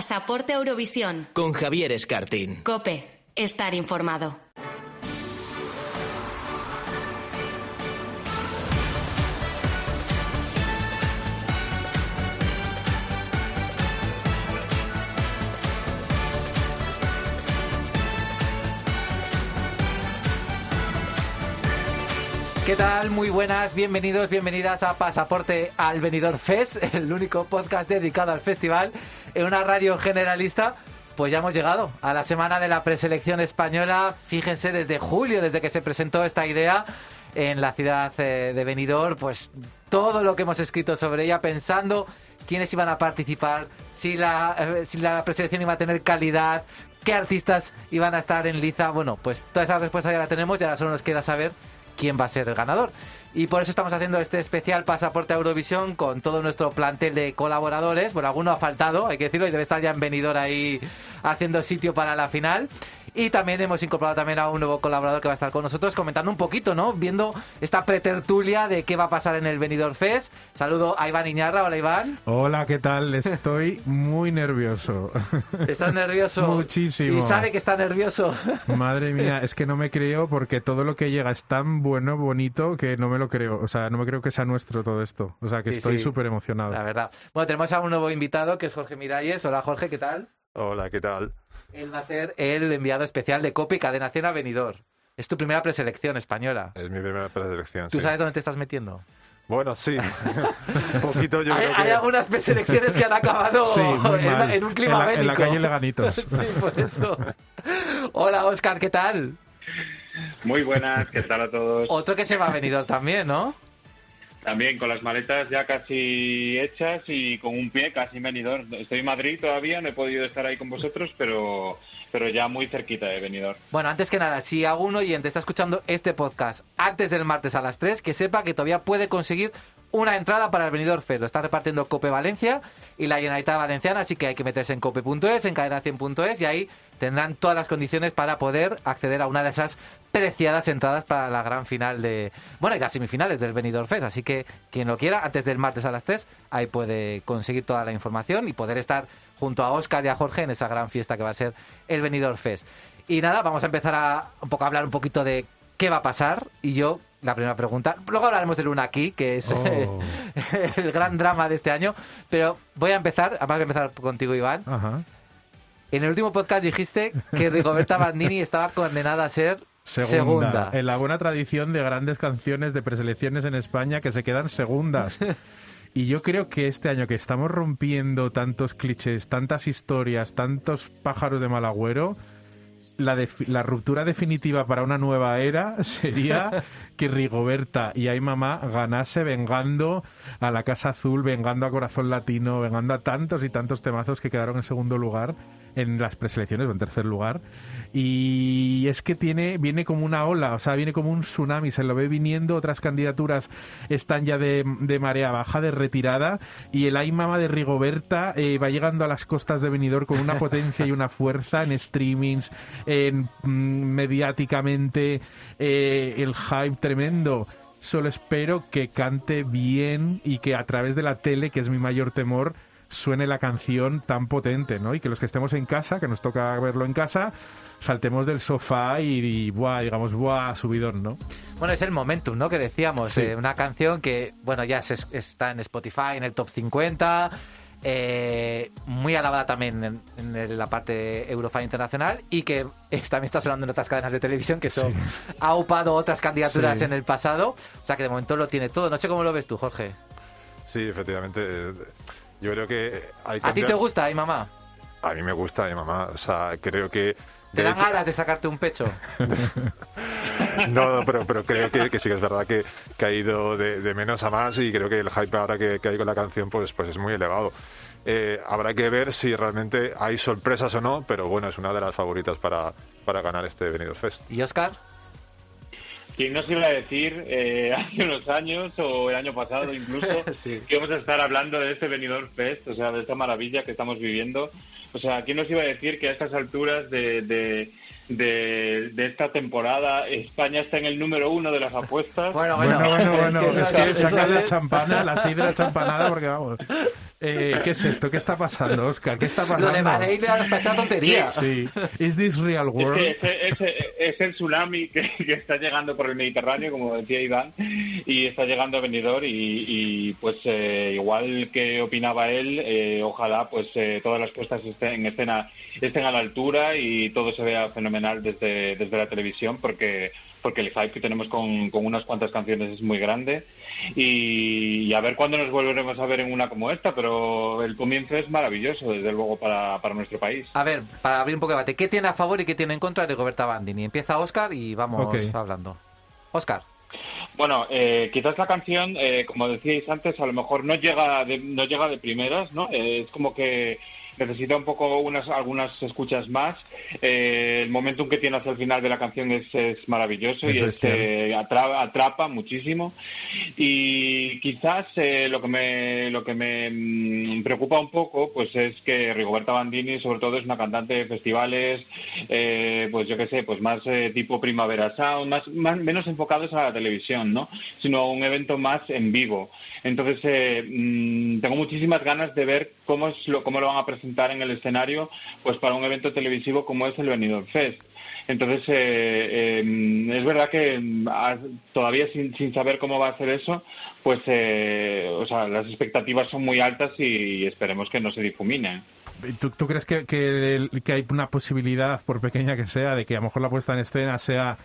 Pasaporte Eurovisión. Con Javier Escartín. Cope. Estar informado. ¿Qué tal? Muy buenas, bienvenidos, bienvenidas a Pasaporte al Venidor Fest, el único podcast dedicado al festival en una radio generalista. Pues ya hemos llegado a la semana de la preselección española. Fíjense, desde julio, desde que se presentó esta idea en la ciudad eh, de Benidorm, pues todo lo que hemos escrito sobre ella, pensando quiénes iban a participar, si la, eh, si la preselección iba a tener calidad, qué artistas iban a estar en liza. Bueno, pues toda esa respuesta ya la tenemos y ahora solo nos queda saber quién va a ser el ganador. Y por eso estamos haciendo este especial Pasaporte a Eurovisión con todo nuestro plantel de colaboradores. Bueno, alguno ha faltado, hay que decirlo, y debe estar ya en venidor ahí haciendo sitio para la final. Y también hemos incorporado también a un nuevo colaborador que va a estar con nosotros comentando un poquito, ¿no? Viendo esta pretertulia de qué va a pasar en el Venidor Fest. Saludo a Iván Iñarra. Hola, Iván. Hola, ¿qué tal? Estoy muy nervioso. ¿Estás nervioso? Muchísimo. Y sabe que está nervioso. Madre mía, es que no me creo porque todo lo que llega es tan bueno, bonito, que no me lo creo. O sea, no me creo que sea nuestro todo esto. O sea, que Sí, estoy sí. súper emocionado. La verdad. Bueno, tenemos a un nuevo invitado que es Jorge Miralles. Hola, Jorge, ¿qué tal? Hola, ¿qué tal? Él va a ser el enviado especial de Copa y Cadena Cien a Benidorm. Es tu primera preselección española. Es mi primera preselección. ¿Tú sí. sabes dónde te estás metiendo? Bueno, sí. un poquito yo hay, creo hay que... algunas preselecciones que han acabado Sí, en, un clima en la, en la bélico. calle Leganitos. Sí, por eso. Hola, Oscar, ¿qué tal? Muy buenas, ¿qué tal a todos? Otro que se va a Benidorm también, ¿no? También con las maletas ya casi hechas y con un pie casi venidor. Estoy en Madrid todavía, no he podido estar ahí con vosotros, pero, pero ya muy cerquita de venidor. Bueno, antes que nada, si algún oyente está escuchando este podcast antes del martes a las 3, que sepa que todavía puede conseguir una entrada para el Benidorm Fest. Lo está repartiendo Cope Valencia y la Generalitat Valenciana, así que hay que meterse en cope.es, en cadena100.es y ahí tendrán todas las condiciones para poder acceder a una de esas preciadas entradas para la gran final de... Bueno, y las semifinales del Benidorm Fest. Así que quien lo quiera, antes del martes a las 3, ahí puede conseguir toda la información y poder estar junto a Oscar y a Jorge en esa gran fiesta que va a ser el Benidorm Fest. Y nada, vamos a empezar a un poco a hablar un poquito de qué va a pasar. Y yo, la primera pregunta, luego hablaremos del Luna aquí, que es Oh. el gran drama de este año. Pero voy a empezar, vamos a empezar contigo, Iván. Ajá. En el último podcast dijiste que Rigoberta Bandini estaba condenada a ser Segunda. segunda. En la buena tradición de grandes canciones de preselecciones en España que se quedan segundas. Y yo creo que este año que estamos rompiendo tantos clichés, tantas historias, tantos pájaros de mal agüero, la, la ruptura definitiva para una nueva era sería que Rigoberta y Ay Mamá ganase vengando a la Casa Azul, vengando a Corazón Latino, vengando a tantos y tantos temazos que quedaron en segundo lugar en las preselecciones o en tercer lugar. Y es que tiene, viene como una ola, o sea, viene como un tsunami, se lo ve viniendo, otras candidaturas están ya de, de marea baja, de retirada, y el Ay Mama de Rigoberta eh, va llegando a las costas de Benidorm con una potencia y una fuerza en streamings, mm, mediáticamente, eh, el hype tremendo. Solo espero que cante bien y que a través de la tele, que es mi mayor temor, suene la canción tan potente, ¿no? Y que los que estemos en casa, que nos toca verlo en casa, saltemos del sofá y, y, buah, digamos, buah, subidón, ¿no? Bueno, es el momentum, ¿no? Que decíamos. Sí. eh, una canción que, bueno, ya se- está en Spotify, en el top 50. Eh, muy alabada también en, en la parte Eurofan Internacional y que es- también está sonando en otras cadenas de televisión que Sí. ha upado otras candidaturas Sí. en el pasado. O sea que de momento lo tiene todo. No sé cómo lo ves tú, Jorge. Sí, efectivamente. eh, Yo creo que hay ¿A ti te gusta, ay mamá? A mí me gusta mi mamá. O sea, creo que... ¿Te dan hecho- ganas de sacarte un pecho? No, no, pero, pero creo que, que sí que es verdad que, que ha ido de, de menos a más y creo que el hype ahora que, que hay con la canción pues, pues es muy elevado. Eh, habrá que ver si realmente hay sorpresas o no, pero bueno, es una de las favoritas para, para ganar este Benidorm Fest. ¿Y Oscar? ¿Quién nos iba a decir eh, hace unos años o el año pasado incluso Sí. que íbamos a estar hablando de este Benidorm Fest, o sea, de esta maravilla que estamos viviendo? O sea, ¿quién nos iba a decir que a estas alturas de, de, de, de esta temporada España está en el número uno de las apuestas? Bueno, Bueno, bueno, es bueno, que eso- es que eso sacan la es- champana, la sidra champanada, porque vamos. Eh, ¿Qué es esto? ¿Qué está pasando, Oscar? ¿Qué está pasando? Lo de Bahrein era una tontería. Sí. ¿Is this real world? Es, que es, es, es, el tsunami que, que, está llegando por el Mediterráneo, como decía Iván, y está llegando a Benidorm y, y pues eh, igual que opinaba él, eh, ojalá pues eh, todas las puestas estén, en escena estén a la altura y todo se vea fenomenal desde, desde la televisión porque porque el hype que tenemos con, con unas cuantas canciones es muy grande y, y, a ver cuándo nos volveremos a ver en una como esta, pero el comienzo es maravilloso, desde luego, para, para nuestro país. A ver, para abrir un poco de debate, ¿qué tiene a favor y qué tiene en contra de Roberta Bandini? Empieza Oscar y vamos okay. hablando. Oscar. Bueno, eh, quizás la canción, eh, como decíais antes, a lo mejor no llega de, no llega de primeras, ¿no? Eh, es como que necesita un poco unas algunas escuchas más. Eh, el momentum que tiene hacia el final de la canción es, es maravilloso y es, este, atrapa, atrapa, muchísimo. Y quizás eh, lo que me lo que me mm, preocupa un poco, pues es que Rigoberta Bandini, sobre todo, es una cantante de festivales, eh, pues yo qué sé, pues más eh, tipo Primavera Sound, más, más menos enfocados a la televisión, ¿no? Sino un evento más en vivo. Entonces mmm, tengo muchísimas ganas de ver cómo es lo, cómo lo van a presentar en el escenario pues para un evento televisivo como es el Benidorm Fest. Entonces, eh, eh, es verdad que todavía sin, sin, saber cómo va a ser eso, pues eh, o sea, las expectativas son muy altas y esperemos que no se difuminen. ¿Tú, ¿Tú, crees que, que, hay una posibilidad, por pequeña que sea, de que a lo mejor la puesta en escena sea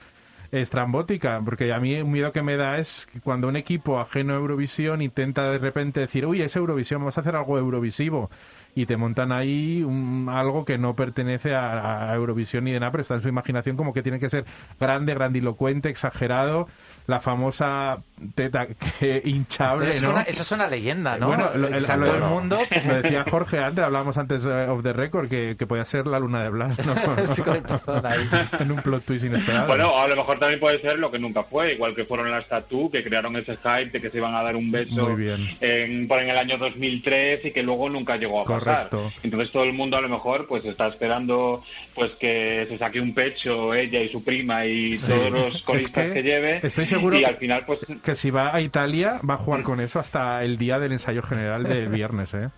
estrambótica? Porque a mí un miedo que me da es cuando un equipo ajeno a Eurovisión intenta de repente decir, uy, es Eurovisión, vamos a hacer algo eurovisivo y te montan ahí un, algo que no pertenece a, a, Eurovisión ni de nada, pero está en su imaginación como que tiene que ser grande, grandilocuente, exagerado, la famosa teta que hinchable, es ¿no? Una, eso es una leyenda, ¿no? Bueno, lo, el, el, lo, del mundo. Lo decía Jorge antes, hablábamos antes uh, of the record, que, que podía ser la luna de Blas, ¿no? sí, con el ahí. en un plot twist inesperado. Bueno, a lo mejor también puede ser lo que nunca fue, igual que fueron las Tattoo, que crearon ese hype de que se iban a dar un beso Muy bien. En, por en el año 2003 y que luego nunca llegó a pasar. Correcto. Entonces todo el mundo a lo mejor pues está esperando pues que se saque un pecho ella y su prima y sí. todos los coristas es que, que, lleve. Estoy seguro y al final pues que si va a Italia va a jugar con eso hasta el día del ensayo general del viernes, ¿eh?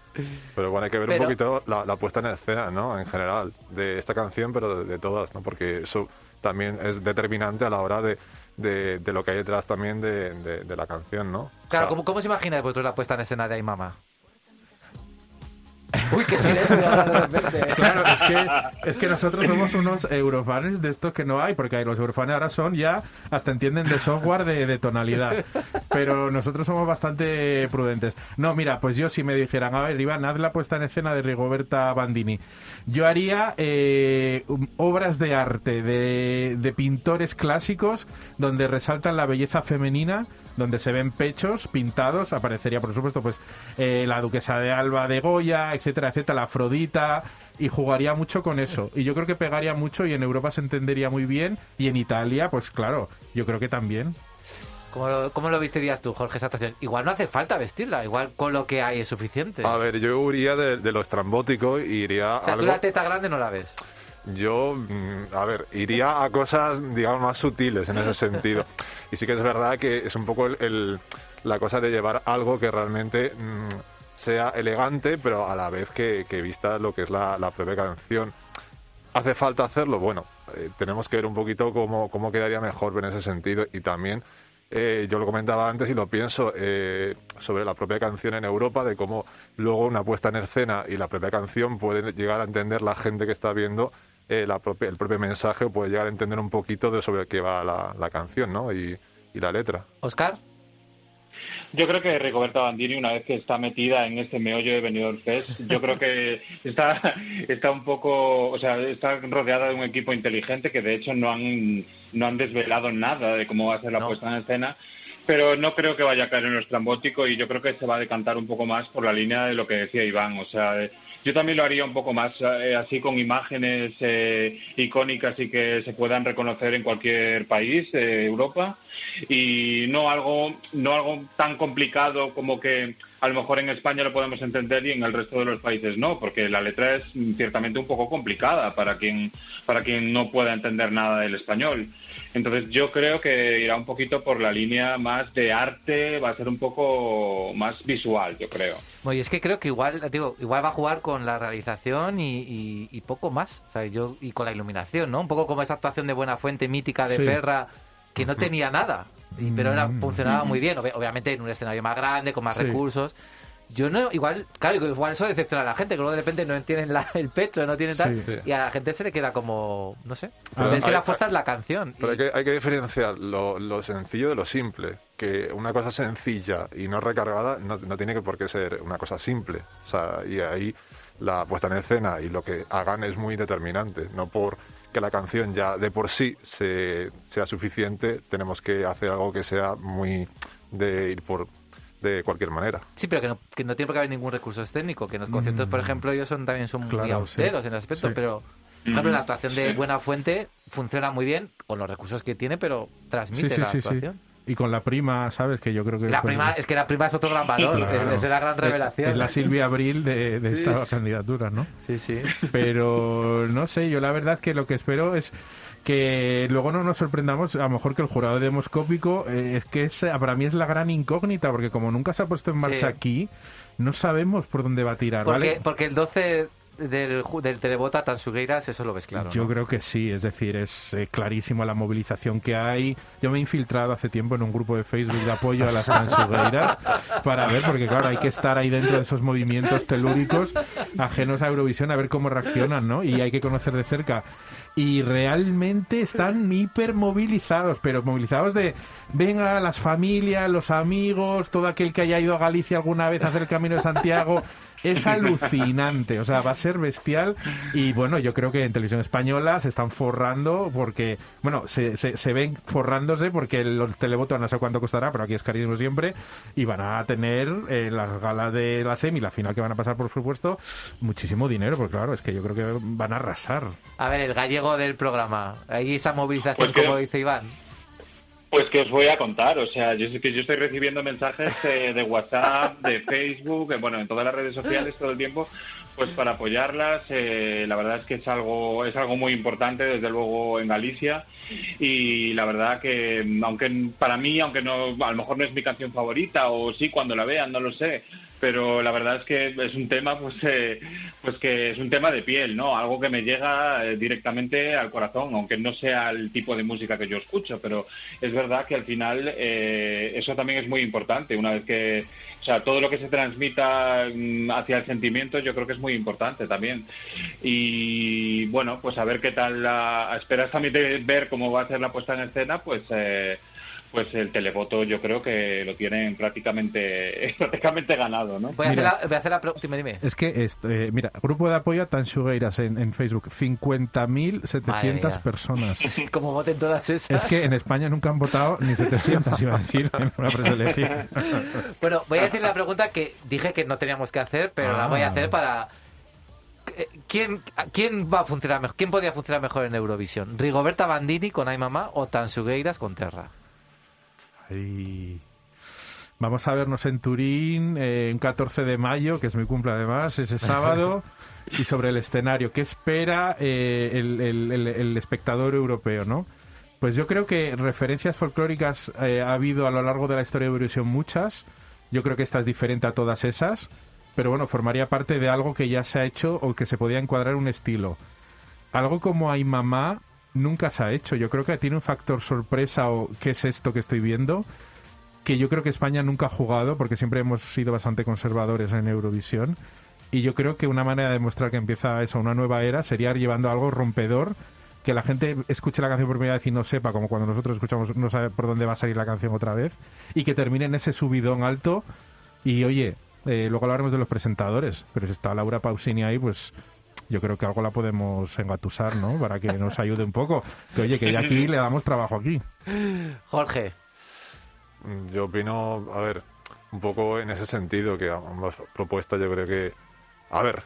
Pero bueno, hay que ver Pero- un poquito la, la puesta en escena, ¿no? En general, de esta canción, pero de, de todas, ¿no? Porque eso también es determinante a la hora de, de, de lo que hay detrás también de, de- de la canción, ¿no? O Claro, sea, ¿cómo, ¿cómo se imagina vosotros la puesta en escena de Ay Mama? Uy, qué silencio de repente. Claro, es que, es que nosotros somos unos eurofans de estos que no hay, porque los eurofans ahora son ya, hasta entienden de software de, de tonalidad. Pero nosotros somos bastante prudentes. No, mira, pues yo si me dijeran, a ver, Iván, haz la puesta en escena de Rigoberta Bandini. Yo haría eh, um, obras de arte de, de pintores clásicos donde resaltan la belleza femenina donde se ven pechos pintados, aparecería por supuesto pues eh, la duquesa de Alba de Goya, etcétera, etcétera, la Afrodita y jugaría mucho con eso. Y yo creo que pegaría mucho y en Europa se entendería muy bien y en Italia, pues claro, yo creo que también. ¿Cómo lo, ¿Cómo lo vistirías tú, Jorge, esa actuación? Igual no hace falta vestirla, igual con lo que hay es suficiente. A ver, yo iría de, de lo estrambótico y iría o sea, algo... tú la teta grande no la ves. Yo, mm, a ver, iría a cosas, digamos, más sutiles en ese sentido. Y sí que es verdad que es un poco el, la cosa de llevar algo que realmente mm, sea elegante, pero a la vez que, que vista lo que es la, la propia canción. ¿Hace falta hacerlo? Bueno, eh, tenemos que ver un poquito cómo, cómo quedaría mejor en ese sentido. Y también, eh, yo lo comentaba antes y lo pienso, eh, sobre la propia canción en Europa, de cómo luego una puesta en escena y la propia canción puede llegar a entender la gente que está viendo eh, la propia, el propio mensaje, o puede llegar a entender un poquito de sobre qué va la, la canción ¿no? y, y la letra. Oscar, Yo creo que Rigoberta Bandini, una vez que está metida en este meollo de Benidorm Fest, yo creo que está, está un poco, o sea, está rodeada de un equipo inteligente que de hecho no han, no han desvelado nada de cómo va a ser la No. puesta en escena, pero no creo que vaya a caer en lo estrambótico y yo creo que se va a decantar un poco más por la línea de lo que decía Iván, o sea, eh, yo también lo haría un poco más eh, así con imágenes eh, icónicas y que se puedan reconocer en cualquier país de Europa. Y no algo no algo tan complicado como que a lo mejor en España lo podemos entender y en el resto de los países no, porque la letra es ciertamente un poco complicada para quien, para quien no pueda entender nada del español. Entonces yo creo que irá un poquito por la línea más de arte, va a ser un poco más visual, yo creo. Bueno, y es que creo que igual, digo, igual va a jugar con la realización y, y- y poco más, o sea, yo, y con la iluminación, ¿no? Un poco como esa actuación de Buena Fuente mítica de Sí. Perra, que no tenía nada, y- pero era, Mm. funcionaba muy bien, obvi- obviamente en un escenario más grande, con más Sí. recursos. Yo no, igual, claro, igual eso decepciona a la gente, que luego de repente no entienden la- el pecho, no tienen tal, Sí. y a la gente se le queda como, no sé, Ah, es que hay- la fuerza es la canción. Pero hay que, hay que diferenciar lo, lo sencillo de lo simple. Que una cosa sencilla y no recargada no, no tiene que por qué ser una cosa simple. O sea, y ahí la puesta en escena y lo que hagan es muy determinante. No por que la canción ya de por sí se- sea suficiente, tenemos que hacer algo que sea muy de ir por de cualquier manera. Sí, pero que no, que no tiene por qué haber ningún recurso escénico, que en los conciertos, por Mm. ejemplo, ellos son, también son muy austeros sí. en ese aspecto, Sí. pero, por ejemplo, la actuación de Buena Fuente funciona muy bien con los recursos que tiene, pero transmite Sí, sí, la sí, sí. actuación. Y con la prima, ¿sabes? Que yo creo que... La prima, es que la prima es otro gran valor, claro. es, es la gran es- revelación. Es la Silvia Abril de, de Sí, esta sí. candidatura, ¿no? Sí, sí. Pero no sé, yo la verdad que lo que espero es que luego no nos sorprendamos, a lo mejor que el jurado demoscópico eh, es que es, para mí es la gran incógnita, porque como nunca se ha puesto en marcha Sí. aquí, no sabemos por dónde va a tirar, Porque, ¿vale? porque el 12 del, del televoto a Tansugueiras, eso lo ves claro. Yo ¿no? creo que sí, es decir, es eh, clarísimo la movilización que hay. Yo me he infiltrado hace tiempo en un grupo de Facebook de apoyo a las transugueiras para ver, porque claro, hay que estar ahí dentro de esos movimientos telúricos ajenos a Eurovisión a ver cómo reaccionan, ¿no? Y hay que conocer de cerca. Y realmente están hipermovilizados, pero movilizados de, venga, las familias, los amigos, todo aquel que haya ido a Galicia alguna vez a hacer el Camino de Santiago. Es alucinante, o sea, va a ser bestial y bueno, yo creo que en televisión española se están forrando porque, bueno, se, se, se ven forrándose porque el televoto no sé cuánto costará, pero aquí es carísimo siempre y van a tener eh, la gala de la semi, la final que van a pasar por supuesto, muchísimo dinero, porque claro, es que yo creo que van a arrasar. A ver, el gallego del programa, ahí esa movilización, Pues que- como dice Iván. Pues que os voy a contar, o sea, yo sé que yo estoy recibiendo mensajes eh, de WhatsApp, de Facebook, eh, bueno, en todas las redes sociales todo el tiempo, pues para apoyarlas. eh, la verdad es que es algo es algo muy importante, desde luego en Galicia, y la verdad que aunque para mí, aunque no a lo mejor no es mi canción favorita o sí cuando la vean, no lo sé, pero la verdad es que es un tema pues eh, pues que es un tema de piel no algo que me llega eh, directamente al corazón aunque no sea el tipo de música que yo escucho pero es verdad que al final eh, eso también es muy importante. Una vez que o sea todo lo que se transmita mm, hacia el sentimiento yo creo que es muy importante también. Y bueno pues a ver qué tal la esperas también de ver cómo va a ser la puesta en escena pues eh, pues el televoto yo creo que lo tienen prácticamente prácticamente ganado, ¿no? Voy a, hacer la, voy a hacer la pregunta. Dime, dime. Es que, esto, eh, mira, grupo de apoyo a Tansugueiras en, en Facebook, Madre 50.700 mía. personas. Como voten todas esas. Es que en España nunca han votado ni 700, iba a decir, en una preselección. Bueno, voy a decir la pregunta que dije que no teníamos que hacer, pero la voy a Ah. hacer para. Eh, ¿Quién, ¿Quién va a funcionar mejor? ¿Quién podría funcionar mejor en Eurovisión? ¿Rigoberta Bandini con Ay Mamá o Tansugueiras con Terra? Vamos a vernos en Turín eh, un 14 de mayo, que es mi cumple además, ese sábado, y sobre el escenario. ¿Qué espera eh, el, el- el- el espectador europeo, no? Pues yo creo que referencias folclóricas eh, ha habido a lo largo de la historia de Eurovisión muchas. Yo creo que esta es diferente a todas esas, pero bueno, formaría parte de algo que ya se ha hecho o que se podía encuadrar en un estilo. Algo como Ay Mamá nunca se ha hecho. Yo creo que tiene un factor sorpresa o qué es esto que estoy viendo que yo creo que España nunca ha jugado porque siempre hemos sido bastante conservadores en Eurovisión y yo creo que una manera de demostrar que empieza eso, una nueva era sería llevando algo rompedor que la gente escuche la canción por primera vez y no sepa, como cuando nosotros escuchamos, no sabe por dónde va a salir la canción otra vez, y que termine en ese subidón alto. Y oye, eh, luego hablaremos de los presentadores, pero si está Laura Pausini ahí, pues yo creo que algo la podemos engatusar, ¿no? Para que nos ayude un poco. Que oye, que ya aquí le damos trabajo aquí. Jorge. Yo opino, a ver, un poco en ese sentido, que ambas propuestas yo creo que, a ver,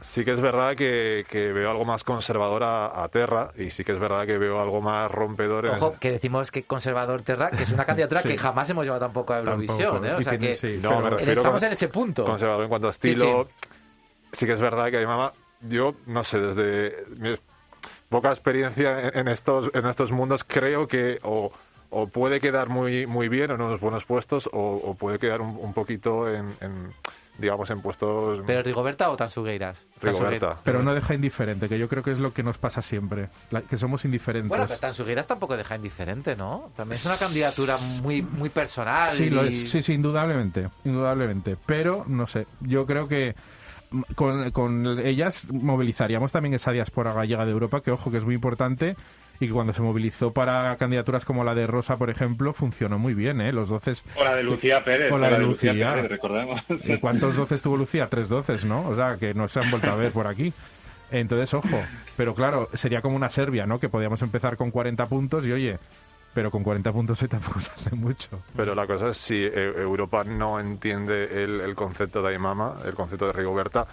sí que es verdad que, que veo algo más conservador a, a Terra y sí que es verdad que veo algo más rompedor en Ojo, que decimos que Conservador Terra, que es una candidatura Sí. que jamás hemos llevado tampoco a Eurovisión. ¿eh? O sea tiene- que sí, No, pero- me refiero estamos con- en ese punto. conservador en cuanto a Sí, estilo. Sí, que es verdad que mi mamá, yo no sé, desde mi poca experiencia en, estos en estos mundos, creo que o, o puede quedar muy muy bien en unos buenos puestos o, o puede quedar un, un poquito en, en, digamos en puestos ¿Pero Rigoberta o Tansugueiras? Rigoberta. Pero no deja indiferente, que yo creo que es lo que nos pasa siempre, la- que somos indiferentes. Bueno, pero Tansugueiras tampoco deja indiferente, ¿no? También es una candidatura muy, muy personal. Sí, lo es. Sí, sí, indudablemente, indudablemente. Pero, no sé, yo creo que con, con ellas movilizaríamos también esa diáspora gallega de Europa, que ojo, que es muy importante y que cuando se movilizó para candidaturas como la de Rosa, por ejemplo, funcionó muy bien, ¿eh? Los doces... O la de Lucía Pérez. O la de Lucía, Lucía. Pérez, recordemos. ¿Y cuántos doces tuvo Lucía? Tres doces, ¿no? O sea, que no se han vuelto a ver por aquí. Entonces, ojo. Pero claro, sería como una Serbia, ¿no? Que podíamos empezar con 40 puntos y, oye, pero con 40 puntos hoy tampoco se hace mucho. Pero la cosa es si eh, Europa no entiende el, el concepto de Aymama, el concepto de Rigoberta,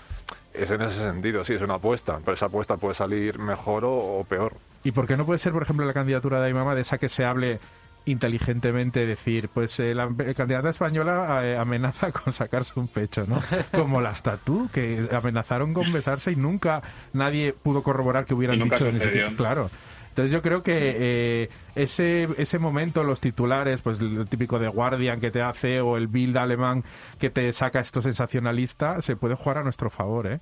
es en ese sentido, sí, es una apuesta, pero esa apuesta puede salir mejor o, o peor. ¿Y por qué no puede ser, por ejemplo, la candidatura de Aymama de esa que se hable inteligentemente decir, pues eh, la candidata española eh, amenaza con sacarse un pecho, ¿no? Como las tatú, que amenazaron con besarse y nunca nadie pudo corroborar que hubieran nunca dicho ni siquiera- Claro. Entonces yo creo que eh, ese, ese momento, los titulares, pues el típico de Guardian que te hace o el Bild alemán que te saca esto sensacionalista, se puede jugar a nuestro favor, ¿eh?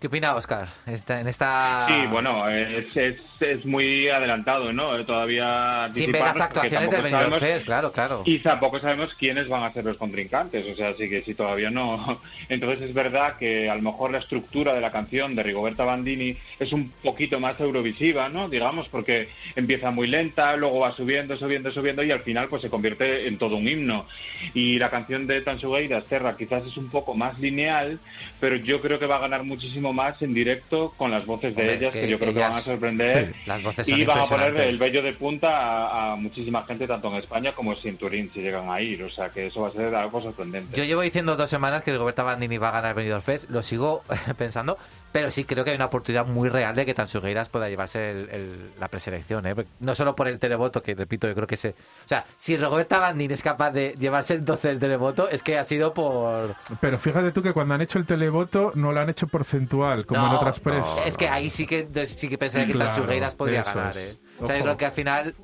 ¿Qué opina Oscar? Esta, en esta... Sí, bueno, es, es, es muy adelantado, ¿no? Todavía Sin ver las actuaciones del Benidorm Fest, claro, claro. Y tampoco sabemos quiénes van a ser los contrincantes, o sea, así que si todavía no. Entonces es verdad que a lo mejor la estructura de la canción de Rigoberta Bandini es un poquito más eurovisiva, ¿no? Digamos, porque empieza muy lenta, luego va subiendo, subiendo, subiendo y al final pues se convierte en todo un himno. Y la canción de Tansugueiras, Terra, quizás es un poco más lineal, pero yo creo que va a ganar muchísimo más en directo con las voces de Hombre, ellas, que que, yo creo que van a sorprender. Sí, las voces y van a poner el vello de punta a, a muchísima gente, tanto en España como en Turín, si llegan a ir. O sea, que eso va a ser algo sorprendente. Yo llevo diciendo dos semanas que Rigoberta Bandini va a ganar el Benidorm Fest, lo sigo pensando, pero sí creo que hay una oportunidad muy real de que Tansugueiras pueda llevarse el- el- la preselección, ¿eh? no solo por el televoto, que repito, yo creo que se... O sea, si Rigoberta Bandini es capaz de llevarse el 12 del televoto, es que ha sido por... Pero fíjate tú que cuando han hecho el televoto no lo han hecho porcentual, como en otras pres. Es que ahí sí que sí que pensaría que Claro, Tansugueiras podría ganar. ¿eh? O sea, yo creo que al final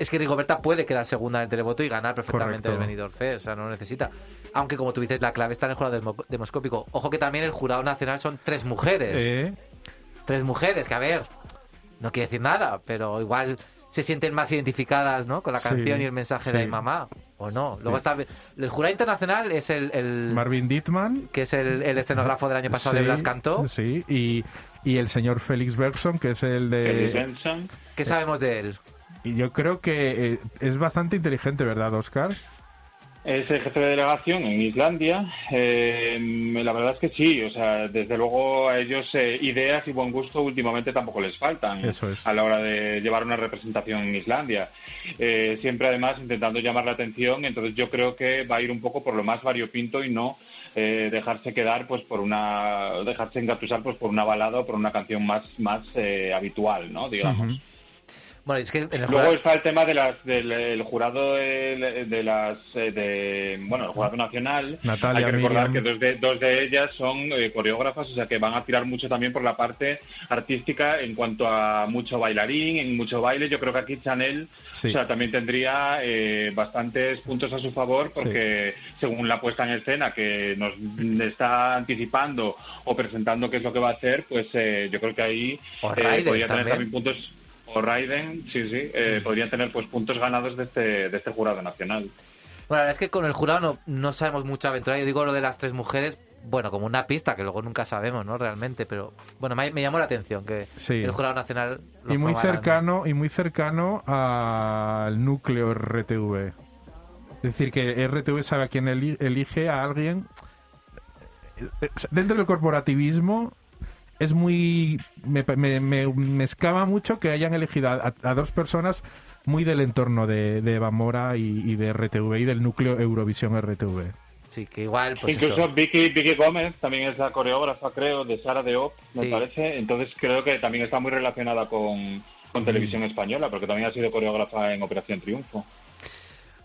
es que Rigoberta puede quedar segunda en el televoto y ganar perfectamente Correcto. el Benidorm Fest, o sea, no lo necesita. Aunque como tú dices, la clave está en el jurado demo- demoscópico. Ojo que también el jurado nacional son tres mujeres. Eh, Tres mujeres, que a ver, no quiere decir nada, pero igual se sienten más identificadas, ¿no? Con la Sí, canción y el mensaje de. Ay Mamá, o no. Luego está el jurado internacional es el, el- Marvin Dittman. que es el, el escenógrafo del año pasado de Blas Cantó. Sí, y, y el señor Félix Bergson, que es el de... Benson. ¿Qué sabemos de él? Y yo creo que eh, es bastante inteligente, ¿verdad, Oscar? Es el jefe de delegación en Islandia. Eh, la verdad es que sí, o sea, desde luego a ellos eh, ideas y buen gusto últimamente tampoco les faltan Eso es. a la hora de llevar una representación en Islandia. Eh, siempre además intentando llamar la atención, entonces yo creo que va a ir un poco por lo más variopinto y no eh, dejarse quedar pues por una dejarse engatusar pues por una balada o por una canción más más habitual, ¿no? Digamos. Bueno, es que en el Luego jurado- está el tema de las, del el jurado de, de las eh, de bueno el jurado nacional. Natalia, Hay que recordar Miriam. que dos de, dos de ellas son eh, coreógrafas, o sea que van a tirar mucho también por la parte artística en cuanto a mucho bailarín, en mucho baile. Yo creo que aquí Chanel Sí. o sea, también tendría eh, bastantes puntos a su favor porque según la puesta en escena que nos está anticipando o presentando qué es lo que va a hacer, pues eh, yo creo que ahí eh, podría tener también puntos o Raiden, sí, sí, eh, podrían tener pues puntos ganados de este, de este jurado nacional. Bueno, la verdad es que con el jurado no, no sabemos mucha aventura. Yo digo lo de las tres mujeres, bueno, como una pista que luego nunca sabemos, ¿no? Realmente, pero bueno, me, me llamó la atención que Sí. el jurado nacional. lo Y muy cercano, y muy cercano al núcleo RTV. Es decir, que RTV sabe a quién eli- elige a alguien. Eh, Dentro del corporativismo es muy. Me, me, me, me escama mucho que hayan elegido a, a dos personas muy del entorno de, de Eva Mora y, y de RTV y del núcleo Eurovisión RTV. Sí, que igual, pues Incluso eso. Vicky, Vicky Gómez también es la coreógrafa, creo, de Sara de Op, me Sí. parece. Entonces creo que también está muy relacionada con, Mm. con televisión española, porque también ha sido coreógrafa en Operación Triunfo.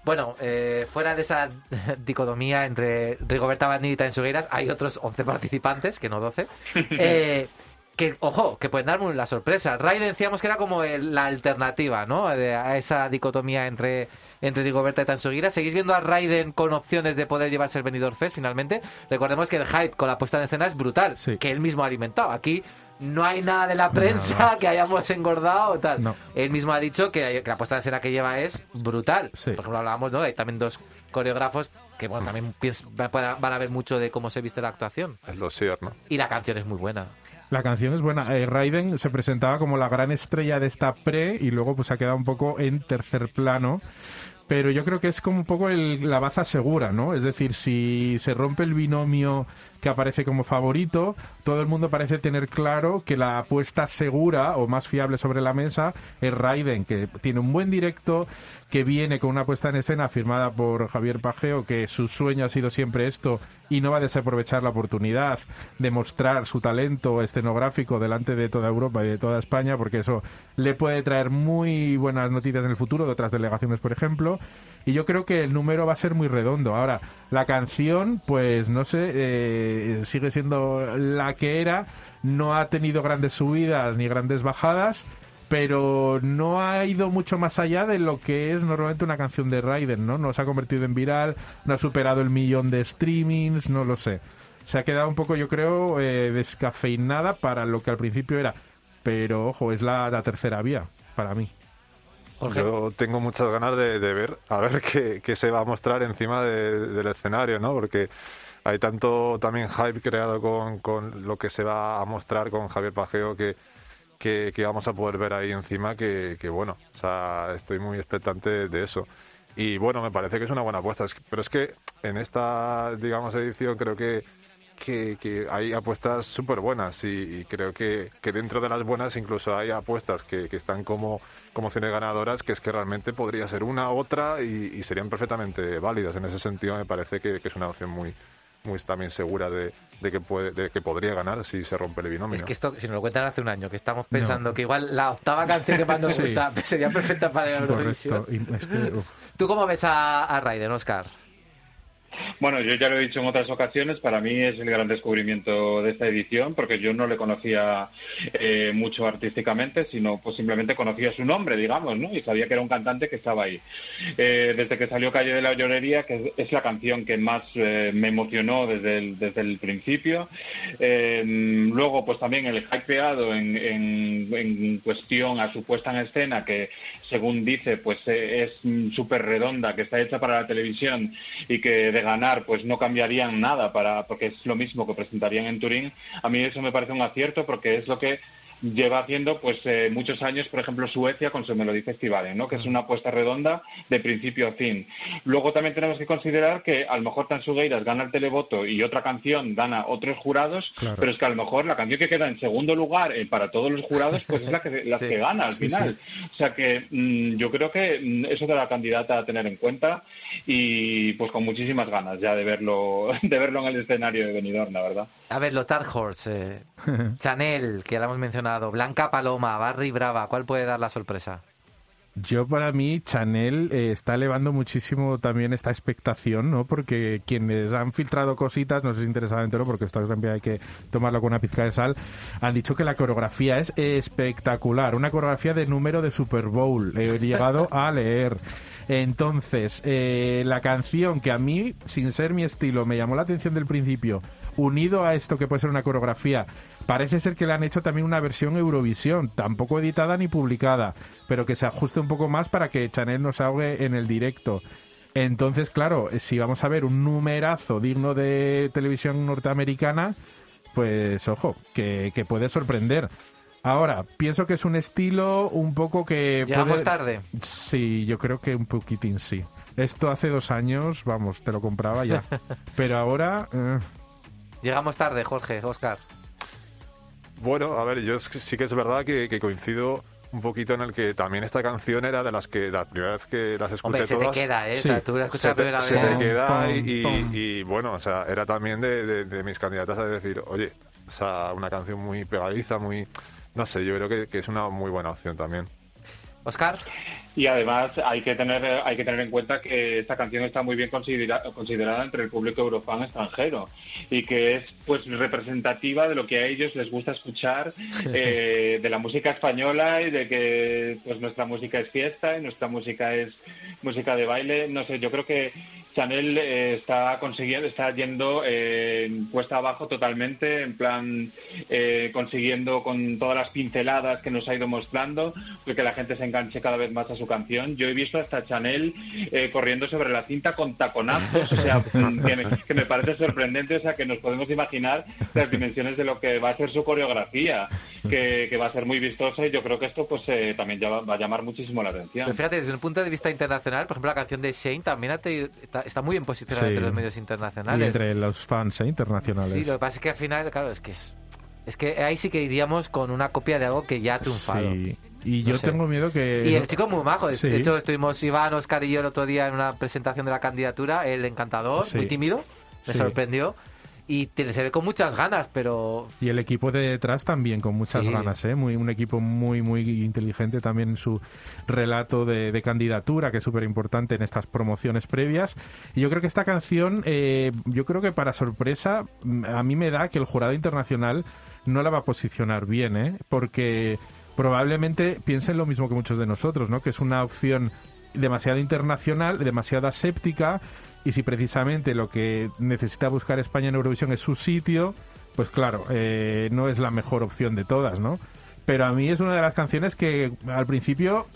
Bueno, eh, fuera de esa dicotomía entre Rigoberta Bandini y Tansugueiras, hay otros 11 participantes, que no 12, eh, que, ojo, que pueden darme la sorpresa. Raiden decíamos que era como el- la alternativa, ¿no? De- a esa dicotomía entre, entre Rigoberta y Tansugueiras. ¿Seguís viendo a Raiden con opciones de poder llevarse el Benidorm Fest finalmente? Recordemos que el hype con la puesta en escena es brutal, Sí. que él mismo ha alimentado. Aquí no hay nada de la prensa que hayamos engordado o tal. No. Él mismo ha dicho que, la puesta en escena que lleva es brutal. Sí. Por ejemplo, hablábamos, ¿no? Hay también dos coreógrafos que, bueno, también van a ver mucho de cómo se viste la actuación. Es lo ¿no? Y la canción es muy buena. La canción es buena. Eh, Raiden se presentaba como la gran estrella de esta pre y luego pues ha quedado un poco en tercer plano. Pero yo creo que es como un poco el- la baza segura, ¿no? Es decir, si se rompe el binomio que aparece como favorito, todo el mundo parece tener claro que la apuesta segura o más fiable sobre la mesa es Raiden, que tiene un buen directo, que viene con una puesta en escena firmada por Javier Pajeo, que su sueño ha sido siempre esto y no va a desaprovechar la oportunidad de mostrar su talento escenográfico delante de toda Europa y de toda España, porque eso le puede traer muy buenas noticias en el futuro de otras delegaciones, por ejemplo. Y yo creo que el número va a ser muy redondo. Ahora, la canción, pues no sé, eh, sigue siendo la que era, no ha tenido grandes subidas ni grandes bajadas pero no ha ido mucho más allá de lo que es normalmente una canción de Raiden, ¿no? No se ha convertido en viral, no ha superado el millón de streamings, no lo sé. Se ha quedado un poco, yo creo, eh, descafeinada para lo que al principio era. Pero, ojo, es la, la tercera vía para mí. Jorge. Yo tengo muchas ganas de, de ver, a ver qué, qué se va a mostrar encima de- del escenario, ¿no? Porque hay tanto también hype creado con, con lo que se va a mostrar con Javier Pajeo que, que, que vamos a poder ver ahí encima que, bueno, o sea, estoy muy expectante de eso. Y bueno, me parece que es una buena apuesta, pero es que en esta, digamos, edición creo que que, hay apuestas súper buenas y, creo que, que dentro de las buenas incluso hay apuestas que, están como, como cine ganadoras que es que realmente podría ser una otra y, serían perfectamente válidas. En ese sentido me parece que es una opción muy muy también segura de, de que puede de que podría ganar si se rompe el binomio. Es que esto, si nos lo cuentan hace un año, que estamos pensando que igual la octava canción que más nos Sí. gusta sería perfecta para la Eurovisión. Es que. ¿Tú cómo ves a, a Raiden, Oscar? Bueno, yo ya lo he dicho en otras ocasiones, para mí es el gran descubrimiento de esta edición, porque yo no le conocía eh, mucho artísticamente, sino pues simplemente conocía su nombre, digamos, ¿no? Y sabía que era un cantante que estaba ahí. Eh, desde que salió Calle de la Llorería, que es, la canción que más eh, me emocionó desde el, desde el principio. Eh, luego, pues también el hypeado en, en, en cuestión a su puesta en escena, que según dice, pues es súper redonda, que está hecha para la televisión y que ganar pues no cambiarían nada para porque es lo mismo que presentarían en Turín. A mí eso me parece un acierto porque es lo que lleva haciendo pues eh, muchos años, por ejemplo, Suecia con su Melody Festival, ¿no? que es una apuesta redonda de principio a fin. Luego también tenemos que considerar que a lo mejor Tansugueiras gana el televoto y otra canción gana otros jurados, Claro. pero es que a lo mejor la canción que queda en segundo lugar eh, para todos los jurados pues es la que, la Sí, que gana al sí, final. O sea que mm, yo creo que mm, eso de la candidata a tener en cuenta y pues con muchísimas ganas ya de verlo de verlo en el escenario de Benidorm, la verdad. A ver, los Dark Horse, eh, Chanel, que ya la hemos mencionado, Blanca Paloma, Barry Brava, ¿cuál puede dar la sorpresa? Yo para mí Chanel eh, está elevando muchísimo también esta expectación, ¿no? Porque quienes han filtrado cositas, no sé si interesadamente o no, porque esto también hay que tomarlo con una pizca de sal, han dicho que la coreografía es espectacular, una coreografía de número de Super Bowl, he llegado a leer. Entonces, eh, la canción que a mí, sin ser mi estilo, me llamó la atención del principio, unido a esto que puede ser una coreografía, parece ser que le han hecho también una versión Eurovisión, tampoco editada ni publicada, pero que se ajuste un poco más para que Chanel no se ahogue en el directo. Entonces, claro, si vamos a ver un numerazo digno de televisión norteamericana, pues ojo, que puede sorprender. Ahora, pienso que es un estilo un poco que... Llegamos puede- tarde. Sí, yo creo que un poquitín sí. Esto hace dos años, vamos, te lo compraba ya. Pero ahora... eh, Llegamos tarde, Jorge, Oscar. Bueno, a ver, yo es que- sí que es verdad que, que coincido un poquito en el que también esta canción era de las que la primera vez que las escuché Hombre, se te queda, ¿eh? Sí. O sea, tú la escuchas se la te, primera se vez. te queda y, y- pom. y, bueno, o sea, era también de, de- de mis candidatas a decir, oye, o sea, una canción muy pegadiza, muy, no sé, yo creo que, que es una muy buena opción también. Oscar, Y además hay que tener hay que tener en cuenta que esta canción está muy bien considera- considerada entre el público eurofan extranjero y que es pues representativa de lo que a ellos les gusta escuchar eh, de la música española y de que pues nuestra música es fiesta y nuestra música es música de baile. No sé, yo creo que Chanel eh, está consiguiendo, está yendo eh, puesta abajo totalmente, en plan eh, consiguiendo con todas las pinceladas que nos ha ido mostrando, que la gente se enganche cada vez más a su canción. Yo he visto hasta Chanel eh, corriendo sobre la cinta con taconazos, o sea, que me, que me parece sorprendente, o sea, que nos podemos imaginar las dimensiones de lo que va a ser su coreografía, que, que va a ser muy vistosa y yo creo que esto pues eh, también ya va, va a llamar muchísimo la atención. pero fíjate, desde un punto de vista internacional, por ejemplo, la canción de Shane también ha tenido- está, muy bien posicionada Sí. entre los medios Y internacionales. entre los fans ¿eh? internacionales. Sí, lo que pasa es que al final, claro, es que es, es que ahí sí que iríamos con una copia de algo que ya ha triunfado. Sí. Y No yo sé. tengo miedo que... Y el chico es muy majo. De Sí. hecho, estuvimos Iván, Oscar y yo el otro día en una presentación de la candidatura. El encantador, muy tímido, me sorprendió. Y te- se ve con muchas ganas, pero Y el equipo de detrás también con muchas Sí. ganas, ¿eh? Muy, un equipo muy, muy inteligente también en su relato de, de candidatura, que es súper importante en estas promociones previas. Y yo creo que esta canción, eh, yo creo que para sorpresa, mm, a mí me da que el jurado internacional no la va a posicionar bien, ¿eh? Porque probablemente piensen lo mismo que muchos de nosotros, ¿no? Que es una opción demasiado internacional, demasiado aséptica, y si precisamente lo que necesita buscar España en Eurovisión es su sitio, pues claro, eh, no es la mejor opción de todas, ¿no? Pero a mí es una de las canciones que al principio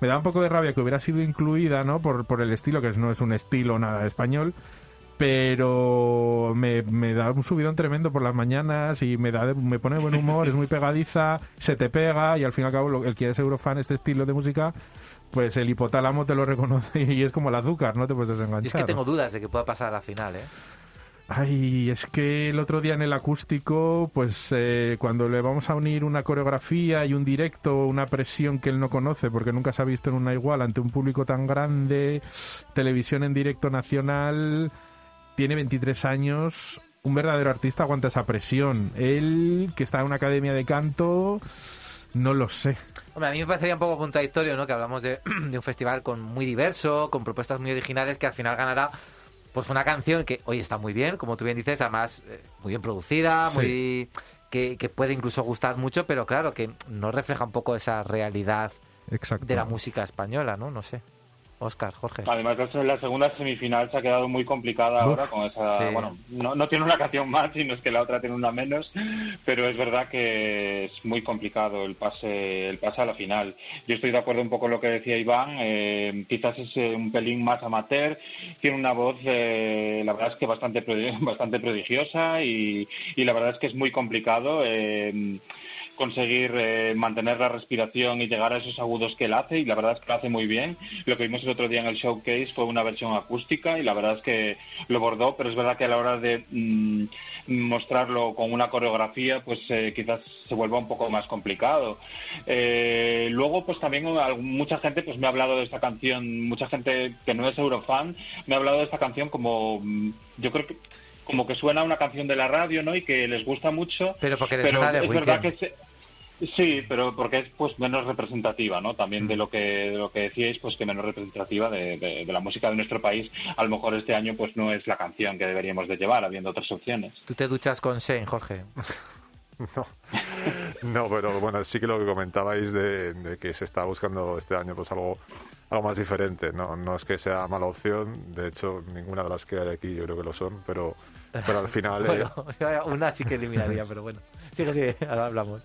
me da un poco de rabia que hubiera sido incluida, ¿no? Por, por el estilo, que no es un estilo nada español, pero me, me da un subidón tremendo por las mañanas y me da me pone de buen humor, es muy pegadiza, se te pega y al fin y al cabo lo- el que es eurofan este estilo de música, pues el hipotálamo te lo reconoce y es como el azúcar, no te puedes desenganchar. yo es que tengo dudas de que pueda pasar a la final, ¿eh? Ay, es que el otro día en el acústico, pues eh, cuando le vamos a unir una coreografía y un directo, una presión que él no conoce porque nunca se ha visto en una igual ante un público tan grande, televisión en directo nacional, tiene 23 años, un verdadero artista aguanta esa presión. Él, que está en una academia de canto, no lo sé. Hombre, a mí me parecería un poco contradictorio, ¿no? Que hablamos de, de un festival con muy diverso, con propuestas muy originales, que al final ganará pues una canción que hoy está muy bien, como tú bien dices, además eh, muy bien producida, Sí. muy que, que puede incluso gustar mucho, pero claro, que no refleja un poco esa realidad Exacto. de la música española, ¿no? No sé. Oscar, Jorge. Además, la- la segunda semifinal se ha quedado muy complicada ahora con esa. sí. Bueno, no, no tiene una canción más, sino es que la otra tiene una menos, pero es verdad que es muy complicado el pase, el pase a la final. Yo estoy de acuerdo un poco con lo que decía Iván. eh, quizás es eh, un pelín más amateur, tiene una voz, eh, la verdad es que bastante, bastante prodigiosa y, y la verdad es que es muy complicado. eh, conseguir eh, mantener la respiración y llegar a esos agudos que él hace y la verdad es que lo hace muy bien. Lo que vimos el otro día en el showcase fue una versión acústica y la verdad es que lo bordó, pero es verdad que a la hora de mm, mostrarlo con una coreografía pues eh, quizás se vuelva un poco más complicado. Eh, luego pues también mucha gente pues me ha hablado de esta canción, mucha gente que no es eurofan me ha hablado de esta canción como mm, yo creo que como que suena una canción de la radio, ¿no? Y que les gusta mucho. Pero porque le pero suena de es verdad que se- sí, pero porque es pues menos representativa, ¿no? También Mm. de lo que de lo que decíais, pues que menos representativa de, de- de la música de nuestro país. A lo mejor este año pues no es la canción que deberíamos de llevar, habiendo otras opciones. Tú te duchas con Shane, Jorge. No, no, pero bueno, sí que lo que comentabais de, de que se está buscando este año pues algo, algo más diferente. No, no es que sea mala opción, de hecho ninguna de las que hay aquí yo creo que lo son, pero, pero al final, eh, una sí que eliminaría, pero bueno. Sigue, sigue, ahora hablamos.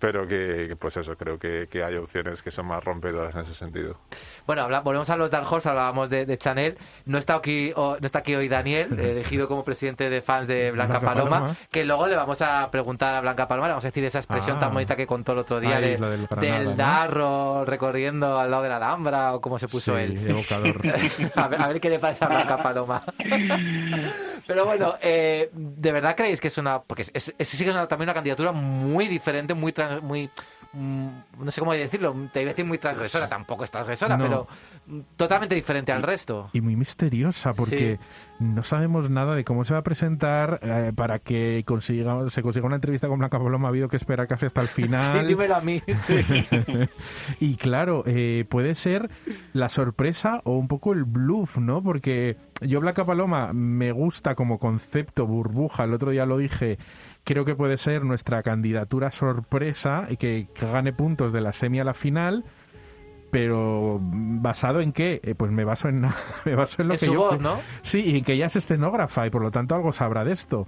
pero que, pues eso, creo que, que hay opciones que son más rompedoras en ese sentido. Bueno, habla- volvemos a los Dark Horse, hablábamos de, de Chanel. No está aquí, o- no está aquí hoy Daniel, elegido como presidente de fans de Blanca, Blanca Paloma, Paloma. que luego le vamos a preguntar a Blanca Paloma, le vamos a decir esa expresión Ah. tan bonita que contó el otro día de- del del ¿no? Darro recorriendo al lado de la Alhambra o cómo se puso Sí, él. evocador. a, ver, a ver qué le parece a Blanca Paloma. Pero bueno, eh, ¿de verdad creéis que es una... Porque es, es, sí que es también una candidatura muy diferente, muy... trans- muy mm, no sé cómo decirlo, te iba a decir muy transgresora, tampoco es transgresora, No. pero totalmente diferente al resto. y muy misteriosa porque no sabemos nada de cómo se va a presentar eh, para que consiga, se consiga una entrevista con Blanca Paloma ha habido que esperar casi hasta el Sí, final dímelo a mí. Sí. y claro eh, puede ser la sorpresa o un poco el bluff no porque yo Blanca Paloma me gusta como concepto burbuja el otro día lo dije creo que puede ser nuestra candidatura sorpresa y que, que gane puntos de la semi a la final pero basado en qué Eh, pues me baso en nada me baso en lo Es que su yo voz, ¿no? Sí, y que ella es escenógrafa y por lo tanto algo sabrá de esto.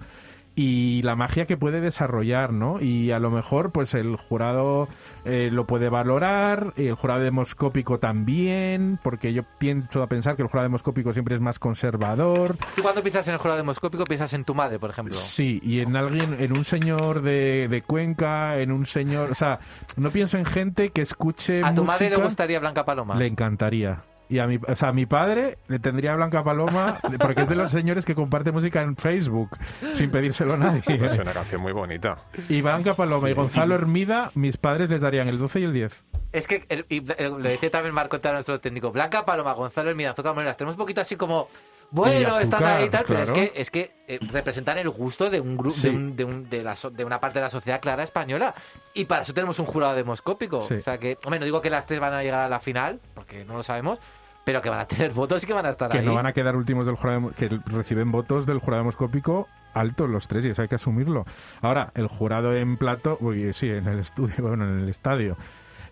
Y la magia que puede desarrollar, ¿no? Y a lo mejor, pues el jurado eh, lo puede valorar, el jurado demoscópico también, porque yo tiendo a pensar que el jurado demoscópico siempre es más conservador. Tú cuando piensas en el jurado demoscópico piensas en tu madre, por ejemplo. Sí, y en alguien, en un señor de, de Cuenca, en un señor. O sea, no pienso en gente que escuche. ¿A tu madre le gustaría Blanca Paloma? Le encantaría. Y a mi, o sea, a mi padre le tendría Blanca Paloma, porque es de los señores que comparte música en Facebook, sin pedírselo a nadie. Es una canción muy bonita. Y Blanca Paloma y Gonzalo Hermida, mis padres les darían el 12 y el 10. Es que, el- y eh, lo decía también Marco nuestro técnico, Blanca Paloma, Gonzalo Hermida, Azúcar Moreras, tenemos un poquito así como, bueno, azúcar, están ahí y tal, pero es que, es que eh, representan el gusto de un grupo, Sí. de, un- de, un- de la so- de una parte de la sociedad clara española. Y para eso tenemos un jurado demoscópico. Sí. O sea que, hombre, no digo que las tres van a llegar a la final, porque no lo sabemos, pero que van a tener votos y que van a estar Que ahí. no van a quedar últimos del jurado, que reciben votos del jurado demoscópico altos los tres y eso hay que asumirlo. Ahora, el jurado en plato, uy, sí, en el estudio, bueno, en el estadio.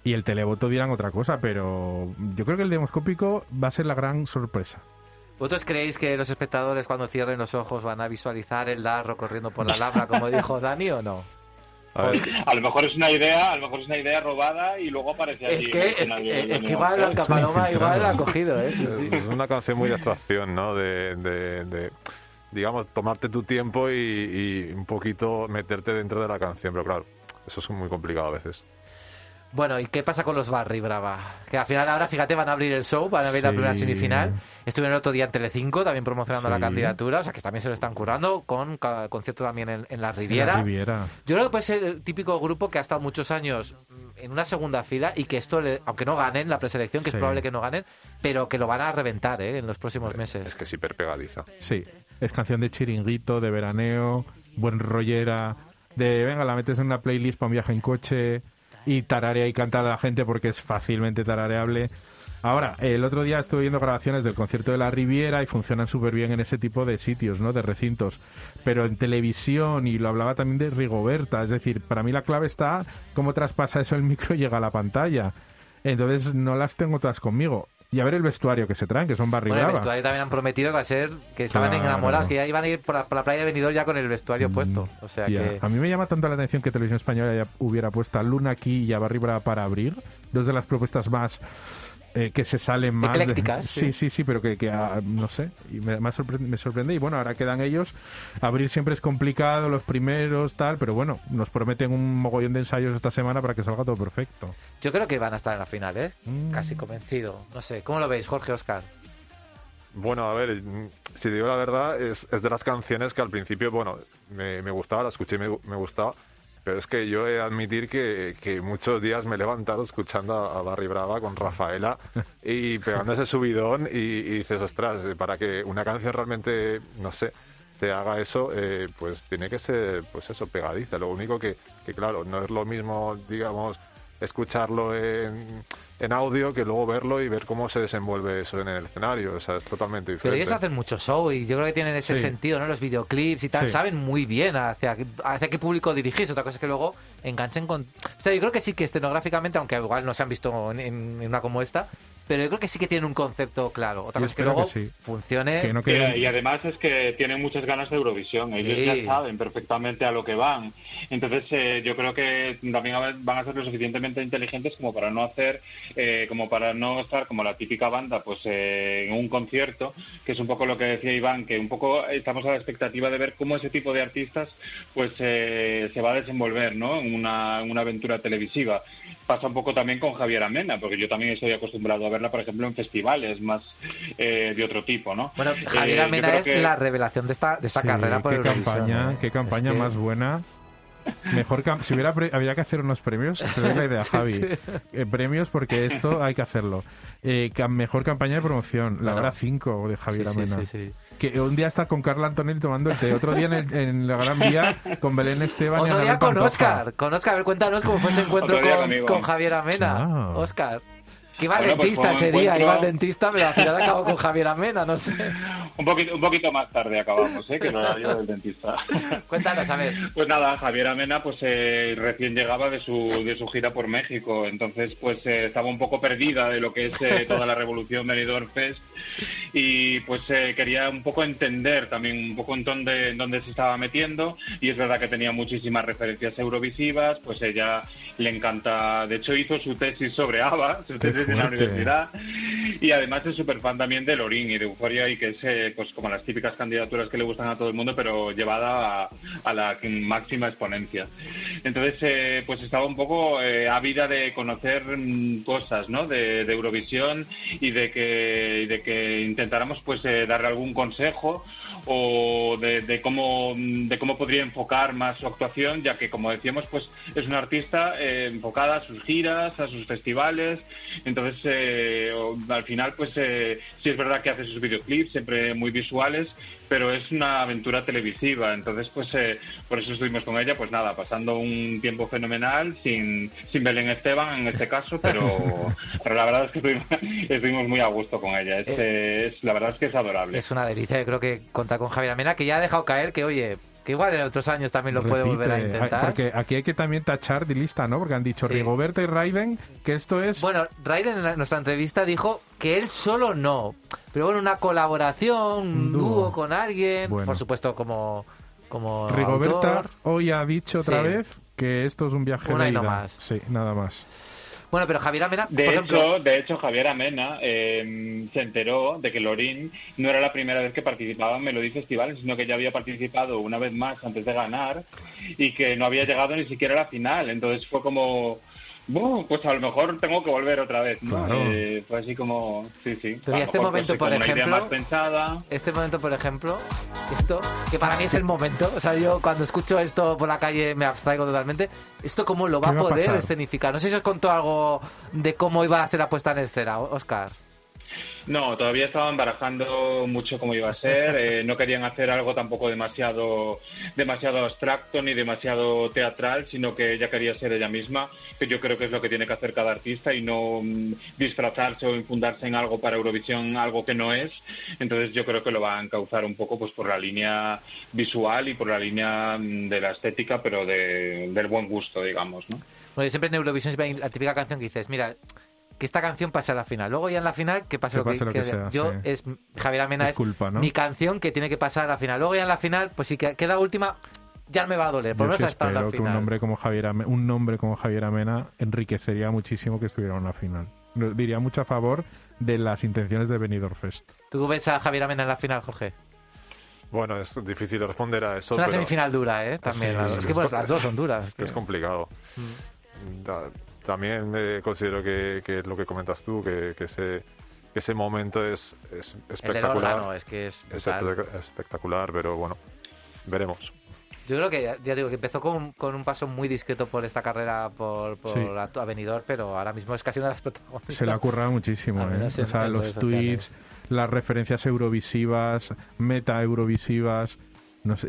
Y el televoto dirán otra cosa, pero yo creo que el demoscópico va a ser la gran sorpresa. ¿Vosotros creéis que los espectadores cuando cierren los ojos van a visualizar el Darro corriendo por la Alhambra, como dijo Dani, o no? A ver, A lo mejor es una idea, a lo mejor es una idea robada y luego aparece allí Es en que, es que, que igual. Blanca Paloma igual la ha cogido, ¿eh? Sí, sí. es una canción muy de abstracción, ¿no? De, de- de, digamos, tomarte tu tiempo y, y un poquito meterte dentro de la canción. Pero claro, eso es muy complicado a veces. Bueno, ¿y qué pasa con los Barry Brava? Que al final ahora, fíjate, van a abrir el show, van a abrir la primera semifinal. Estuvieron el otro día en Telecinco también promocionando la candidatura, o sea que también se lo están currando, con concierto también en, en la Riviera. La Riviera. Yo creo que puede ser el típico grupo que ha estado muchos años en una segunda fila y que esto, le- aunque no ganen la preselección, que Sí. es probable que no ganen, pero que lo van a reventar ¿eh? en los próximos Es meses. que es hiper pegadiza. Sí, es canción de chiringuito, de veraneo, buen rollera, de venga, la metes en una playlist para un viaje en coche y tararea y canta a la gente porque es fácilmente tarareable. Ahora, el otro día estuve viendo grabaciones del concierto de la Riviera y funcionan súper bien en ese tipo de sitios, ¿no? De recintos. Pero en televisión, y lo hablaba también de Rigoberta, es decir, para mí la clave está cómo traspasa eso el micro y llega a la pantalla. Entonces no las tengo todas conmigo. Y a ver el vestuario que se traen, que son Barry Bueno, el vestuario también han prometido que va a ser que estaban Claro. enamorados, que ya iban a ir por la, por la playa de Benidorm ya con el vestuario puesto. O sea que... A mí me llama tanto la atención que Televisión Española ya hubiera puesto a Luna aquí y a Barry Brava para abrir. Dos de las propuestas más eh, que se salen más. de- Eclécticas, sí, sí. sí, sí, pero que, que, ah, no sé. Y me, me sorprende. Y bueno, ahora quedan ellos. Abrir siempre es complicado, los primeros, tal. Pero bueno, nos prometen un mogollón de ensayos esta semana para que salga todo perfecto. Yo creo que van a estar en la final, ¿eh? Mm. Casi convencido. No sé, ¿cómo lo veis, Jorge Oscar? Bueno, a ver, mm, si digo la verdad, es, es de las canciones que al principio, bueno, me, me gustaba, la escuché y me, me gustaba, pero es que yo he de admitir que, que muchos días me he levantado escuchando a, Barry Brava con Rafaela y pegando ese subidón y, y dices, ostras, para que una canción realmente, no sé, te haga eso, eh, pues tiene que ser, pues eso, pegadiza. Lo único que, que, claro, no es lo mismo, digamos, escucharlo en, en audio que luego verlo y ver cómo se desenvuelve eso en el escenario. O sea, es totalmente Pero diferente. ellos hacen mucho show y yo creo que tienen ese Sí. sentido, ¿no? Los videoclips y tal, Sí. saben muy bien hacia, hacia qué público dirigirse. Otra cosa es que luego enganchen con... O sea, yo creo que sí que escenográficamente, aunque igual no se han visto en, en una como esta, pero yo creo que sí que tienen un concepto claro. Otra cosa es que espero luego que sí. funcione... Que no Y, quede- y además es que tienen muchas ganas de Eurovisión. Ellos Sí. ya saben perfectamente a lo que van. Entonces eh, yo creo que también van a ser lo suficientemente inteligentes como para no hacer, eh, como para no estar como la típica banda, pues eh, en un concierto, que es un poco lo que decía Iván, que un poco estamos a la expectativa de ver cómo ese tipo de artistas, pues eh, se va a desenvolver, ¿no? En una, en una aventura televisiva. Pasa un poco también con Javier Amena, porque yo también estoy acostumbrado a ver verla, por ejemplo, en festivales más eh, de otro tipo, ¿no? Bueno, Eh, Javier Amena es que- la revelación de esta, de esta Sí, carrera por qué Eurovisión, campaña, ¿eh? qué campaña Es que- más buena. Mejor cam- si hubiera pre- habría que hacer unos premios, te doy la idea, Javi. sí. Eh, premios porque esto hay que hacerlo. Eh, mejor campaña de promoción, la Bueno. hora 5 de Javier Sí, sí, Amena. sí, sí. Que un día está con Carla Antonelli tomando el té, otro día en, el- en la Gran Vía con Belén Esteban y Otro Anabel día con Pantoja. Oscar. Con Oscar, a ver, cuéntanos cómo fue ese encuentro con, Javier Amena. Oscar. Que iba Bueno, pues dentista un ese día, encuentro- iba al dentista, pero al final acabó con Javier Amena, no sé. Un poquito, un poquito más tarde acabamos, ¿eh? que el horario del dentista. Cuéntanos, a ver. Pues nada, Javier Amena pues eh, recién llegaba de su, de su gira por México, entonces pues eh, estaba un poco perdida de lo que es eh, toda la revolución Benidorm Fest y pues eh, quería un poco entender también un poco en dónde, en dónde se estaba metiendo y es verdad que tenía muchísimas referencias eurovisivas, pues ella le encanta, de hecho hizo su tesis sobre ABBA, su tesis en la universidad y además es súper fan también de Lorín y de Euforia y que es eh, pues como las típicas candidaturas que le gustan a todo el mundo pero llevada a, a la máxima exponencia. Entonces eh, pues estaba un poco eh, ávida de conocer mm, cosas ¿no? de, de Eurovisión y de que, de que intentáramos pues eh, darle algún consejo o de, de cómo de cómo podría enfocar más su actuación ya que como decíamos pues es una artista enfocada a sus giras a sus festivales entonces eh, o- al final pues eh, sí es verdad que hace sus videoclips siempre muy visuales pero es una aventura televisiva. Entonces pues eh, por eso estuvimos con ella. Pues nada pasando un tiempo fenomenal sin sin Belén Esteban en este caso pero pero la verdad es que estuvimos, estuvimos muy a gusto con ella. Es, eh, es- la verdad es que es adorable. Es una delicia, yo creo que contar con Javier Amena, que ya ha dejado caer que, oye, que igual en otros años también lo puede volver a Repite. intentar. Porque aquí hay que también tachar de lista, ¿no? Porque han dicho Sí. Rigoberta y Raiden que esto es... Bueno, Raiden en nuestra entrevista dijo que él solo no. Pero bueno, una colaboración, un dúo. con alguien, Bueno. por supuesto como, como Rigoberta autor. hoy ha dicho otra Sí. vez que esto es un viaje Una de y no más. Sí, nada más. Bueno, pero Javier Amena, De por hecho, de hecho, Javier Amena eh, se enteró de que Lorín no era la primera vez que participaba en Melody Festival, sino que ya había participado una vez más antes de ganar y que no había llegado ni siquiera a la final. Entonces fue como, "Buh, pues a lo mejor tengo que volver otra vez. ¿no? Claro. Eh, fue así como, sí, sí. Pero y este momento, por ejemplo, más pensada. Este momento, por ejemplo, esto, que para mí es el momento, o sea, yo cuando escucho esto por la calle me abstraigo totalmente, ¿esto cómo lo va ¿Qué a va a poder escenificar? No sé si os contó algo de cómo iba a hacer la puesta en escena, Oscar. No, todavía estaban barajando mucho cómo iba a ser. eh, no querían hacer algo tampoco demasiado, demasiado abstracto ni demasiado teatral, sino que ella quería ser ella misma, que yo creo que es lo que tiene que hacer cada artista y no mm, disfrazarse o infundarse en algo para Eurovisión, algo que no es. Entonces yo creo que lo va a encauzar un poco pues por la línea visual y por la línea mm, de la estética, pero de- del buen gusto, digamos, ¿no? Bueno, siempre en Eurovisión la típica canción que dices, mira, que esta canción pase a la final. Luego ya en la final, que pase, Que lo, que, pase lo que sea, Yo, sí. es Javier Amena Es es, culpa, ¿no? mi canción que tiene que pasar a la final. Luego ya en la final, pues si que- queda última, ya no me va a doler. Por lo Yo sí la que un final. nombre como Javier Ame- un nombre como Javier Amena enriquecería muchísimo que estuviera en la final. Diría mucho a favor de las intenciones de Benidorm Fest. ¿Tú ves a Javier Amena en la final, Jorge? Bueno, es difícil responder a eso. Es una pero semifinal dura, ¿eh? También. Sí, las- sí, es que es pues, las dos son duras. es que es complicado. Mm. Da- También eh, considero que, que lo que comentas tú, que, que ese, que ese momento es, es espectacular. órgano, es que es espectacular, pero bueno, veremos. Yo creo que, ya digo, que empezó con, con un paso muy discreto por esta carrera por, por Sí. la- Avenidor, pero ahora mismo es casi una de las protagonistas. Se le ha currado muchísimo, ¿eh? O sea, los tweets, las referencias eurovisivas, meta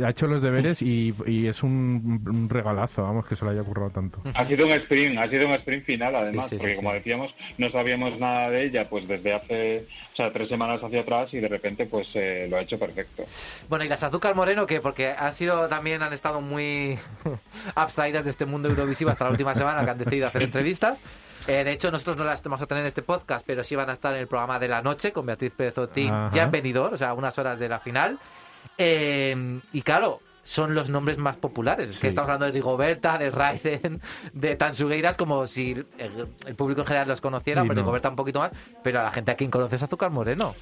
ha hecho los deberes y, y es un, un regalazo, vamos, que se lo haya currado tanto. Ha sido un sprint, ha sido un sprint final además, Sí, sí, sí, porque sí. como decíamos, no sabíamos nada de ella pues desde hace, o sea, tres semanas hacia atrás y de repente pues eh, lo ha hecho perfecto. Bueno, y las Azúcar Moreno, que porque han sido también han estado muy abstraídas de este mundo eurovisivo hasta la última semana, que han decidido hacer entrevistas. Eh, de hecho, nosotros no las vamos a tener en este podcast, pero sí van a estar en el programa de la noche con Beatriz Pérez Otín, Ajá. ya en Benidorm, o sea, unas horas de la final. Eh, y claro, son los nombres más populares. Es Sí. que estamos hablando de Rigoberta, de Raiden, de Tansugueiras, como si el, el público en general los conociera, Y pero no. Rigoberta un poquito más. Pero a la gente a quien conoce es Azúcar Moreno.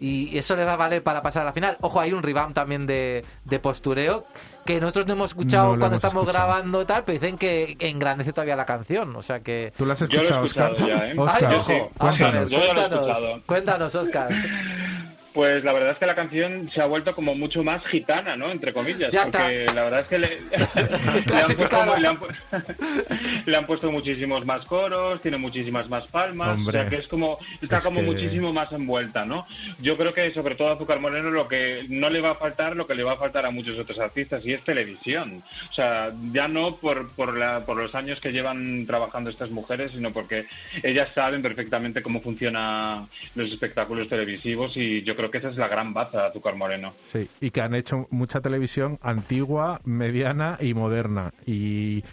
y eso le va a valer para pasar a la final. Ojo, hay un revamp también de, de postureo que nosotros no hemos escuchado No cuando hemos estamos escuchado. grabando y tal, pero dicen que engrandece todavía la canción. O sea que. ¿Tú lo has Yo lo he escuchado, Oscar? ya, ¿eh? Oscar, Ay, ojo, cuéntanos. Yo ya lo he cuéntanos, escuchado. cuéntanos, Oscar. Pues la verdad es que la canción se ha vuelto como mucho más gitana, ¿no? Entre comillas. Ya porque la verdad es que le, le han puesto, le han pu- le han puesto muchísimos más coros, tiene muchísimas más palmas, Hombre, o sea que es como, está es como que- muchísimo más envuelta, ¿no? Yo creo que sobre todo a Azúcar Moreno lo que no le va a faltar, lo que le va a faltar a muchos otros artistas, y es televisión. O sea, ya no por, por, la, por los años que llevan trabajando estas mujeres, sino porque ellas saben perfectamente cómo funcionan los espectáculos televisivos y yo creo que esa es la gran baza de Azúcar Moreno. Sí, y que han hecho mucha televisión antigua, mediana y moderna. Y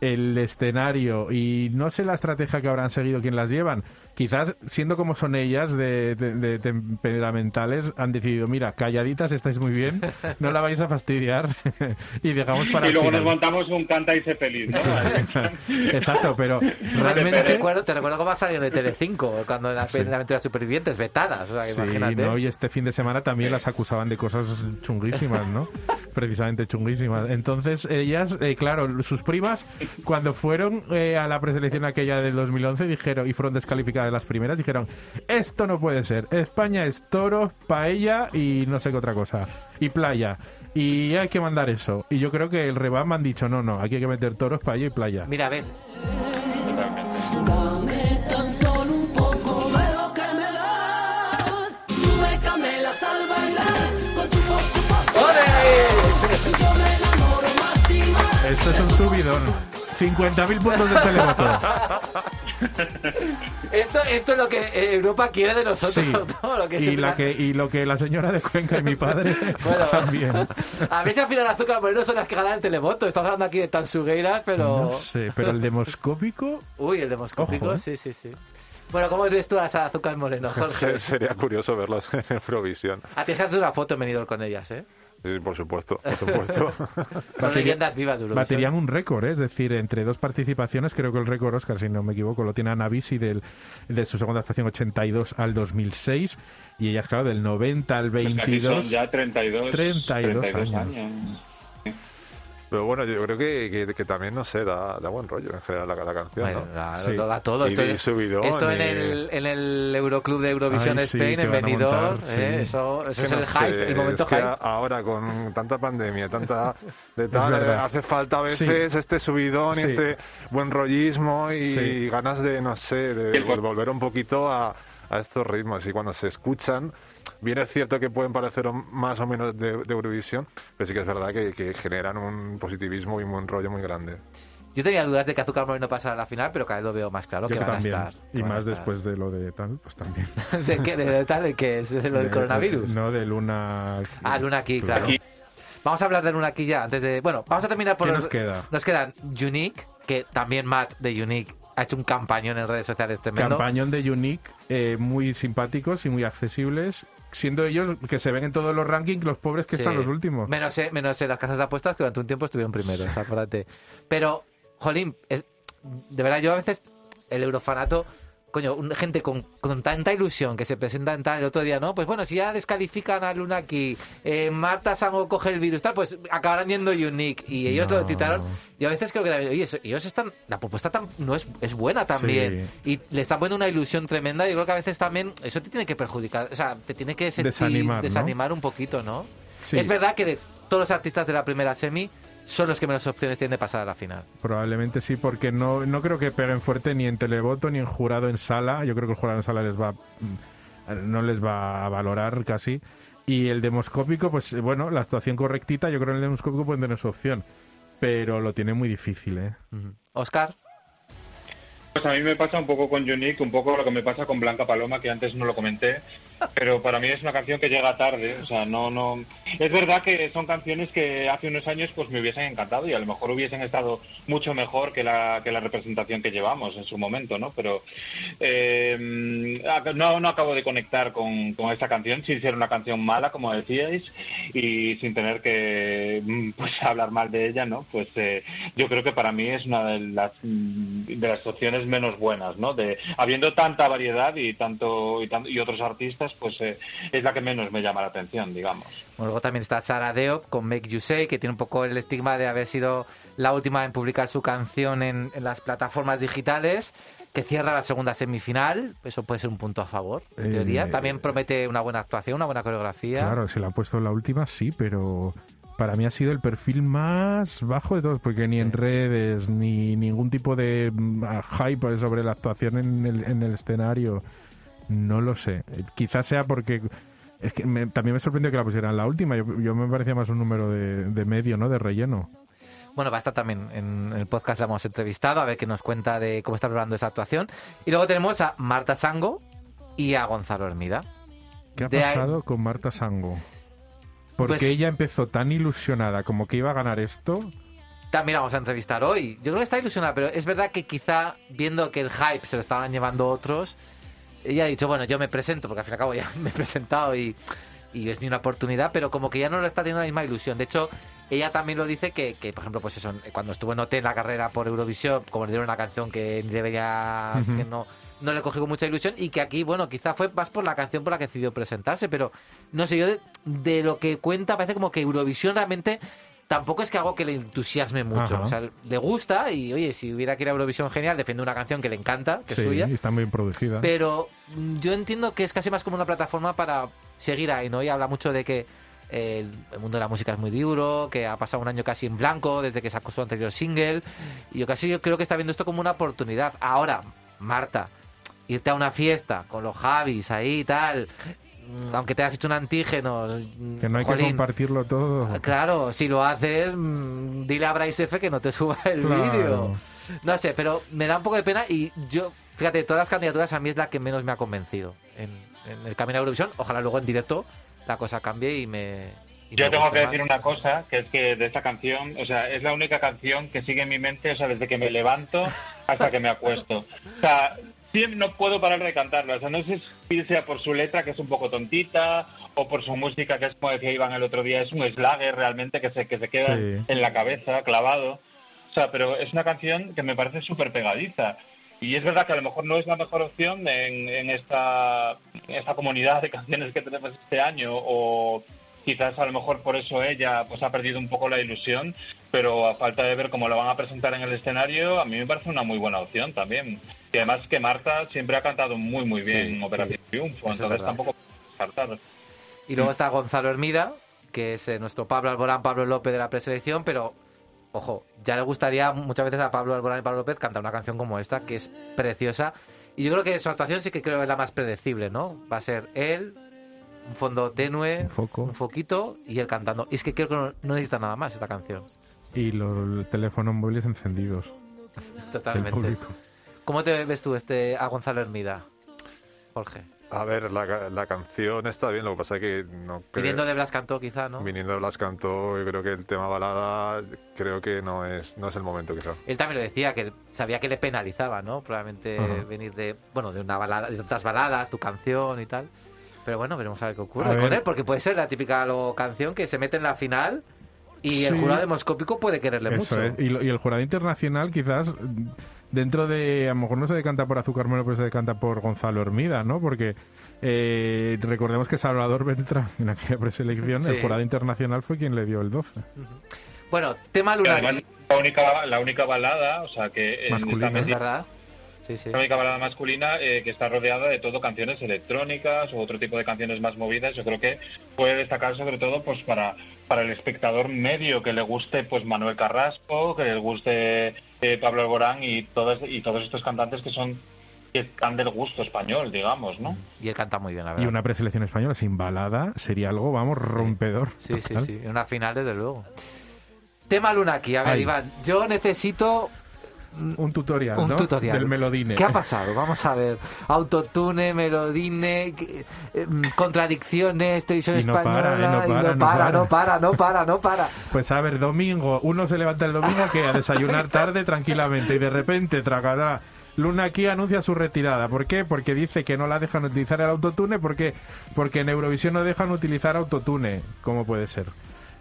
el escenario y no sé la estrategia que habrán seguido quien las llevan. Quizás, siendo como son ellas de, de- de temperamentales, han decidido, mira, calladitas estáis muy bien, no la vais a fastidiar y dejamos para y luego nos final. montamos un canta y sé feliz, ¿no? Exacto, pero Te realmente... recuerdo, te recuerdo cómo ha salido de Telecinco cuando en la Sí. en la aventura de supervivientes vetadas. O sea, Sí, imagínate. ¿no? y este fin de semana también las acusaban de cosas chunguísimas, ¿no? Precisamente chunguísimas. Entonces, ellas, eh, claro, sus primas, cuando fueron eh, a la preselección aquella del 2011, dijeron, y fueron descalificadas de las primeras, dijeron, esto no puede ser. España es toros, paella y no sé qué otra cosa. Y playa. Y hay que mandar eso. Y yo creo que el Rebam han dicho, no, no, aquí hay que meter toros, paella y playa. Mira, a ver. Me me me. Esto es un subidón. 50.000 puntos de televoto. Esto, esto es lo que eh, Europa quiere de nosotros. Sí. ¿no? Lo que Y, la que, y lo que la señora de Cuenca y mi padre Bueno, también. a ver si al final Azúcar Moreno son las que ganan el televoto. Estamos hablando aquí de Tansugueiras, pero. No sé, pero el demoscópico, Uy, el demoscópico, Ojo, ¿eh? sí, sí, sí. Bueno, ¿cómo ves tú a esa Azúcar Moreno, Jorge? Se- Sería curioso verlas en Eurovisión. A ti se hace una foto en Benidorm con ellas, ¿eh? Sí, por supuesto, por supuesto. Son leyendas vivas de Eurovisión. baterían un récord, ¿eh? es decir, entre dos participaciones, creo que el récord Oscar, si no me equivoco, lo tiene Ana Bisi del, de su segunda actuación 82 al 2006 y ellas, claro, del 90 al Pues aquí son 22. ya 32, 32 años. Pero bueno, yo creo que, que, que también, no sé, da, da buen rollo en general la, la canción, Sí. da todo. Y- Esto, y subidón, esto en, y- el, en el Euroclub de Eurovisión Ay, sí, Spain, que en van a Benidorm, montar, ¿eh? sí. eso, eso Que es no el sé, hype, el momento es que hype. ahora con tanta pandemia, tanta de tal, verdad. hace falta a veces este subidón Sí. y este buen rollismo y Sí. ganas de, no sé, de volver un poquito a, a estos ritmos. Y cuando se escuchan, bien es cierto que pueden parecer más o menos de, de Eurovisión, pero sí que es verdad que, que generan un positivismo y un rollo muy grande. Yo tenía dudas de que Azúcar Moreno pasara a la final, pero cada vez lo veo más claro Yo que van también. a estar. y más estar. después de lo de tal, pues también. ¿De qué? ¿De, tal? ¿De qué? ¿Es de lo del De- coronavirus? No, de Luna. Ah, Luna aquí, claro. Aquí. Vamos a hablar de Luna aquí ya, antes de... Bueno, vamos a terminar por... ¿Qué nos queda? Nos quedan Unique, que también Matt de Unique ha hecho un campañón en redes sociales tremendo. Campañón de Unique, eh, muy simpáticos y muy accesibles, siendo ellos que se ven en todos los rankings los pobres que Sí. están los últimos. Menos, menos en las casas de apuestas que durante un tiempo estuvieron primeros, acuérdate. Pero, Jolín, es, de verdad, yo a veces, el eurofanato, coño, un- gente con, con tanta ilusión que se presenta en tal el otro día, ¿no? Pues bueno, si ya descalifican a Luna aquí, eh, Marta Sango coge el virus, tal, pues acabarán yendo Unique. Y ellos No. lo titaron. Y a veces creo que, oye, ellos están, la propuesta tam- no es, es buena también. Y le están poniendo una ilusión tremenda. Yo creo que a veces también eso te tiene que perjudicar, o sea, te tiene que sentir, Desanimar, ¿no? desanimar un poquito, ¿no? Sí. Es verdad que de todos los artistas de la primera semi son los que menos opciones tienen de pasar a la final. Probablemente sí, porque no, no creo que peguen fuerte ni en televoto ni en jurado en sala. Yo creo que el jurado en sala les va mm, no les va a valorar casi. Y el demoscópico, pues bueno, la actuación correctita, yo creo que en el demoscópico pueden tener su opción. Pero lo tiene muy difícil, ¿eh? Oscar, Pues a mí me pasa un poco con Unique, un poco lo que me pasa con Blanca Paloma, que antes no lo comenté, pero para mí es una canción que llega tarde, o sea, no, no... Es verdad que son canciones que hace unos años pues me hubiesen encantado y a lo mejor hubiesen estado mucho mejor que la, que la representación que llevamos en su momento, ¿no? Pero eh, no, no acabo de conectar con, con esta canción sin ser una canción mala, como decíais, y sin tener que mm, pues hablar mal de ella, ¿no? Pues eh, yo creo que para mí es una de las mm, de las opciones menos buenas, ¿no? De habiendo tanta variedad y tanto y, y otros artistas, pues eh, es la que menos me llama la atención, digamos. Bueno, luego también está Sara Deop con Make You Say, que tiene un poco el estigma de haber sido la última en publicar su canción en, en las plataformas digitales, que cierra la segunda semifinal. Eso puede ser un punto a favor, en Eh, teoría. También promete una buena actuación, una buena coreografía. Claro, se la ha puesto en la última, sí, pero para mí ha sido el perfil más bajo de todos, porque ni en redes, ni ningún tipo de mm, hype sobre la actuación en el, en el escenario, no lo sé. Eh, Quizás sea porque... Es que me- también me sorprendió que la pusieran la última. Yo, yo me parecía más un número de, de medio, ¿no? De relleno. Bueno, va a estar también en el podcast, la hemos entrevistado, a ver qué nos cuenta de cómo está preparando esa actuación. Y luego tenemos a Marta Sango y a Gonzalo Hermida. ¿Qué ha De ahí- pasado con Marta Sango? Porque Pues- ella empezó tan ilusionada como que iba a ganar esto. También la vamos a entrevistar hoy. Yo creo que está ilusionada, pero es verdad que quizá viendo que el hype se lo estaban llevando otros, ella ha dicho, bueno, yo me presento, porque al fin y al cabo ya me he presentado y, y es mi una oportunidad, pero como que ya no lo está teniendo la misma ilusión. De hecho, ella también lo dice que, que, por ejemplo, pues eso, cuando estuvo en OT en la carrera por Eurovisión, como le dieron una canción que le Ujú. que no, no le cogió con mucha ilusión y que aquí, bueno, quizá fue más por la canción por la que decidió presentarse, pero no sé, yo de, de lo que cuenta parece como que Eurovisión realmente tampoco es que algo que le entusiasme mucho. Ajá. O sea, le gusta y, oye, si hubiera que ir a Eurovisión, genial, defiende una canción que le encanta, que sí, es suya. y está muy producida. Pero mm, yo entiendo que es casi más como una plataforma para seguir ahí, ¿no? Y habla mucho de que eh, el, mundo de la música es muy duro, que ha pasado un año casi en blanco desde que sacó su anterior single. Y yo casi yo creo que está viendo esto como una oportunidad. Ahora, Marta, irte a una fiesta con los Javis ahí y tal, aunque te hayas hecho un antígeno. mm, que no hay que compartirlo todo. Claro, si lo haces, mm, dile a Bryce F que no te suba el Claro. vídeo. No sé, pero me da un poco de pena y yo, fíjate, de todas las candidaturas a mí es la que menos me ha convencido en, en el camino a Eurovisión. Ojalá luego en directo la cosa cambie y me... y Yo me tengo que más. decir una cosa, que es que de esta canción, o sea, es la única canción que sigue en mi mente, o sea, desde que me levanto hasta que me acuesto. O sea, siempre no puedo parar de cantarla. O sea, no sé si sea por su letra, que es un poco tontita, o por su música, que es como decía Iván el otro día, es un slagger realmente que se, que se queda Sí. en la cabeza, clavado. O sea, pero es una canción que me parece súper pegadiza. Y es verdad que a lo mejor no es la mejor opción en, en esta, en esta comunidad de canciones que tenemos este año, o quizás a lo mejor por eso ella pues ha perdido un poco la ilusión, pero a falta de ver cómo la van a presentar en el escenario, a mí me parece una muy buena opción también. Y además que Marta siempre ha cantado muy muy bien Sí, en Operación Triunfo, Eso es entonces tampoco descartar. Y luego está Gonzalo Hermida, que es eh, nuestro Pablo Alborán, Pablo López de la preselección, pero ojo, ya le gustaría muchas veces a Pablo Alborán y Pablo López cantar una canción como esta, que es preciosa. Y yo creo que su actuación sí que creo que es la más predecible, ¿no? Va a ser él, un fondo tenue, Un foco. un foquito y él cantando. Y es que creo que no, no necesita nada más esta canción. Y los teléfonos móviles encendidos. Totalmente. público. ¿Cómo te ves tú este a Gonzalo Hermida, Jorge? A ver, la, ca- la canción está bien, lo que pasa es que no creo... Viniendo de Blas Cantó, quizá, ¿no? Viniendo de Blas Cantó, yo creo que el tema balada, creo que no es, no es el momento quizá. Él también lo decía, que sabía que le penalizaba, ¿no? Probablemente venir de, bueno, de una balada, de tantas baladas, tu canción y tal. Pero bueno, veremos a ver qué ocurre A con ver. él, porque puede ser la típica lo- canción que se mete en la final y el jurado demoscópico puede quererle Eso mucho. es. Y, lo- y el jurado internacional quizás mm, dentro de, a lo mejor no se decanta por Azúcar Melo, pero se decanta por Gonzalo Hermida, ¿no? Porque eh, recordemos que Salvador Beltrán en aquella preselección, Sí. el jurado internacional fue quien le dio el 12. Bueno, tema Y Luna además, la única, la única balada, o sea, que Masculina. es verdad. Sí, sí. la única balada masculina eh, que está rodeada de todo canciones electrónicas o otro tipo de canciones más movidas. Yo creo que puede destacar sobre todo pues para, para el espectador medio que le guste pues Manuel Carrasco, que le guste eh, Pablo Alborán y todos, y todos estos cantantes que son que están del gusto español, digamos, ¿no? Y él canta muy bien, la verdad. Y una preselección española sin balada sería algo, vamos, rompedor. Sí, sí, total. sí. Una final, desde luego. Tema Lunaki. A ver. Iván, yo necesito Un tutorial, un ¿no? tutorial. Del Melodine. ¿Qué ha pasado? Vamos a ver. Autotune, melodine, eh, mm, contradicciones, televisión Y no española. para, eh, no y para, no no para. para, no para, no para. Pues a ver, domingo, uno se levanta el domingo que a desayunar tarde tranquilamente y de repente tragará. Luna aquí anuncia su retirada. ¿Por qué? Porque dice que no la dejan utilizar el autotune. ¿Por qué? Porque en Eurovisión no dejan utilizar autotune. ¿Cómo puede ser?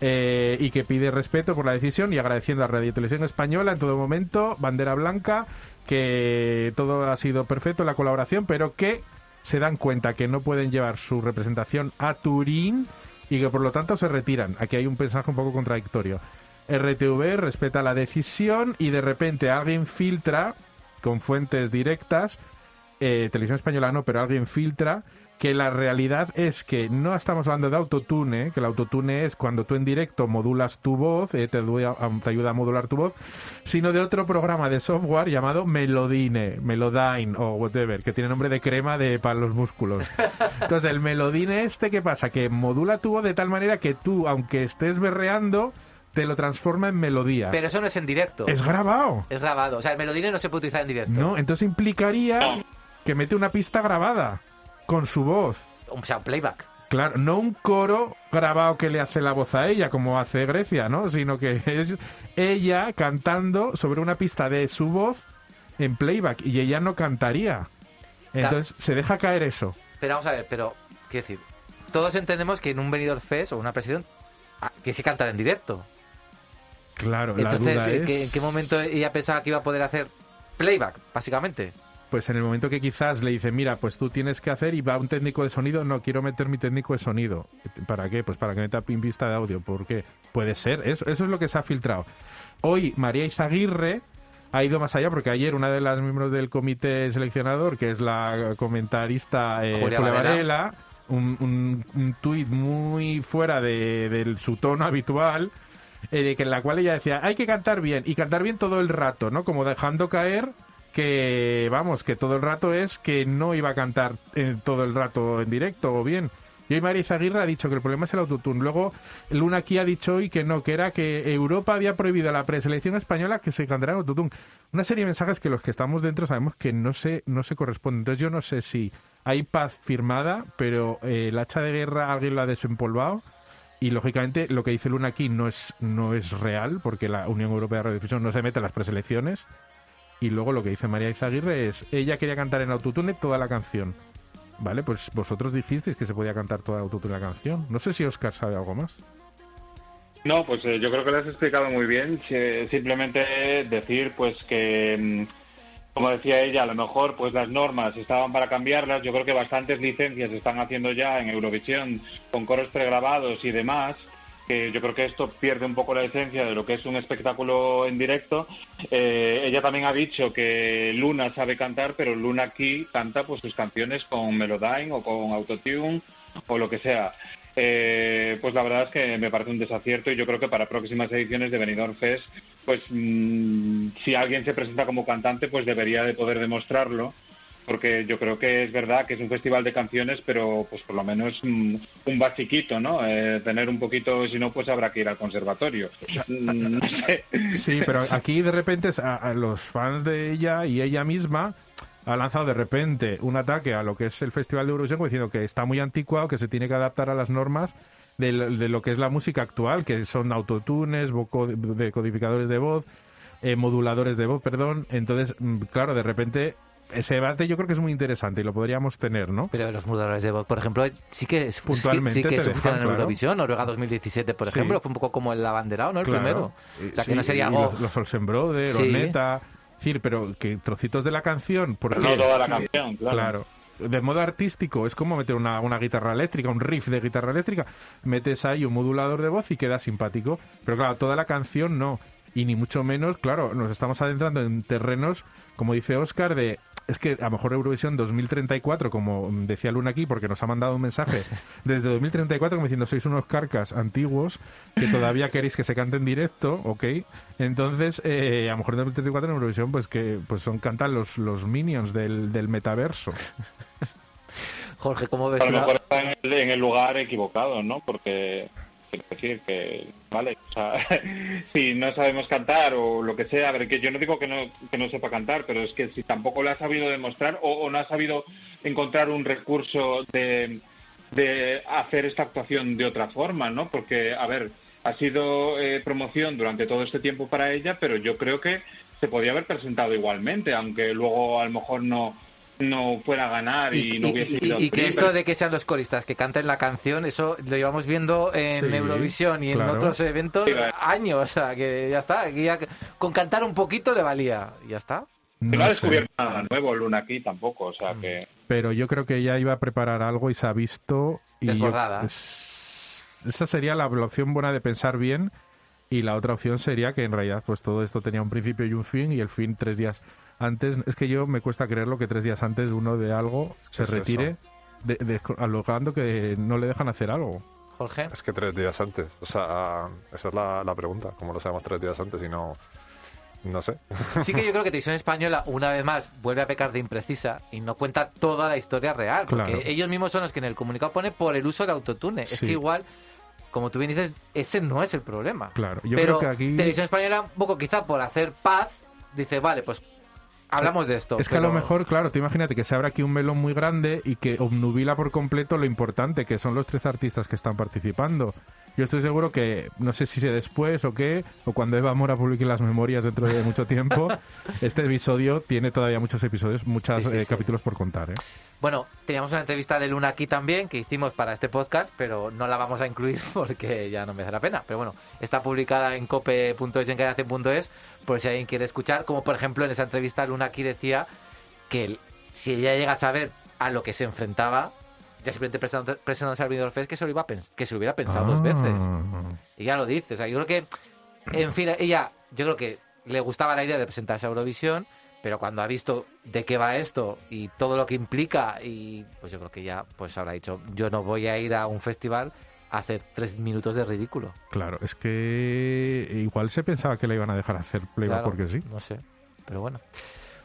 Eh, y que pide respeto por la decisión y agradeciendo a Radio Televisión Española en todo momento, bandera blanca, que todo ha sido perfecto la colaboración, pero que se dan cuenta que no pueden llevar su representación a Turín y que por lo tanto se retiran. Aquí hay un mensaje un poco contradictorio. RTV respeta la decisión y de repente alguien filtra con fuentes directas, eh, televisión española no, pero alguien filtra que la realidad es que no estamos hablando de autotune, que el autotune es cuando tú en directo modulas tu voz, eh, te, ayuda, te ayuda a modular tu voz, sino de otro programa de software llamado Melodine, Melodyne o whatever, que tiene nombre de crema de para los músculos. Entonces, el Melodine este, ¿qué pasa? Que modula tu voz de tal manera que tú, aunque estés berreando, te lo transforma en melodía. Pero eso no es en directo. Es grabado. Es grabado. O sea, el melodine no se puede utilizar en directo. No, entonces implicaría que mete una pista grabada con su voz. O sea, un playback. Claro, no un coro grabado que le hace la voz a ella, como hace Grecia, ¿no? Sino que es ella cantando sobre una pista de su voz en playback y ella no cantaría. Entonces se deja caer eso. Pero vamos a ver, pero, quiero decir, todos entendemos que en un venidor fest o una presión ah, que cantar en directo. Claro, la Entonces, duda ¿en qué, en qué momento ella pensaba que iba a poder hacer playback, básicamente? Pues en el momento que quizás le dice, mira, pues tú tienes que hacer y va un técnico de sonido, no quiero meter mi técnico de sonido. ¿Para qué? Pues para que meta pin pista de audio. ¿Por qué? Puede ser, eso, eso es lo que se ha filtrado. Hoy María Izaguirre ha ido más allá porque ayer una de las miembros del comité seleccionador, que es la comentarista eh, Julia Julia Varela. Varela, un, un, un tuit muy fuera de, de su tono habitual, eh, que en la cual ella decía, hay que cantar bien, y cantar bien todo el rato, ¿no? Como dejando caer que, vamos, que todo el rato es que no iba a cantar eh, todo el rato en directo o bien. Y hoy María Izaguirre ha dicho que el problema es el autotune. Luego Luna aquí ha dicho hoy que no, que era que Europa había prohibido a la preselección española que se cantara en autotune. Una serie de mensajes que los que estamos dentro sabemos que no se, no se corresponden. Entonces yo no sé si hay paz firmada, pero eh, el hacha de guerra alguien lo ha desempolvado. Y lógicamente lo que dice Luna aquí no es, no es real, porque la Unión Europea de Radiodifusión no se mete en las preselecciones. Y luego lo que dice María Izaguirre es, ella quería cantar en autotune toda la canción. Vale, pues vosotros dijisteis que se podía cantar toda autotune la canción. No sé si Oscar sabe algo más. No, pues eh, yo creo que lo has explicado muy bien. Si- Simplemente decir, pues que, mm, como decía ella, a lo mejor pues las normas estaban para cambiarlas. Yo creo que bastantes licencias están haciendo ya en Eurovisión con coros pregrabados y demás. Que yo creo que esto pierde un poco la esencia de lo que es un espectáculo en directo. Eh, ella también ha dicho que Luna sabe cantar, pero Luna aquí canta pues sus canciones con Melodyne o con Autotune o lo que sea. Eh, pues la verdad es que me parece un desacierto y yo creo que para próximas ediciones de Benidorm Fest, pues mm, si alguien se presenta como cantante, pues debería de poder demostrarlo, porque yo creo que es verdad que es un festival de canciones, pero pues por lo menos mm, un basiquito, ¿no? Eh, tener un poquito, si no, pues habrá que ir al conservatorio. Mm, no sé. Sí, pero aquí de repente a, a los fans de ella y ella misma ha lanzado de repente un ataque a lo que es el Festival de Eurovisión diciendo que está muy anticuado, que se tiene que adaptar a las normas de, lo- que es la música actual, que son autotunes, decodificadores de voz, eh, moduladores de voz, perdón. Entonces, mm, claro, de repente ese debate yo creo que es muy interesante y lo podríamos tener, ¿no? Pero los moduladores de voz, por ejemplo, sí que es- Puntualmente sí que, te se dejan, en claro. Eurovisión, Noruega 2017, por Sí. ejemplo, fue un poco como el abanderado, ¿no? El Claro. primero. O sea, que Sí, no sería oh, los, los Olsen Brothers, Sí. Orneta, es decir, pero que trocitos de la canción, ¿por Pero qué? no toda la canción, claro. Claro. De modo artístico, es como meter una, una guitarra eléctrica, un riff de guitarra eléctrica, metes ahí un modulador de voz y queda simpático. Pero claro, toda la canción no. Y ni mucho menos, claro, nos estamos adentrando en terrenos, como dice Oscar, de. Es que a lo mejor Eurovisión 2034, como decía Luna aquí, porque nos ha mandado un mensaje desde 2034 como diciendo sois unos carcas antiguos que todavía queréis que se cante en directo, ¿ok? Entonces, eh, a lo mejor en 2034 en Eurovisión, pues que pues son cantan los, los minions del, del metaverso. Jorge, ¿cómo ves A lo mejor está en el, en el lugar equivocado, ¿no? Porque quiero decir que, vale, o sea, si no sabemos cantar o lo que sea, a ver, que yo no digo que no, que no sepa cantar, pero es que si tampoco lo ha sabido demostrar o, o no ha sabido encontrar un recurso de, de hacer esta actuación de otra forma, ¿no? Porque, a ver, ha sido eh, promoción durante todo este tiempo para ella, pero yo creo que se podía haber presentado igualmente, aunque luego a lo mejor no no fuera a ganar y, no hubiese y- ido y que esto de que sean los coristas que canten la canción, eso lo llevamos viendo en Sí, Eurovisión y en otros eventos Sí, claro. años, o sea, que ya está, que ya con cantar un poquito le valía, y ya está. No No ha descubierto nada nuevo Luna aquí tampoco, o sea que... pero yo creo que ella iba a preparar algo y se ha visto. Y Desbordada. esa sería la, la opción buena de pensar bien. Y la otra opción sería que en realidad pues todo esto tenía un principio y un fin y el fin tres días antes. Es que yo me cuesta creerlo que tres días antes uno de algo se es retire, de, de- alogando que no le dejan hacer algo. Jorge. Es que tres días antes. O sea, esa es la, la pregunta. ¿Cómo lo sabemos tres días antes y no.? No sé. Sí que yo creo que Televisión Española, una vez más, vuelve a pecar de imprecisa y no cuenta toda la historia real. Porque Claro. ellos mismos son los que en el comunicado pone por el uso de autotune. Es Sí. que igual, como tú bien dices, ese no es el problema. Claro, yo Pero creo que aquí... Televisión Española, un poco quizá por hacer paz, dice, vale, pues hablamos de esto. Es que a lo mejor, claro, te imagínate que se abre aquí un melón muy grande y que obnubila por completo lo importante que son los tres artistas que están participando. Yo estoy seguro que, no sé si sé después o qué, o cuando Eva Mora publique las memorias dentro de mucho tiempo, este episodio tiene todavía muchos episodios, muchos Sí, sí, eh, sí. capítulos por contar. ¿eh? Bueno, teníamos una entrevista de Luna aquí también que hicimos para este podcast, pero no la vamos a incluir porque ya no merece la pena. Pero bueno, está publicada en cope.es en cadence.es por si alguien quiere escuchar. Como por ejemplo en esa entrevista Luna aquí decía que si ella llega a saber a lo que se enfrentaba, ya simplemente presentándose al Benidorm Fest, que se lo, iba a que se lo hubiera pensado dos veces. Ah. Y ya lo dice. O sea, yo creo que, en fin, ella, yo creo que le gustaba la idea de presentarse a Eurovisión, pero cuando ha visto de qué va esto y todo lo que implica, y pues yo creo que ya pues habrá dicho, yo no voy a ir a un festival a hacer tres minutos de ridículo. Claro, es que igual se pensaba que le iban a dejar hacer playback Claro, porque sí. No sé, pero bueno.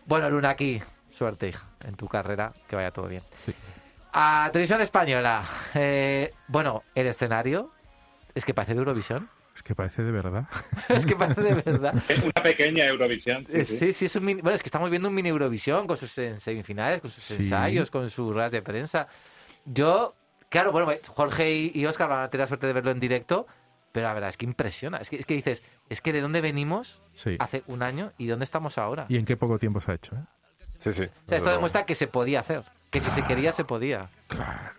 Bueno, Luna, aquí, suerte, hija, en tu carrera, que vaya todo bien. Sí. A Televisión Española, eh, bueno, el escenario, es que parece de Eurovisión, Es que parece de verdad. es que parece de verdad. Es una pequeña Eurovisión. sí, Eh, sí. Sí, sí, es un mini- bueno, es que estamos viendo un mini Eurovisión con sus semifinales, con sus Sí. ensayos, con sus ruedas de prensa. Yo, claro, bueno, Jorge y, Oscar van a tener la suerte de verlo en directo, pero la verdad es que impresiona. Es que, es que dices, es que de dónde venimos Sí. hace un año y dónde estamos ahora. Y en qué poco tiempo se ha hecho. ¿eh? Sí, sí. O sea, esto demuestra que se podía hacer, que si se quería, se podía. Claro,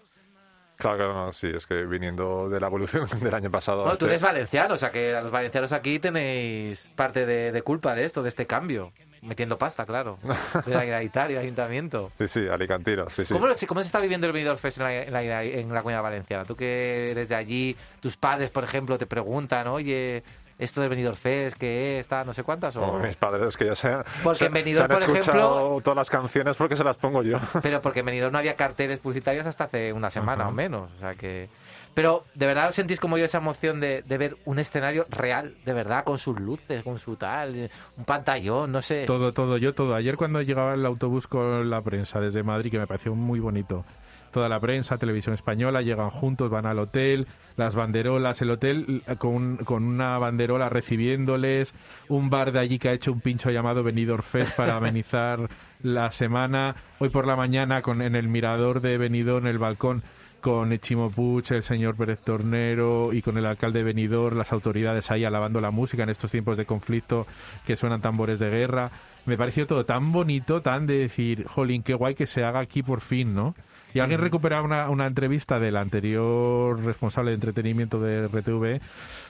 claro, no, sí, es que viniendo de la evolución del año pasado. a Bueno, tú este- eres valenciano, o sea que los valencianos aquí tenéis parte de, de culpa de esto, de este cambio. Metiendo pasta, claro. De la Generalitat Ayuntamiento. Sí, sí, Alicantino, sí, sí. ¿Cómo, cómo se está viviendo el Benidorm Fest en la, en, la, en la Comunidad Valenciana? Tú que eres de allí, tus padres, por ejemplo, te preguntan, oye, esto del Benidorm Fest, ¿qué es? ¿Está no sé cuántas? O... Mis padres es que ya se, Porque se, en Benidorm, se han por escuchado ejemplo- todas las canciones porque se las pongo yo. Pero porque en Benidorm no había carteles publicitarios hasta hace una semana o menos. O sea que... Pero, ¿de verdad sentís como yo esa emoción de, de ver un escenario real, de verdad, con sus luces, con su tal, eh, un pantallón, no sé? Todo, todo, yo todo. Ayer cuando llegaba el autobús con la prensa desde Madrid, que me pareció muy bonito. Toda la prensa, televisión española, llegan juntos, van al hotel, las banderolas, el hotel eh, con, con una banderola recibiéndoles, un bar de allí que ha hecho un pincho llamado Benidorm Fest para amenizar la semana. Hoy por la mañana con en el mirador de Benidorm, en el balcón, con Chimo Puig, el señor Pérez Tornero y con el alcalde de Benidorm, las autoridades ahí alabando la música en estos tiempos de conflicto que suenan tambores de guerra. Me pareció todo tan bonito, tan de decir, jolín, qué guay que se haga aquí por fin, ¿no? Y alguien recuperaba una, una entrevista del anterior responsable de entretenimiento de RTV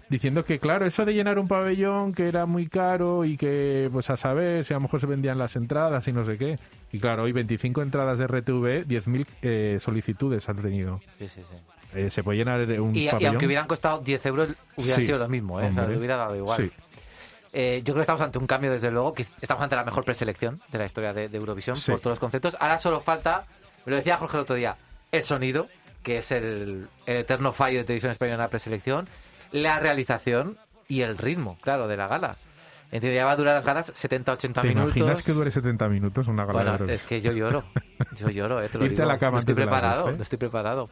diciendo que, claro, eso de llenar un pabellón que era muy caro y que, pues a saber si a lo mejor se vendían las entradas y no sé qué. Y claro, hoy 25 entradas de RTV, 10.000 eh, solicitudes han tenido. Sí, sí, sí. Eh, se puede llenar un Y, y pabellón. aunque hubieran costado 10 euros, hubiera Sí, sido lo mismo, ¿eh? O sea, hubiera dado igual. Sí. Eh, yo creo que estamos ante un cambio, desde luego, que estamos ante la mejor preselección de la historia de, de Eurovisión Sí. por todos los conceptos. Ahora solo falta, me lo decía Jorge el otro día, el sonido, que es el, el eterno fallo de televisión española en la preselección, la realización y el ritmo, claro, de la gala. En teoría va a durar las galas 70-80 ¿Te minutos. imaginas que dure 70 minutos una gala de Bueno, Eurovisión? es que yo lloro. Yo lloro, eh, te lo Irte digo. a la cama no estoy de las preparado, 12. no estoy preparado.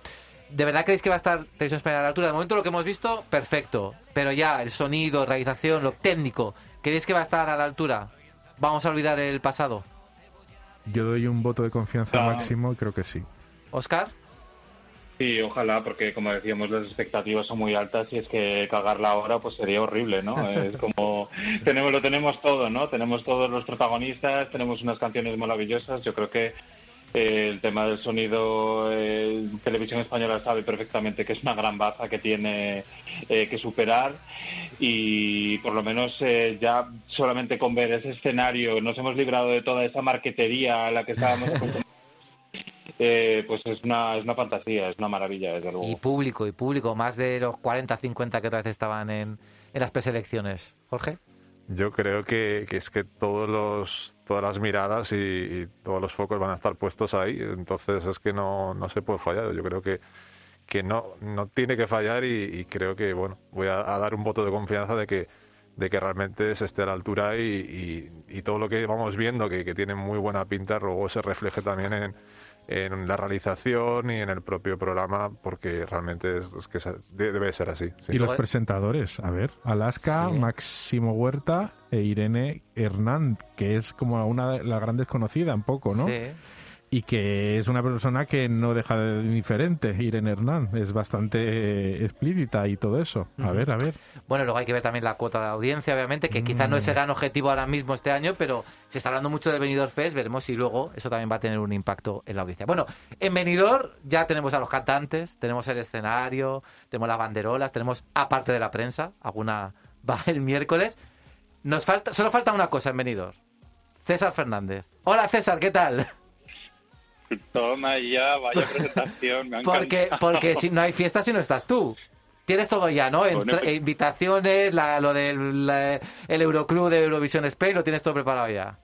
¿De verdad creéis que va a estar Televisión Española a la altura? De momento lo que hemos visto, perfecto. Pero ya, el sonido, realización, lo técnico, ¿creéis que va a estar a la altura? Vamos a olvidar el pasado. Yo doy un voto de confianza No. máximo y creo que sí. ¿Oscar? Sí, ojalá, porque como decíamos, las expectativas son muy altas y es que cagarla ahora pues sería horrible, ¿no? Es como, tenemos, lo tenemos todo, ¿no? Tenemos todos los protagonistas, tenemos unas canciones maravillosas, yo creo que eh, el tema del sonido, eh, Televisión Española sabe perfectamente que es una gran baza que tiene eh, que superar y por lo menos eh, ya solamente con ver ese escenario nos hemos librado de toda esa marquetería a la que estábamos eh, pues es una, es una fantasía, es una maravilla, desde luego. Y público, y público, más de los 40, 50 que otra vez estaban en, en las preselecciones. Jorge. Yo creo que, es que todos los, todas las miradas y, todos los focos van a estar puestos ahí, entonces es que no, no se puede fallar. Yo creo que, que no, no tiene que fallar y, creo que, bueno, voy a, dar un voto de confianza de que, de que realmente se esté a la altura y, y- y todo lo que vamos viendo, que, que tiene muy buena pinta, luego se refleje también en, en la realización y en el propio programa, porque realmente es, es que debe ser así. sí. Y los presentadores, a ver, Alaska, Sí. Máximo Huerta e Irene Hernán, que es como una de las grandes conocida un poco, ¿no? Sí. Y que es una persona que no deja de indiferente, Irene Hernán, es bastante eh, explícita y todo eso. A ver, a ver. Bueno, luego hay que ver también la cuota de audiencia, obviamente, que quizás no es el gran objetivo ahora mismo este año, pero se está hablando mucho del Benidorm Fest, veremos si luego eso también va a tener un impacto en la audiencia. Bueno, en Benidorm ya tenemos a los cantantes, tenemos el escenario, tenemos las banderolas, tenemos aparte de la prensa, alguna va el miércoles. Nos falta, solo falta una cosa en Benidorm. César Fernández. Hola César, ¿qué tal? Toma ya, vaya presentación, me Porque, porque si no hay fiesta si no estás tú. Tienes todo ya, ¿no? Entra- pues- invitaciones, la- lo del la- el Euroclub de Eurovisión Spain, lo tienes todo preparado ya.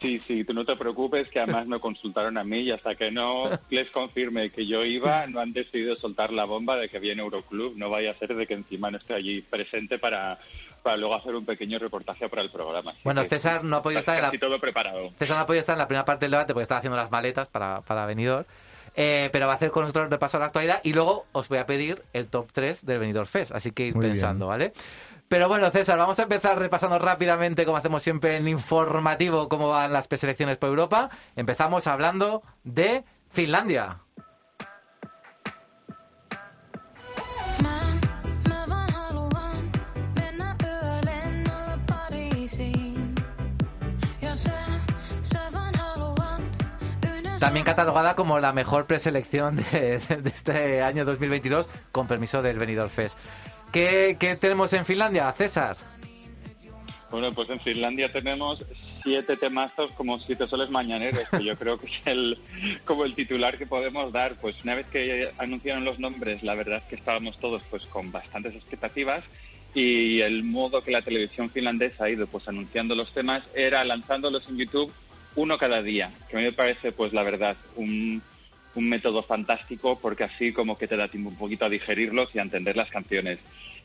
Sí, sí, tú no te preocupes, que además me consultaron a mí y hasta que no les confirme que yo iba, no han decidido soltar la bomba de que viene Euroclub. No vaya a ser de que encima no esté allí presente para, para luego hacer un pequeño reportaje para el programa. Así Bueno, César no ha podido estar en la, casi todo preparado. César no ha podido estar en la primera parte del debate porque estaba haciendo las maletas para, para Benidorm. Eh, pero va a hacer con nosotros el repaso a la actualidad y luego os voy a pedir el top 3 del Benidorm Fest, así que ir Muy pensando, ¿vale? Pero bueno, César, vamos a empezar repasando rápidamente, como hacemos siempre en informativo, cómo van las preselecciones por Europa. Empezamos hablando de Finlandia. También catalogada como la mejor preselección de, de este año 2022, con permiso del Benidorm Fest. ¿Qué, qué tenemos en Finlandia, César? Bueno, pues en Finlandia tenemos siete temazos como siete soles mañaneros, que yo creo que es el, como el titular que podemos dar. Pues una vez que anunciaron los nombres, la verdad es que estábamos todos pues con bastantes expectativas y el modo que la televisión finlandesa ha ido pues anunciando los temas era lanzándolos en YouTube uno cada día, que a mí me parece pues la verdad un, un método fantástico porque así como que te da tiempo un poquito a digerirlos y a entender las canciones.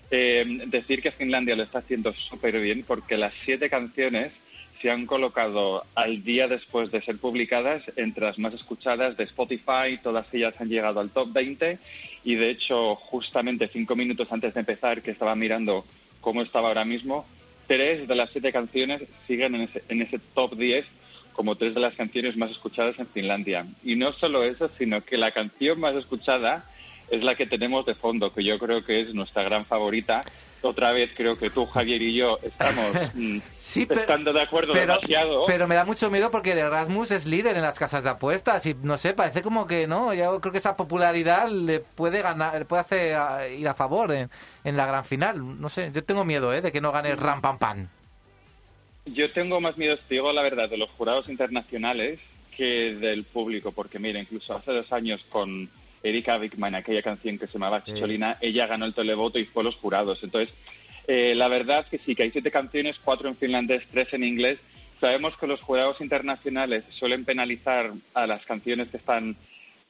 Eh, decir que Finlandia lo está haciendo súper bien porque las siete canciones se han colocado al día después de ser publicadas entre las más escuchadas de Spotify, todas ellas han llegado al top 20 y de hecho justamente cinco minutos antes de empezar que estaba mirando cómo estaba ahora mismo, tres de las siete canciones siguen en ese, en ese top 10 como tres de las canciones más escuchadas en Finlandia. Y no solo eso, sino que la canción más escuchada es la que tenemos de fondo, que yo creo que es nuestra gran favorita. Otra vez creo que tú, Javier y yo estamos mm, Sí, pero- estando de acuerdo pero, demasiado. pero me da mucho miedo porque el Erasmus es líder en las casas de apuestas y no sé, parece como que no, yo creo que esa popularidad le puede ganar, le puede hacer a- ir a favor en, en la gran final. No sé, yo tengo miedo, ¿eh? De que no gane Ram Pam Pam. Yo tengo más miedo, te digo la verdad, de los jurados internacionales que del público, porque mira, incluso hace dos años con Erika Wickman, aquella canción que se llamaba Sí. Chicholina, ella ganó el televoto y fue los jurados. Entonces, eh, la verdad que sí, que hay siete canciones, cuatro en finlandés, tres en inglés. Sabemos que los jurados internacionales suelen penalizar a las canciones que están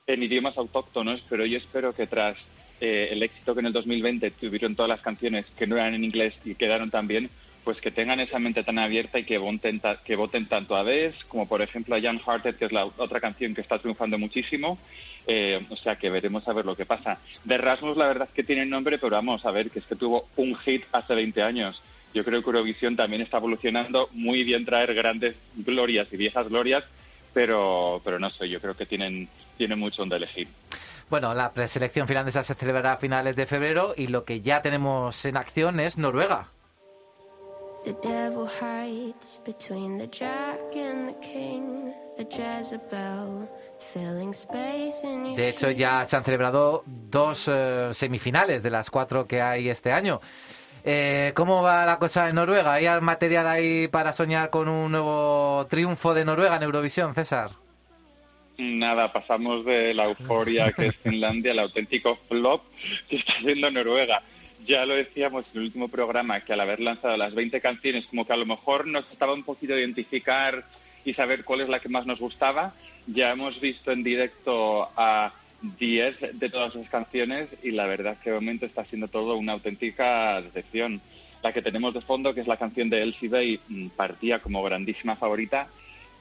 en idiomas autóctonos, pero yo espero que tras eh, el éxito que en el 2020 tuvieron todas las canciones que no eran en inglés y quedaron tan bien, pues que tengan esa mente tan abierta y que voten, que voten tanto a Bess como por ejemplo a Jan Hearted, que es la otra canción que está triunfando muchísimo. Eh, o sea que veremos a ver lo que pasa. De Rasmus la verdad es que tiene nombre, pero vamos a ver que es que tuvo un hit hace 20 años. Yo creo que Eurovisión también está evolucionando muy bien traer grandes glorias y viejas glorias, pero, pero no sé, yo creo que tienen, tienen mucho donde elegir. Bueno, la preselección finlandesa se celebrará a finales de febrero y lo que ya tenemos en acción es Noruega. The devil hides between the jack and the king. A Jezebel filling space in your De hecho, ya se han celebrado dos eh, semifinales de las cuatro que hay este año. Eh, ¿Cómo va la cosa en Noruega? ¿Hay material ahí para soñar con un nuevo triunfo de Noruega en Eurovisión, César? Nada, pasamos de la euforia que es Finlandia al auténtico flop que está haciendo Noruega. Ya lo decíamos en el último programa, que al haber lanzado las 20 canciones, como que a lo mejor nos estaba un poquito identificar y saber cuál es la que más nos gustaba. Ya hemos visto en directo a 10 de todas esas canciones y la verdad que de momento está siendo todo una auténtica decepción. La que tenemos de fondo, que es la canción de Elsie Bay, mm, partía como grandísima favorita,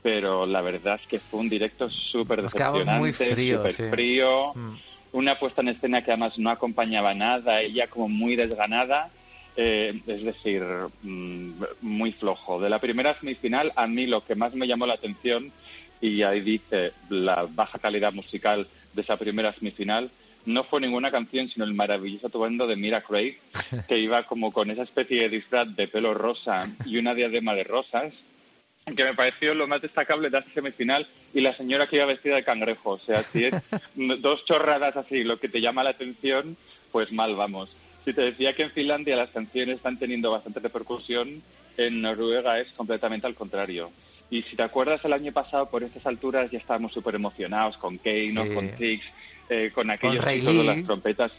pero la verdad es que fue un directo súper decepcionante, súper sí. frío, Mm. Una puesta en escena que además no acompañaba nada, ella como muy desganada, eh, es decir, mm, muy flojo. De la primera semifinal, a mí lo que más me llamó la atención, y ahí dice la baja calidad musical de esa primera semifinal, no fue ninguna canción, sino el maravilloso atuendo de Mira Craig, que iba como con esa especie de disfraz de pelo rosa y una diadema de rosas, que me pareció lo más destacable de esta semifinal, y la señora que iba vestida de cangrejo. O sea, si es dos chorradas así lo que te llama la atención, pues mal vamos. Si te decía que en Finlandia las canciones están teniendo bastante repercusión, en Noruega es completamente al contrario. Y si te acuerdas, el año pasado, por estas alturas, ya estábamos súper emocionados con Keino, Sí. con Tix, eh, con aquellos de Lee. las trompetas.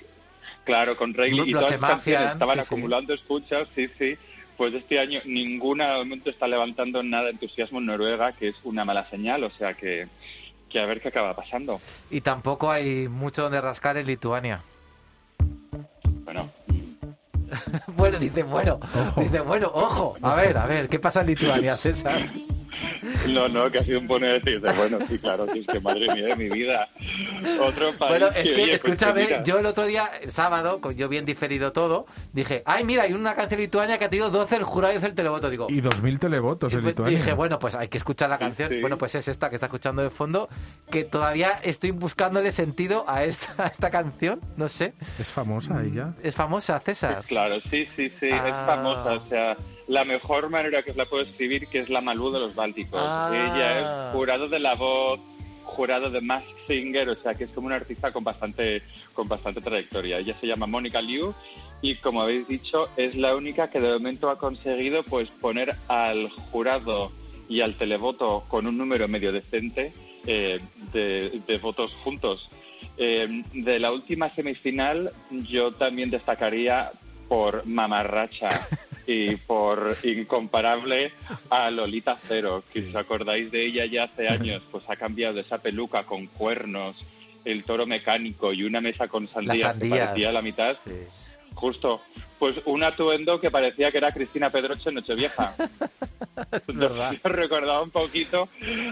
Claro, con Ray Lee. Y todas las canciones estaban sí, sí. acumulando escuchas, sí, sí. Pues este año ninguna de momento está levantando nada de entusiasmo en Noruega, que es una mala señal, o sea que, que a ver qué acaba pasando. Y tampoco hay mucho donde rascar en Lituania. Bueno, Bueno, dice, bueno, dice, bueno, ojo. A ver, a ver, ¿qué pasa en Lituania, César? No, no, que ha sido un pone decir, bueno, sí, claro, sí, es que madre mía de mi vida. Otro país Bueno, es que, pues escúchame, mira, yo el otro día, el sábado, con- yo bien diferido todo, dije, ay, mira, hay una canción lituania que ha tenido 12 el jurado y 12 el televoto. Digo, Y 2.000 televotos y en pues Lituania. dije, bueno, pues hay que escuchar la canción. sí. Bueno, pues es esta que está escuchando de fondo, que todavía estoy buscándole sentido a esta, a esta canción. No sé, Es famosa ella. es famosa, César. Claro, sí, sí, sí, es Ah. famosa, o sea, la mejor manera que os la puedo escribir, que es la Malú de los Bálticos. Ah. Ella es jurado de la voz, jurado de Mask Singer, o sea, que es como una artista con bastante, con bastante trayectoria. Ella se llama Mónica Liu y, como habéis dicho, es la única que de momento ha conseguido, pues, poner al jurado y al televoto con un número medio decente eh, de, de votos juntos. Eh, de la última semifinal, yo también destacaría por mamarracha y por incomparable a Lolita Cero, que si os acordáis de ella ya hace años, pues ha cambiado esa peluca con cuernos, el toro mecánico y una mesa con sandías, que parecía la mitad, Sí. justo, pues un atuendo que parecía que era Cristina Pedroche en Nochevieja. Nos recordaba un poquito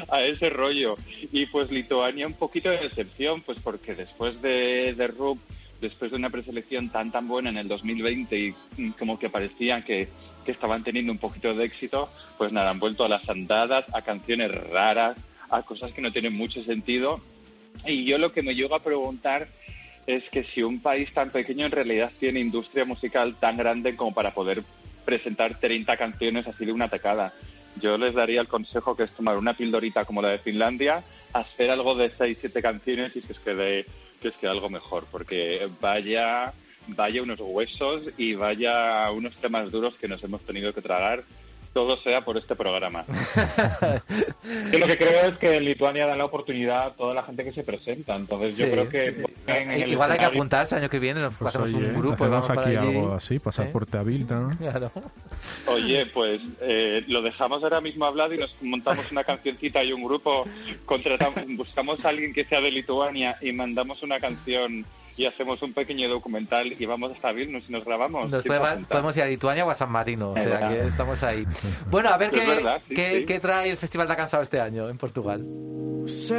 a ese rollo. Y pues Lituania un poquito de decepción, pues porque después de, de RUP, después de una preselección tan tan buena en el 2020 y mm, como que parecía que, que estaban teniendo un poquito de éxito, pues nada, han vuelto a las andadas, a canciones raras, a cosas que no tienen mucho sentido. Y yo lo que me llego a preguntar es que si un país tan pequeño en realidad tiene industria musical tan grande como para poder presentar 30 canciones así de una tacada. Yo les daría el consejo que es tomar una pildorita como la de Finlandia, hacer algo de 6-7 canciones y que os quede, que os quede algo mejor, porque vaya, vaya unos huesos y vaya unos temas duros que nos hemos tenido que tragar, todo sea por este programa. Yo lo que creo es que en Lituania dan la oportunidad a toda la gente que se presenta. Entonces yo Sí. creo que en- en el Igual hay que apuntarse año que viene, nos Pues pasamos oye, un grupo y vamos para aquí allí. algo así, pasaporte habilita, ¿no? Claro. Oye, pues eh, lo dejamos ahora mismo hablado y nos montamos una cancioncita y un grupo, contratamos, buscamos a alguien que sea de Lituania y mandamos una canción y hacemos un pequeño documental y vamos hasta Vilnius y nos grabamos. Nos ¿Quién se podemos, ir a Lituania o a San Marino, o sea verdad. que estamos ahí. Bueno, a ver qué, verdad, sí, qué, sí. qué trae el Festival da Cansado este año en Portugal. Nos.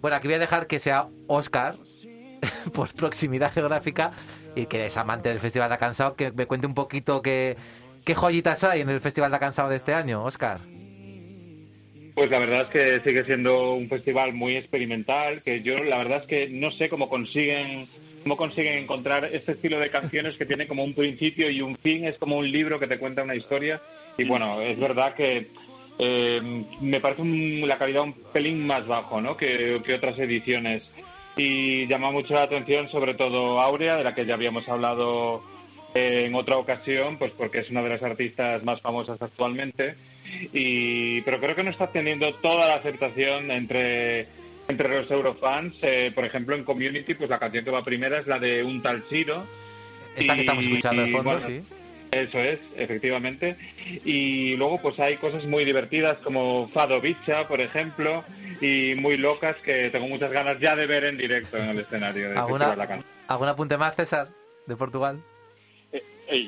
Bueno, aquí voy a dejar que sea Oscar, por proximidad geográfica, y que es amante del Festival da Cansado, que me cuente un poquito qué, qué joyitas hay en el Festival da Cansado de este año, Oscar. Pues la verdad es que sigue siendo un festival muy experimental, que yo la verdad es que no sé cómo consiguen cómo consiguen encontrar este estilo de canciones que tiene como un principio y un fin, es como un libro que te cuenta una historia. Y bueno, es verdad que eh, me parece un- la calidad un pelín más bajo ¿no? que, que otras ediciones. Y llama mucho la atención sobre todo Aurea, de la que ya habíamos hablado en otra ocasión, pues porque es una de las artistas más famosas actualmente. Y, pero creo que no está teniendo toda la aceptación entre, entre los eurofans. Eh, por ejemplo, en Community, pues la canción que va primera es la de un tal Chiro. Esta que estamos escuchando de fondo, bueno, sí. Eso es, efectivamente. Y luego pues hay cosas muy divertidas como Fado Bicha, por ejemplo, y muy locas que tengo muchas ganas ya de ver en directo en el escenario de ¿Alguna. ¿Algún apunte más, César, de Portugal?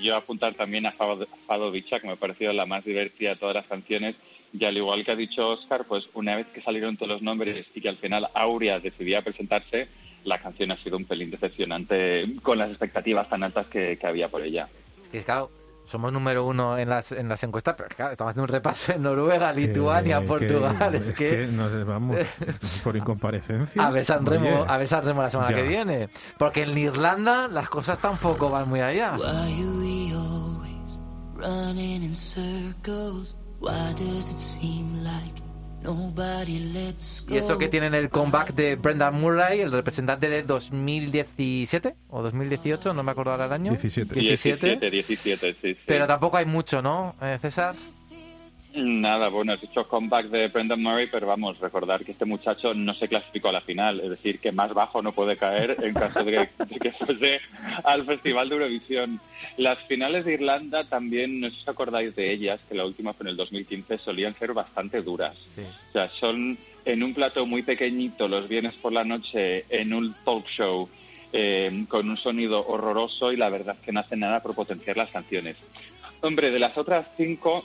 Yo apuntar también a Fado Bicha, que me ha parecido la más divertida de todas las canciones. Y al igual que ha dicho Oscar, pues una vez que salieron todos los nombres y que al final Aurea decidía presentarse, la canción ha sido un pelín decepcionante con las expectativas tan altas que, que había por ella. Es que, claro, somos número uno en las, en las encuestas, pero claro, estamos haciendo un repaso en Noruega, Lituania, Que- que- Portugal. es, que... no sé, vamos, por incomparecencia. A ver San Remo, Oye, a ver San Remo la semana ya. que viene. Porque en Irlanda las cosas tampoco van muy allá. Why are we always running in circles? Why does it seem like? Y eso que tienen el comeback de Brendan Murray, el representante de 2017 o 2018, no me acuerdo ahora el año. 17. 17, 17, sí, sí. Pero tampoco hay mucho, ¿no, eh, César? Nada, bueno, has dicho comeback de Brendan Murray, pero vamos, recordar que este muchacho no se clasificó a la final, es decir, que más bajo no puede caer en caso de que, de que fuese al Festival de Eurovisión. Las finales de Irlanda también, no sé si os acordáis de ellas, que la última fue en el 2015, solían ser bastante duras. Sí. O sea, son en un plato muy pequeñito los viernes por la noche, en un talk show, eh, con un sonido horroroso y la verdad es que no hacen nada por potenciar las canciones. Hombre, de las otras cinco,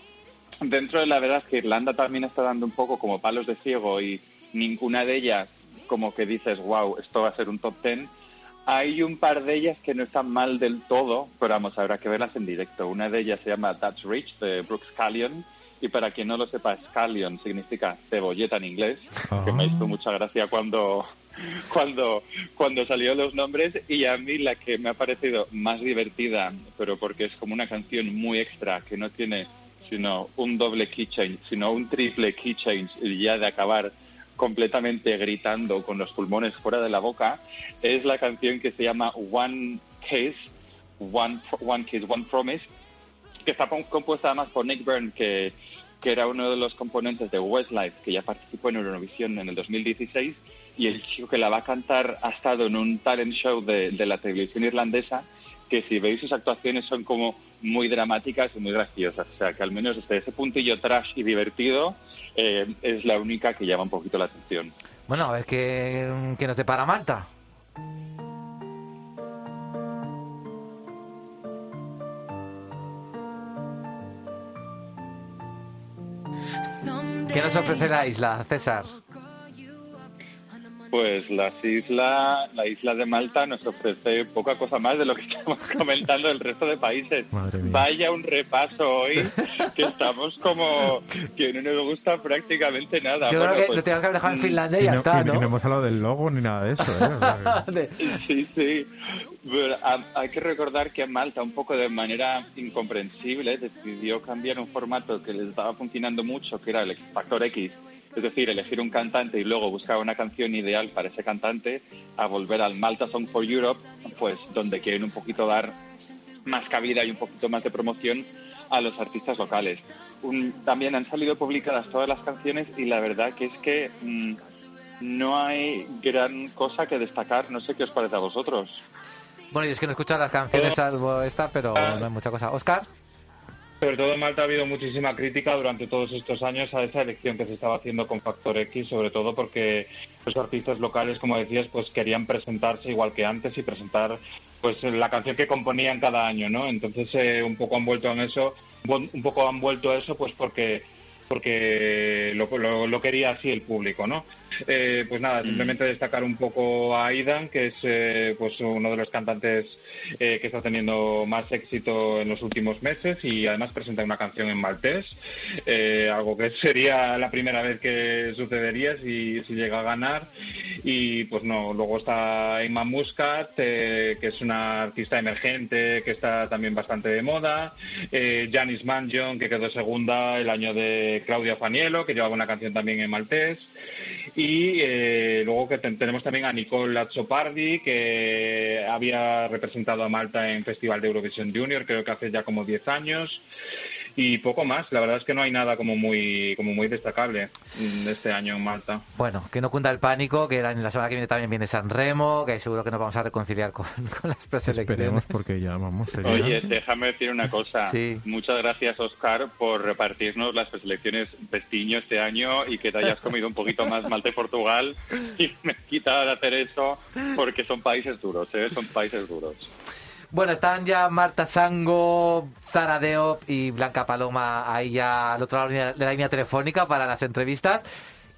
dentro de la verdad que Irlanda también está dando un poco como palos de ciego y ninguna de ellas como que dices, wow, esto va a ser un top ten. Hay un par de ellas que no están mal del todo, pero vamos, habrá que verlas en directo. Una de ellas se llama That's Rich, de Brooke Scallion, y para quien no lo sepa, Scallion significa cebolleta en inglés, que me hizo mucha gracia cuando, cuando, cuando salió los nombres, y a mí la que me ha parecido más divertida, pero porque es como una canción muy extra, que no tiene sino un doble key change, sino un triple key change, y ya de acabar completamente gritando con los pulmones fuera de la boca, es la canción que se llama One Case, One, One Case, One Promise, que está com- compuesta además por Nick Byrne, que, que era uno de los componentes de Westlife, que ya participó en Eurovisión en el 2016, y el chico que la va a cantar ha estado en un talent show de, de la televisión irlandesa, que si veis sus actuaciones son como muy dramáticas y muy graciosas. O sea, que al menos desde ese puntillo trash y divertido eh, es la única que llama un poquito la atención. Bueno, a ver qué, qué nos depara Malta. ¿Qué nos ofrece la isla, César? Pues las isla, la isla de Malta nos ofrece poca cosa más de lo que estamos comentando del resto de países. Vaya un repaso hoy, que estamos como que no nos gusta prácticamente nada. Yo Bueno, creo que pues, lo tenemos que haber dejado en mm, Finlandia y Y ya no, está, y- y no ¿no? hemos hablado del logo ni nada de eso. ¿eh? O sea, que- Sí, sí. Pero, ah, hay que recordar que Malta, un poco de manera incomprensible, decidió cambiar un formato que les estaba funcionando mucho, que era el Factor X. Es decir, elegir un cantante y luego buscar una canción ideal para ese cantante, a volver al Malta Song for Europe, pues donde quieren un poquito dar más cabida y un poquito más de promoción a los artistas locales. Un- también han salido publicadas todas las canciones y la verdad que es que mm, no hay gran cosa que destacar. No sé qué os parece a vosotros. Bueno, y es que no he escuchado las canciones salvo esta, pero no hay mucha cosa. Oscar, Sobre todo en Malta ha habido muchísima crítica durante todos estos años a esa elección que se estaba haciendo con Factor X, sobre todo porque los artistas locales, como decías, pues querían presentarse igual que antes y presentar pues la canción que componían cada año, ¿no? Entonces eh, un poco han vuelto en eso, un poco han vuelto a eso pues porque porque lo, lo- lo quería así el público, ¿no? Eh, pues nada, simplemente destacar un poco a Aidan, que es eh, pues uno de los cantantes eh, que está teniendo más éxito en los últimos meses y además presenta una canción en maltés, algo que sería la primera vez que sucedería si, si llega a ganar. Y pues no, luego está Emma Muscat, que es una artista emergente que está también bastante de moda, Janis Manjon, que quedó segunda el año de Claudia Faniello, que llevaba una canción también en maltés. Y eh, luego que ten- tenemos también a Nicole Lazzopardi, que había representado a Malta en Festival de Eurovisión Junior, creo que hace ya como 10 años. Y poco más, la verdad es que no hay nada como muy, como muy destacable mm, este año en Malta. Bueno, que no cunda el pánico, que la, la semana que viene también viene San Remo, que seguro que nos vamos a reconciliar con, con las preselecciones. Esperemos porque ya vamos. sería- Oye, déjame decir una cosa. Sí. Muchas gracias, Oscar, por repartirnos las preselecciones Pestiño este año y que te hayas comido un poquito más Malta y Portugal y me quita de hacer eso porque son países duros, ¿eh? Son países duros. Bueno, están ya Marta Sango, Sara Deop y Blanca Paloma ahí ya al otro lado de la línea telefónica para las entrevistas.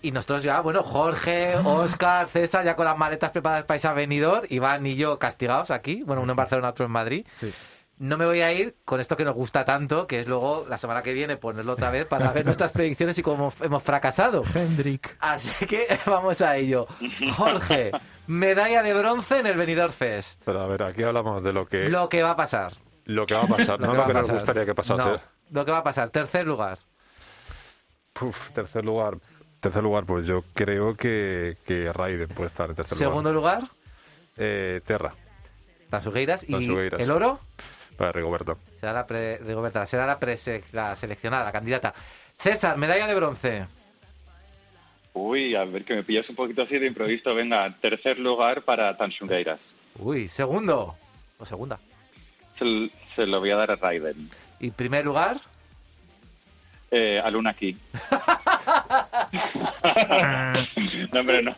Y nosotros ya, bueno, Jorge, Oscar, César, ya con las maletas preparadas para ese venidor, Iván y yo castigados aquí, bueno, uno en Barcelona, otro en Madrid. Sí. No me voy a ir con esto que nos gusta tanto, que es luego la semana que viene ponerlo otra vez para ver nuestras predicciones y cómo hemos fracasado. Hendrik. Así que vamos a ello. Jorge, medalla de bronce en el Benidorm Fest. Pero a ver, aquí hablamos de lo que, Lo que va a pasar. lo que va a pasar, Lo no que lo va que a nos pasar. gustaría que pasase. No, lo que va a pasar. Tercer lugar. Tercer lugar. Tercer lugar, pues yo creo que, que Raiden puede estar en tercer Segundo lugar. lugar, Eh, Terra, Tansugueiras. Y el oro para Rigoberto. será la, pre- Rigoberta, será la, prese- la seleccionada, la candidata. César, medalla de bronce. Uy, a ver que me pillas un poquito así de improviso. Venga, tercer lugar para Tansungueiras. Uy, segundo. O segunda. Se, se lo voy a dar a Raiden. Y primer lugar, Eh, a Luna aquí. no, hombre, no.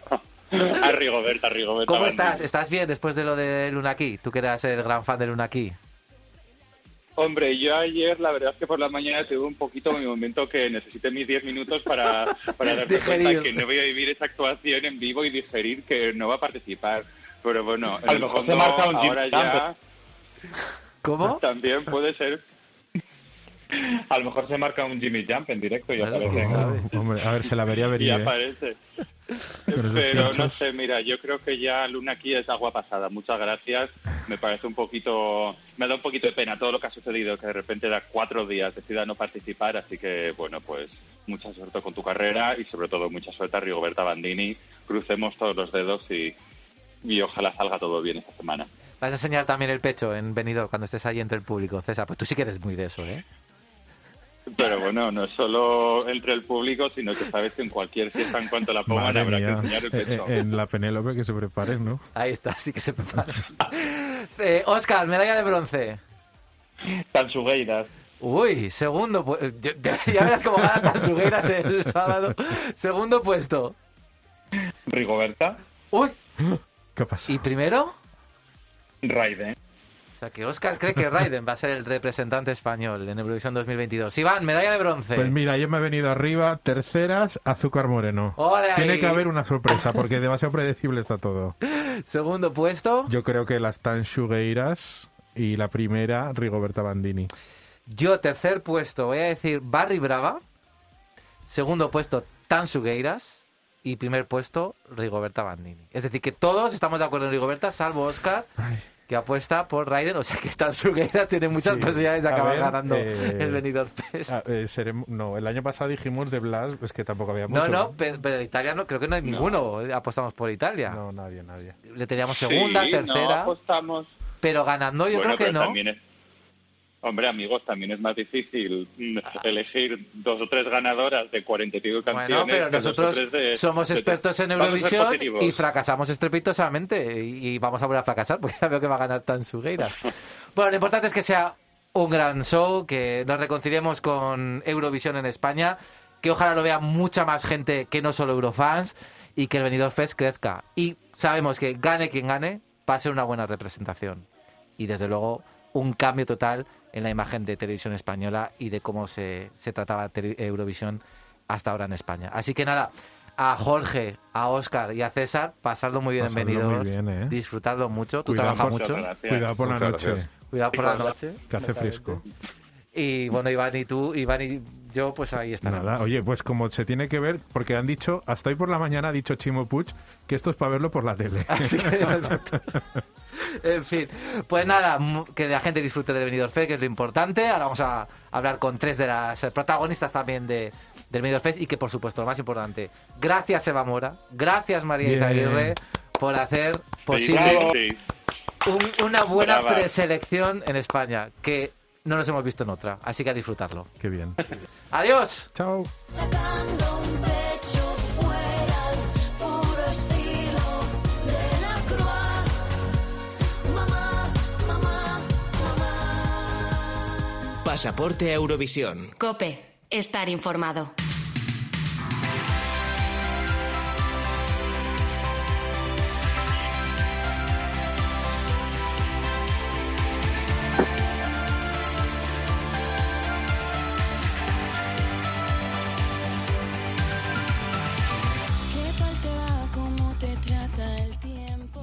A Rigoberta, a Rigoberta. ¿cómo estás? ¿Estás bien después de lo de Lunaki? Tú que eras el gran fan de Lunaki. Hombre, yo ayer, la verdad es que por la mañana tuve un poquito mi momento que necesité mis 10 minutos para, para darme cuenta que no voy a vivir esa actuación en vivo y digerir que no va a participar. Pero bueno, en A el lo mejor se marca un ahora ya ¿Cómo? también puede ser. A lo mejor se marca un Jimmy Jump en directo y aparece. Hombre, a ver, se la vería Y venir. ¿eh? aparece. Pero no sé, mira, yo creo que ya Luna aquí es agua pasada. Muchas gracias. Me parece un poquito, me da un poquito de pena todo lo que ha sucedido, que de repente da cuatro días decida no participar. Así que, bueno, pues mucha suerte con tu carrera y sobre todo mucha suerte a Rigoberta Bandini. Crucemos todos los dedos y, y ojalá salga todo bien esta semana. Vas a enseñar también el pecho en Benidorm cuando estés ahí entre el público, César. Pues tú sí que eres muy de eso, ¿eh? Pero bueno, no es solo entre el público, sino que sabes que en cualquier fiesta en cuanto la pongan Madre habrá mía. que enseñar el Eh, pecho. eh, En la Penélope que se preparen, ¿no? Ahí está, sí que se prepara. eh, Oscar, medalla de bronce. Tansugueiras. Uy, segundo. pu- ya, ya- ya verás cómo gana Tansugueiras el sábado. Segundo puesto. Rigoberta. Uy, ¿Qué pasa? ¿y primero? Raiden. Sea, que Oscar cree que Raiden va a ser el representante español en Eurovisión 2022. Iván, medalla de bronce. Pues mira, yo me he venido arriba, terceras, azúcar moreno. Ole ahí. Tiene que haber una sorpresa, porque demasiado predecible está todo. Segundo puesto. Yo creo que las Tan Shugueiras y la primera, Rigoberta Bandini. Yo, tercer puesto, voy a decir Barry Brava. Segundo puesto, Tansugueiras. Y primer puesto, Rigoberta Bandini. Es decir, que todos estamos de acuerdo en Rigoberta, salvo Oscar, que apuesta por Raiden. O sea que Tansugueiras tiene muchas Sí. posibilidades de acabar ver, ganando eh, el Benidorm Fest. Ah, eh, seremos- no, el año pasado dijimos de Blas, pues que tampoco había mucho. no, no, pero, pero de Italia no, creo que no hay No. ninguno. Apostamos por Italia. No, nadie, nadie. Le teníamos segunda, Sí, no tercera, apostamos. pero ganando yo bueno, creo que no. también es- Hombre, amigos, también es más difícil mm, elegir dos o tres ganadoras de 40 y pico canciones. Bueno, pero nosotros de- somos expertos en Eurovisión y fracasamos estrepitosamente y, vamos a volver a fracasar porque ya veo que va a ganar Tansugueiras. bueno, lo importante es que sea un gran show, que nos reconciliemos con Eurovisión en España, que ojalá lo vea mucha más gente que no solo Eurofans y que el Benidorm Fest crezca. Y sabemos que gane quien gane, va a ser una buena representación. Y desde luego un cambio total en la imagen de televisión española y de cómo se, se trataba Eurovisión hasta ahora en España. Así que nada, a Jorge, a Óscar y a César, pasadlo muy bien Pasadlo en Benidorm, muy bien, ¿eh? disfrutadlo mucho, tú trabajas por- mucho, gracias. Cuidado por la noche, gracias. cuidado por la noche. que hace fresco. Y bueno, Iván y tú, Iván y yo, pues ahí estaremos. Nada, oye, pues como se tiene que ver, porque han dicho, hasta hoy por la mañana ha dicho Chimo Puig que esto es para verlo por la tele. Así que, exacto. En fin, pues nada, m- que la gente disfrute de Benidorm Fest, que es lo importante. Ahora vamos a hablar con tres de las protagonistas también de, del Benidorm Fest y que, por supuesto, lo más importante, gracias Eva Mora, gracias María. Aguirre por hacer posible un- una buena Brava. preselección en España, que no nos hemos visto en otra, así que a disfrutarlo. Qué bien. Adiós. Chao. Sacando un pecho fuera, puro estilo de la Croix. Mamá, mamá, mamá. Pasaporte Eurovisión. Cope, estar informado.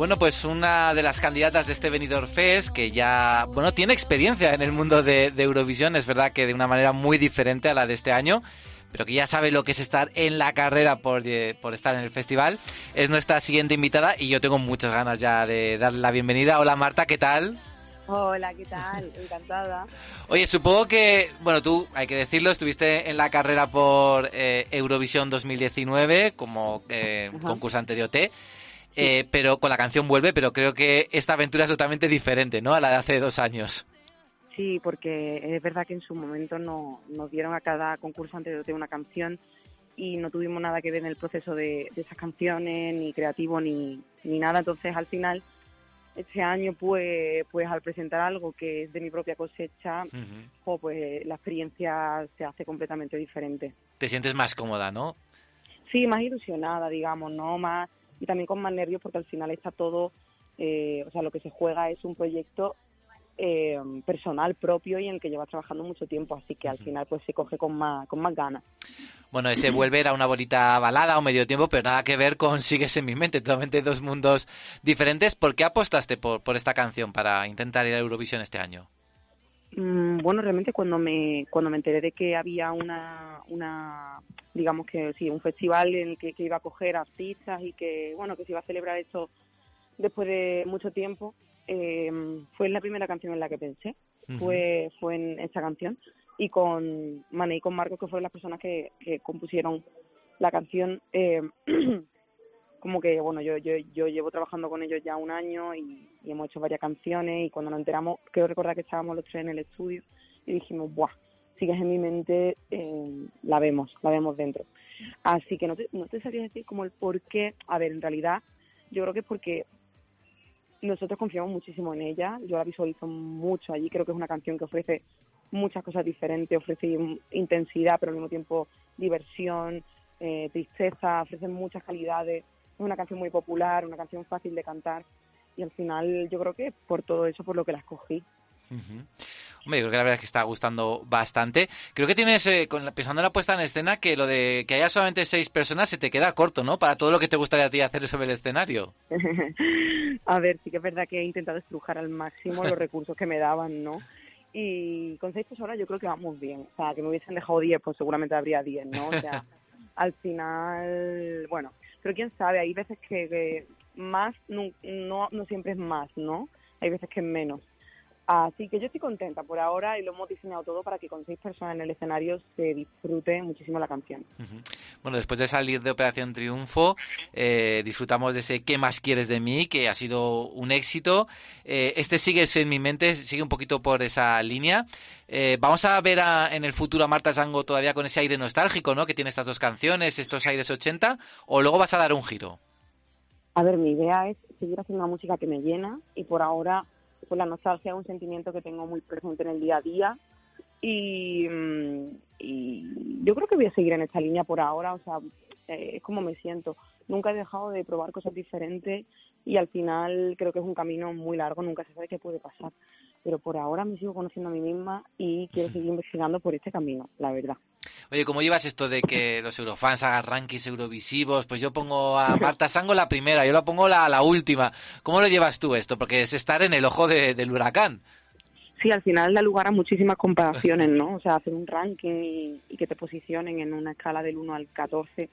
Bueno, pues una de las candidatas de este Benidorm Fest que ya, bueno, tiene experiencia en el mundo de, de Eurovisión, es verdad que de una manera muy diferente a la de este año, pero que ya sabe lo que es estar en la carrera por, eh, por estar en el festival, es nuestra siguiente invitada y yo tengo muchas ganas ya de darle la bienvenida. Hola Marta, ¿qué tal? Hola, ¿qué tal? Encantada. Oye, supongo que, bueno, tú, hay que decirlo, estuviste en la carrera por eh, Eurovisión 2019 como eh, concursante de OT, eh, pero con la canción Vuelve, pero creo que esta aventura es totalmente diferente, ¿no? A la de hace dos años. Sí, porque es verdad que en su momento no, nos dieron a cada concursante de una canción y no tuvimos nada que ver en el proceso de, de esas canciones, ni creativo, ni, ni nada. Entonces, al final, este año, pues, pues al presentar algo que es de mi propia cosecha, jo, pues la experiencia se hace completamente diferente. Te sientes más cómoda, ¿no? Sí, más ilusionada, digamos, ¿no? Más, y también con más nervios porque al final está todo, eh, o sea, lo que se juega es un proyecto eh, personal propio y en el que llevas trabajando mucho tiempo, así que al final pues se coge con más, con más ganas. Bueno, ese Vuelve era una bonita balada o medio tiempo, pero nada que ver con Sigues en mi mente, totalmente dos mundos diferentes. ¿Por qué apostaste por, por esta canción para intentar ir a Eurovisión este año? Mm, Bueno, realmente cuando me cuando me enteré de que había una, una digamos que sí, un festival en el que, que iba a coger artistas y que, bueno, que se iba a celebrar esto después de mucho tiempo, eh, fue la primera canción en la que pensé. fue fue en esta canción y con Mané y con Marcos que fueron las personas que, que compusieron la canción eh, como que bueno yo, yo yo llevo trabajando con ellos ya un año y, hemos hecho varias canciones y cuando nos enteramos creo recordar que estábamos los tres en el estudio y dijimos buah sigues en mi mente eh, la vemos la vemos dentro así que no te, no te sabría decir como el por qué a ver en realidad yo creo que es porque nosotros confiamos muchísimo en ella. Yo la visualizo mucho allí. Creo que es una canción que ofrece muchas cosas diferentes, ofrece in- intensidad, pero al mismo tiempo diversión, eh, tristeza, ofrece muchas calidades. Es una canción muy popular, una canción fácil de cantar. Y al final yo creo que por todo eso, por lo que la escogí. Ujú. Hombre, yo creo que la verdad es que está gustando bastante. Creo que tienes, eh, con pensando en la puesta en escena, que lo de que haya solamente seis personas se te queda corto, ¿no? Para todo lo que te gustaría a ti hacer sobre el escenario. a ver, sí que es verdad que he intentado estrujar al máximo los recursos que me daban, ¿no? Y con seis personas yo creo que vamos bien. O sea, que me hubiesen dejado diez, pues seguramente habría diez, ¿no? O sea, al final, bueno, pero quién sabe, hay veces que, que más no, no, no siempre es más, ¿no? Hay veces que es menos. Así que yo estoy contenta por ahora y lo hemos diseñado todo para que con seis personas en el escenario se disfrute muchísimo la canción. Bueno, después de salir de Operación Triunfo, eh, disfrutamos de ese ¿Qué más quieres de mí? que ha sido un éxito. Eh, este sigue en mi mente, sigue un poquito por esa línea. Eh, vamos a ver a- en el futuro a Marta Zango todavía con ese aire nostálgico, ¿no? Que tiene estas dos canciones, estos aires 80, o luego vas a dar un giro. A ver, mi idea es seguir haciendo una música que me llena y por ahora pues la nostalgia es un sentimiento que tengo muy presente en el día a día y, mm, y yo creo que voy a seguir en esta línea por ahora, o sea, eh, es como me siento. Nunca he dejado de probar cosas diferentes y al final creo que es un camino muy largo, nunca se sabe qué puede pasar. Pero por ahora me sigo conociendo a mí misma y quiero seguir investigando por este camino, la verdad. Oye, ¿cómo llevas esto de que los eurofans hagan rankings eurovisivos? Pues yo pongo a Marta Sango la primera, yo la pongo la, la última. ¿Cómo lo llevas tú esto? Porque es estar en el ojo de- del huracán. sí, al final da lugar a muchísimas comparaciones, ¿no? O sea, hacer un ranking y, y que te posicionen en una escala del 1 al 14,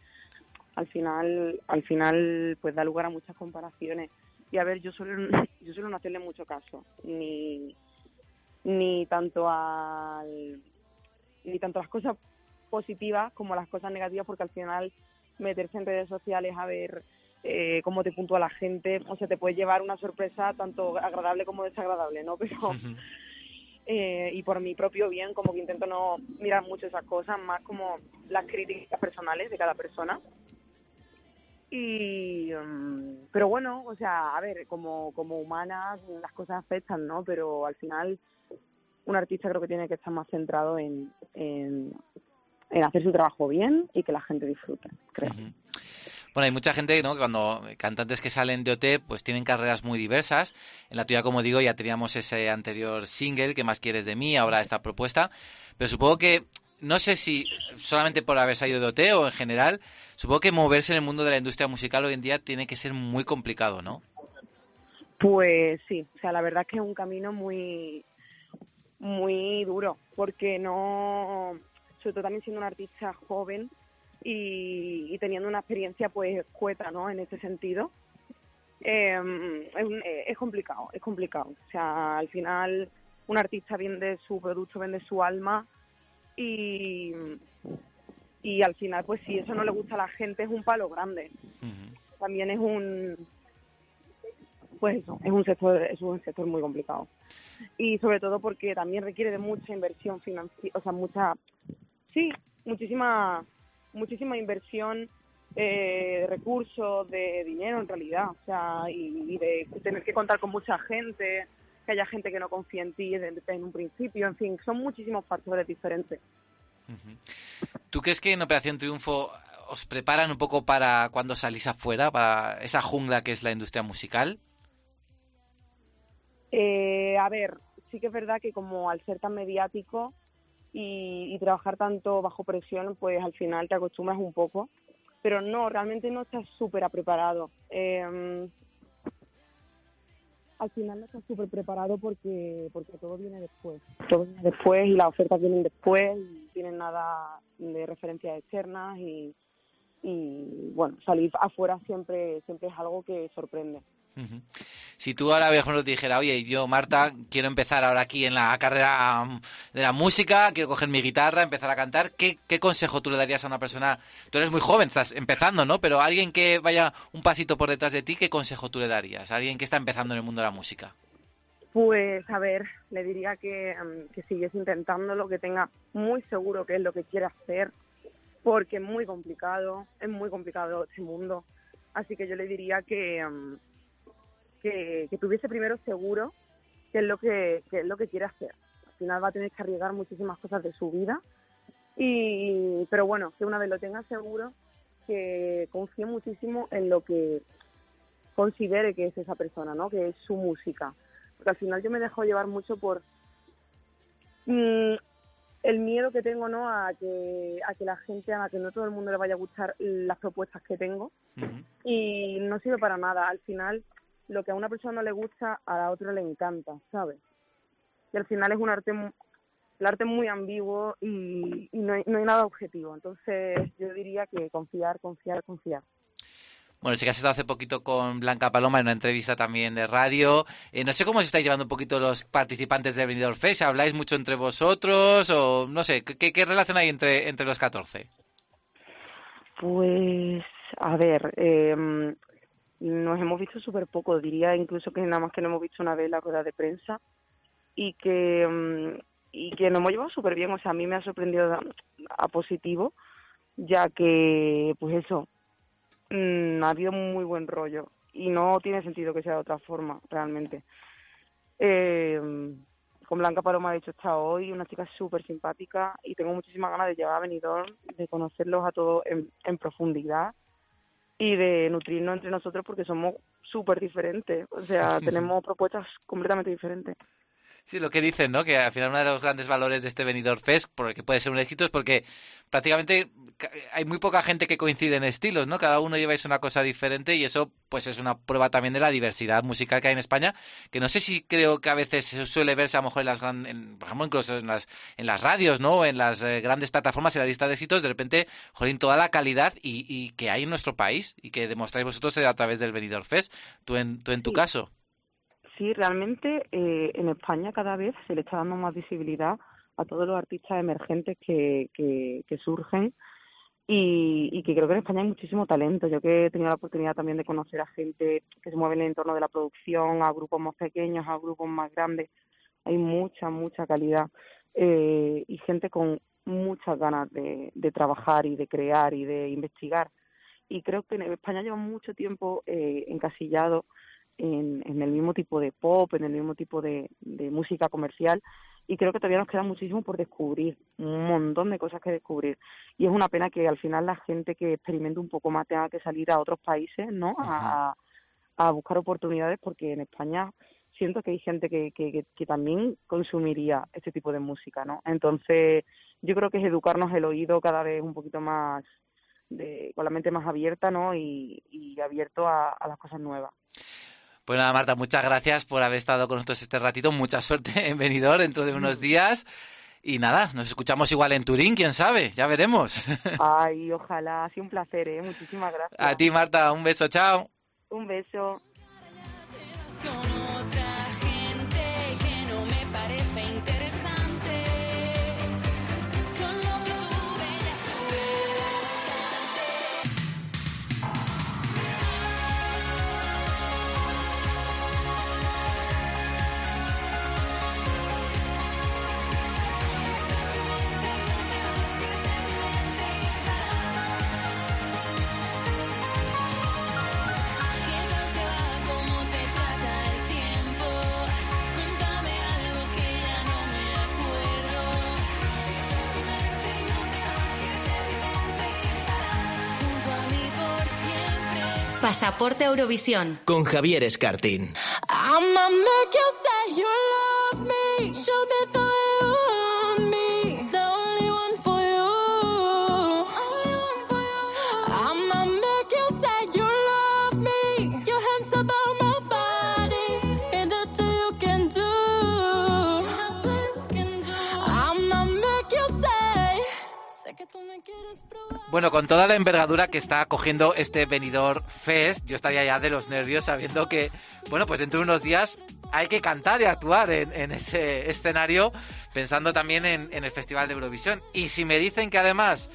al final, al final, pues da lugar a muchas comparaciones. Y a ver, yo suelo, yo suelo no hacerle mucho caso, ni, ni tanto al, ni tanto a las cosas positivas como a las cosas negativas, porque al final meterse en redes sociales a ver eh, cómo te puntúa la gente, o sea, te puede llevar una sorpresa tanto agradable como desagradable, ¿no? Pero eh, y por mi propio bien, como que intento no mirar mucho esas cosas, más como las críticas personales de cada persona. Y, mm, pero bueno, o sea, a ver, como, como humanas las cosas afectan, ¿no? Pero al final un artista creo que tiene que estar más centrado en, en, hacer su trabajo bien y que la gente disfrute, creo. Bueno, hay mucha gente, ¿no? Que cuando cantantes que salen de OT, pues tienen carreras muy diversas. En la tuya, como digo, ya teníamos ese anterior single, ¿Qué más quieres de mí? Ahora esta propuesta. Pero supongo que, no sé si solamente por haber salido de OT o en general, supongo que moverse en el mundo de la industria musical hoy en día tiene que ser muy complicado, ¿no? Pues sí, o sea, la verdad es que es un camino muy, muy duro, porque no, sobre todo también siendo un artista joven, y, teniendo una experiencia pues escueta ¿no? en ese sentido eh, es, un- es complicado es complicado o sea al final un artista vende su producto vende su alma y y al final pues si eso no le gusta a la gente es un palo grande. También es un pues eso es un sector es un sector muy complicado. Y sobre todo porque también requiere de mucha inversión financiera o sea mucha sí muchísima muchísima inversión eh, de recursos de dinero en realidad o sea y, y de tener que contar con mucha gente que haya gente que no confía en ti en, un principio en fin son muchísimos factores diferentes ¿Tú crees que en Operación Triunfo os preparan un poco para cuando salís afuera, para esa jungla que es la industria musical? Eh, a ver, sí que es verdad que como al ser tan mediático y, y trabajar tanto bajo presión, pues al final te acostumbras un poco, pero no, realmente no estás súper preparado. Eh, al final no estás súper preparado porque porque todo viene después. Todo viene después y las ofertas vienen después y tienen nada de referencias externas y, y bueno, salir afuera siempre siempre es algo que sorprende. Si tú ahora, por ejemplo, te dijera, oye, yo, Marta, quiero empezar ahora aquí en la carrera mm, de la música, quiero coger mi guitarra, empezar a cantar, ¿qué, consejo tú le darías a una persona? Tú eres muy joven, estás empezando, ¿no? Pero alguien que vaya un pasito por detrás de ti, ¿qué consejo tú le darías? A alguien que está empezando en el mundo de la música. Pues a ver, le diría que, mm, que sigues intentándolo, que tenga muy seguro qué es lo que quiere hacer, porque es muy complicado, es muy complicado este mundo. Así que yo le diría que, mm, que, que tuviese primero seguro qué es lo que, qué es lo que quiere hacer. Al final va a tener que arriesgar muchísimas cosas de su vida, y pero bueno, que una vez lo tenga seguro, que confíe muchísimo en lo que considere que es esa persona, ¿no? Que es su música. Porque al final yo me dejo llevar mucho por mm, el miedo que tengo no a que a que la gente a que no todo el mundo le vaya a gustar las propuestas que tengo. Y no sirve para nada. Al final lo que a una persona no le gusta a la otra le encanta sabes y al final es un arte mu- el arte es muy ambiguo y, y no, hay, no hay nada objetivo entonces yo diría que confiar confiar confiar Bueno, sí que has estado hace poquito con Blanca Paloma en una entrevista también de radio. Eh, no sé cómo os estáis llevando un poquito los participantes de Benidorm Fest. ¿Habláis mucho entre vosotros o no sé? ¿Qué, qué relación hay entre, entre los 14? Pues, a ver, eh, nos hemos visto súper poco, diría incluso que nada más que nos hemos visto una vez la rueda de prensa y que, mm, y que nos hemos llevado súper bien, o sea, a mí me ha sorprendido a, positivo, ya que, pues eso, mm, ha habido muy buen rollo y no tiene sentido que sea de otra forma, realmente. Eh, con Blanca Paloma, de hecho, he estado hoy, una chica súper simpática y tengo muchísimas ganas de llevar a Benidorm, de conocerlos a todos en, en profundidad y de nutrirnos entre nosotros porque somos súper diferentes, o sea, tenemos propuestas completamente diferentes. Sí, lo que dicen, ¿no? Que al final uno de los grandes valores de este Benidorm Fest, por el que puede ser un éxito, es porque prácticamente ca- hay muy poca gente que coincide en estilos, ¿no? Cada uno lleváis una cosa diferente y eso pues es una prueba también de la diversidad musical que hay en España, que no sé si creo que a veces suele verse a lo mejor en las gran- en- por ejemplo incluso en las en las radios, ¿no? En las eh, grandes plataformas, en la lista de éxitos, de repente, jolín, toda la calidad y, y que hay en nuestro país y que demostráis vosotros a través del Benidorm Fest. Tú en, tú en tu Sí. caso. Sí, realmente eh, en España cada vez se le está dando más visibilidad a todos los artistas emergentes que, que, que surgen y, que creo que en España hay muchísimo talento. Yo que he tenido la oportunidad también de conocer a gente que se mueve en el entorno de la producción, a grupos más pequeños, a grupos más grandes, hay mucha, mucha calidad eh, y gente con muchas ganas de, de trabajar y de crear y de investigar. Y creo que en España lleva mucho tiempo eh, encasillado en, en el mismo tipo de pop, en el mismo tipo de, de música comercial y creo que todavía nos queda muchísimo por descubrir, un montón de cosas que descubrir. Y es una pena que al final la gente que experimente un poco más tenga que salir a otros países, ¿no? A, a buscar oportunidades porque en España siento que hay gente que, que, que, que también consumiría este tipo de música, ¿no? Entonces yo creo que es educarnos el oído cada vez un poquito más, de, con la mente más abierta, ¿no? Y, y abierto a, a las cosas nuevas. Pues nada, Marta, muchas gracias por haber estado con nosotros este ratito. Mucha suerte en Benidorm dentro de unos días. Y nada, nos escuchamos igual en Turín, quién sabe, ya veremos. Ay, ojalá, ha sido un placer, ¿eh? Muchísimas gracias. A ti, Marta, un beso, chao. Un beso. Pasaporte Eurovisión. Con Javier Escartín. Bueno, con toda la envergadura que está cogiendo este Benidorm Fest, yo estaría ya de los nervios sabiendo que, bueno, pues dentro de unos días hay que cantar y actuar en, ese escenario, pensando también en, en el Festival de Eurovisión. Y si me dicen que además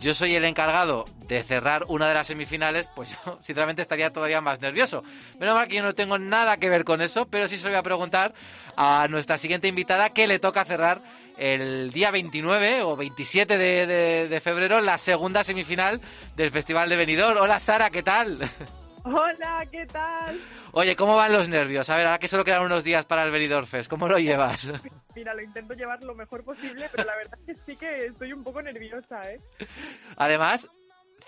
yo soy el encargado de cerrar una de las semifinales, pues yo sinceramente estaría todavía más nervioso. Menos mal que yo no tengo nada que ver con eso, pero sí se lo voy a preguntar a nuestra siguiente invitada que le toca cerrar el día 29 o 27 de, de- de febrero la segunda semifinal del Festival de Benidorm. Hola Sara, ¿qué tal? Hola, ¿qué tal? Oye, ¿cómo van los nervios? A ver, ahora que solo quedan unos días para el Benidorm Fest, ¿cómo lo llevas? Mira, lo intento llevar lo mejor posible, pero la verdad es que sí que estoy un poco nerviosa, ¿eh? Además,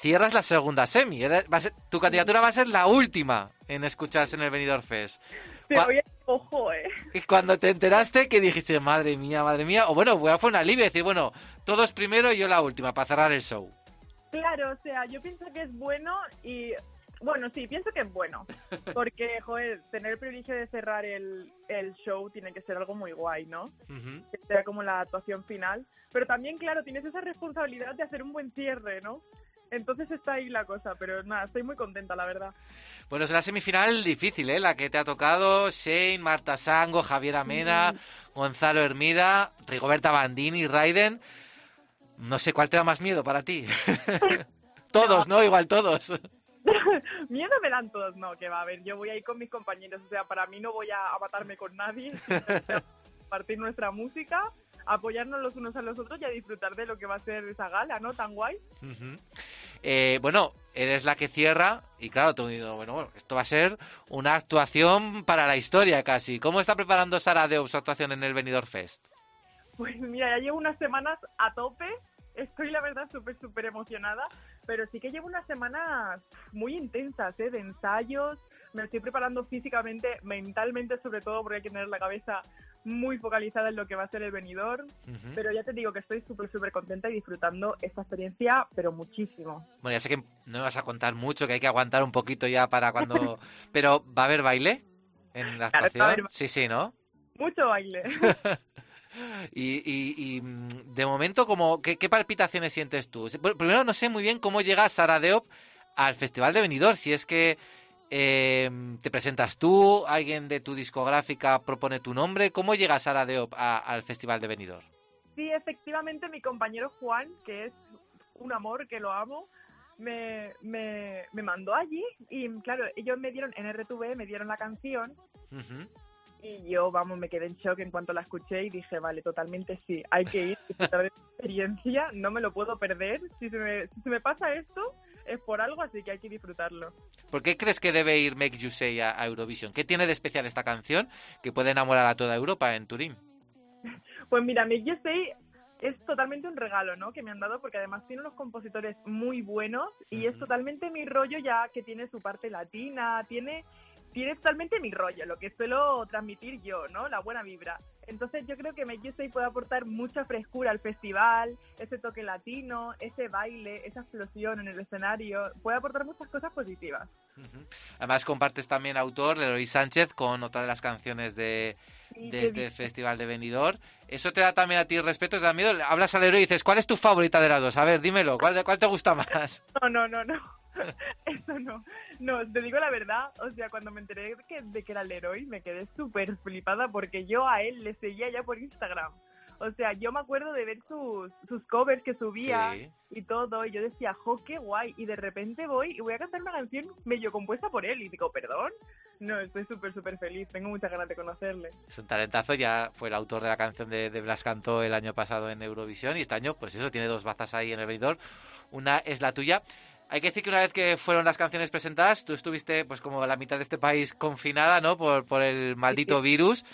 cierras la segunda semi. Era- va a ser- tu candidatura va a ser la última en escucharse en el Benidorm Fest. Voy a... Ojo, ¿eh? Cuando te enteraste, que dijiste, madre mía, madre mía? O bueno, fue un alivio decir, bueno, todos primero y yo la última, para cerrar el show. Claro, o sea, yo pienso que es bueno y... Bueno, sí, pienso que es bueno. Porque, joder, tener el privilegio de cerrar el, el show tiene que ser algo muy guay, ¿no? Que sea como la actuación final. Pero también, claro, tienes esa responsabilidad de hacer un buen cierre, ¿no? Entonces está ahí la cosa, pero nada, estoy muy contenta, la verdad. Bueno, es una semifinal difícil, ¿eh? La que te ha tocado Shane, Marta Sango, Javier Amena, Gonzalo Hermida, Rigoberta Bandini, Raiden. No sé cuál te da más miedo para ti. todos, ¿no? Igual todos. Miedo me dan todos, no, que va a ver, yo voy a ir con mis compañeros, o sea, para mí no voy a, matarme con nadie, compartir nuestra música, apoyarnos los unos a los otros y a disfrutar de lo que va a ser esa gala, ¿no? Tan guay. Eh, bueno, eres la que cierra y claro, tú digo, bueno, bueno, esto va a ser una actuación para la historia casi. ¿Cómo está preparando Sara de su actuación en el Benidorm Fest? Pues mira, ya llevo unas semanas a tope estoy la verdad súper, súper emocionada, pero sí que llevo unas semanas muy intensas, ¿eh? De ensayos, me estoy preparando físicamente, mentalmente sobre todo, porque hay que tener la cabeza muy focalizada en lo que va a ser el venidor, pero ya te digo que estoy súper, súper contenta y disfrutando esta experiencia, pero muchísimo. Bueno, ya sé que no me vas a contar mucho, que hay que aguantar un poquito ya para cuando... pero, ¿va a haber baile en la Claro, actuación? ba- Sí, sí, ¿no? Mucho baile. Y, y- y, mm, de momento, como, ¿qué, qué palpitaciones sientes tú? Primero, no sé muy bien cómo llega Sara Deop al Festival de Benidorm. Si es que eh, te presentas tú, alguien de tu discográfica propone tu nombre. ¿Cómo llega Sara Deop a- al Festival de Benidorm? Sí, efectivamente, mi compañero Juan, que es un amor, que lo amo, me, me, me mandó allí y, claro, ellos me dieron, en RTV, me dieron la canción Ujú. Y yo, vamos, me quedé en shock en cuanto la escuché y dije, vale, totalmente sí, hay que ir, disfrutar de experiencia, no me lo puedo perder, si se me, si se me pasa esto es por algo, así que hay que disfrutarlo. ¿Por qué crees que debe ir Make You Say a, a Eurovisión? ¿Qué tiene de especial esta canción que puede enamorar a toda Europa en Turín? Pues mira, Make You Say es totalmente un regalo, ¿no? Que me han dado porque además tiene unos compositores muy buenos y es totalmente mi rollo ya que tiene su parte latina, tiene tiene totalmente mi rollo, lo que suelo transmitir yo, ¿no? La buena vibra. Entonces yo creo que Make You Say puede aportar mucha frescura al festival, ese toque latino, ese baile, esa explosión en el escenario, puede aportar muchas cosas positivas. Ujú. Además compartes también autor, Leroy Sánchez, con otra de las canciones de, Sí, de este bien. Festival de Benidorm. ¿Eso te da también a ti respeto? ¿Te da miedo? Hablas a Leroy y dices, ¿cuál es tu favorita de las dos? A ver, dímelo, ¿cuál, cuál te gusta más? No, no, no, no. Eso no. No, te digo la verdad. O sea, cuando me enteré de que, de que era el héroe, me quedé súper flipada porque yo a él le seguía ya por Instagram. O sea, yo me acuerdo de ver sus, sus covers que subía Sí. y todo, y yo decía, jo, qué guay. Y de repente voy y voy a cantar una canción medio compuesta por él. Y digo, perdón. No, estoy súper, súper feliz. Tengo muchas ganas de conocerle. Es un talentazo, ya fue el autor de la canción de, de Blas Cantó el año pasado en Eurovisión y este año, pues eso, tiene dos bazas ahí en el Benidorm. Una es la tuya. Hay que decir que una vez que fueron las canciones presentadas, tú estuviste, pues como la mitad de este país confinada, ¿no? Por, por el maldito virus.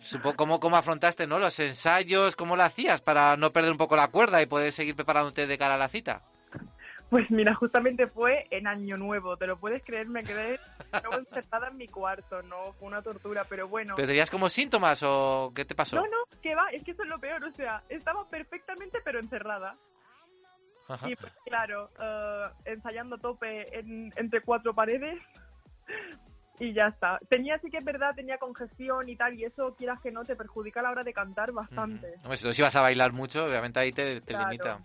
Supongo, ¿cómo, ¿Cómo afrontaste, no? Los ensayos, ¿cómo lo hacías para no perder un poco la cuerda y poder seguir preparándote de cara a la cita? Pues mira, justamente fue en Año Nuevo, te lo puedes creer, me quedé encerrada en mi cuarto, no, fue una tortura, pero bueno. ¿Pero tenías como síntomas o qué te pasó? No, no, que va, es que eso es lo peor, o sea, estaba perfectamente pero encerrada. Y pues claro, eh, ensayando a tope en- entre cuatro paredes y ya está. Tenía, sí que es verdad, tenía congestión y tal, y eso, quieras que no, te perjudica a la hora de cantar bastante. Hombre, si los ibas a bailar mucho, obviamente ahí te, te Claro. limita.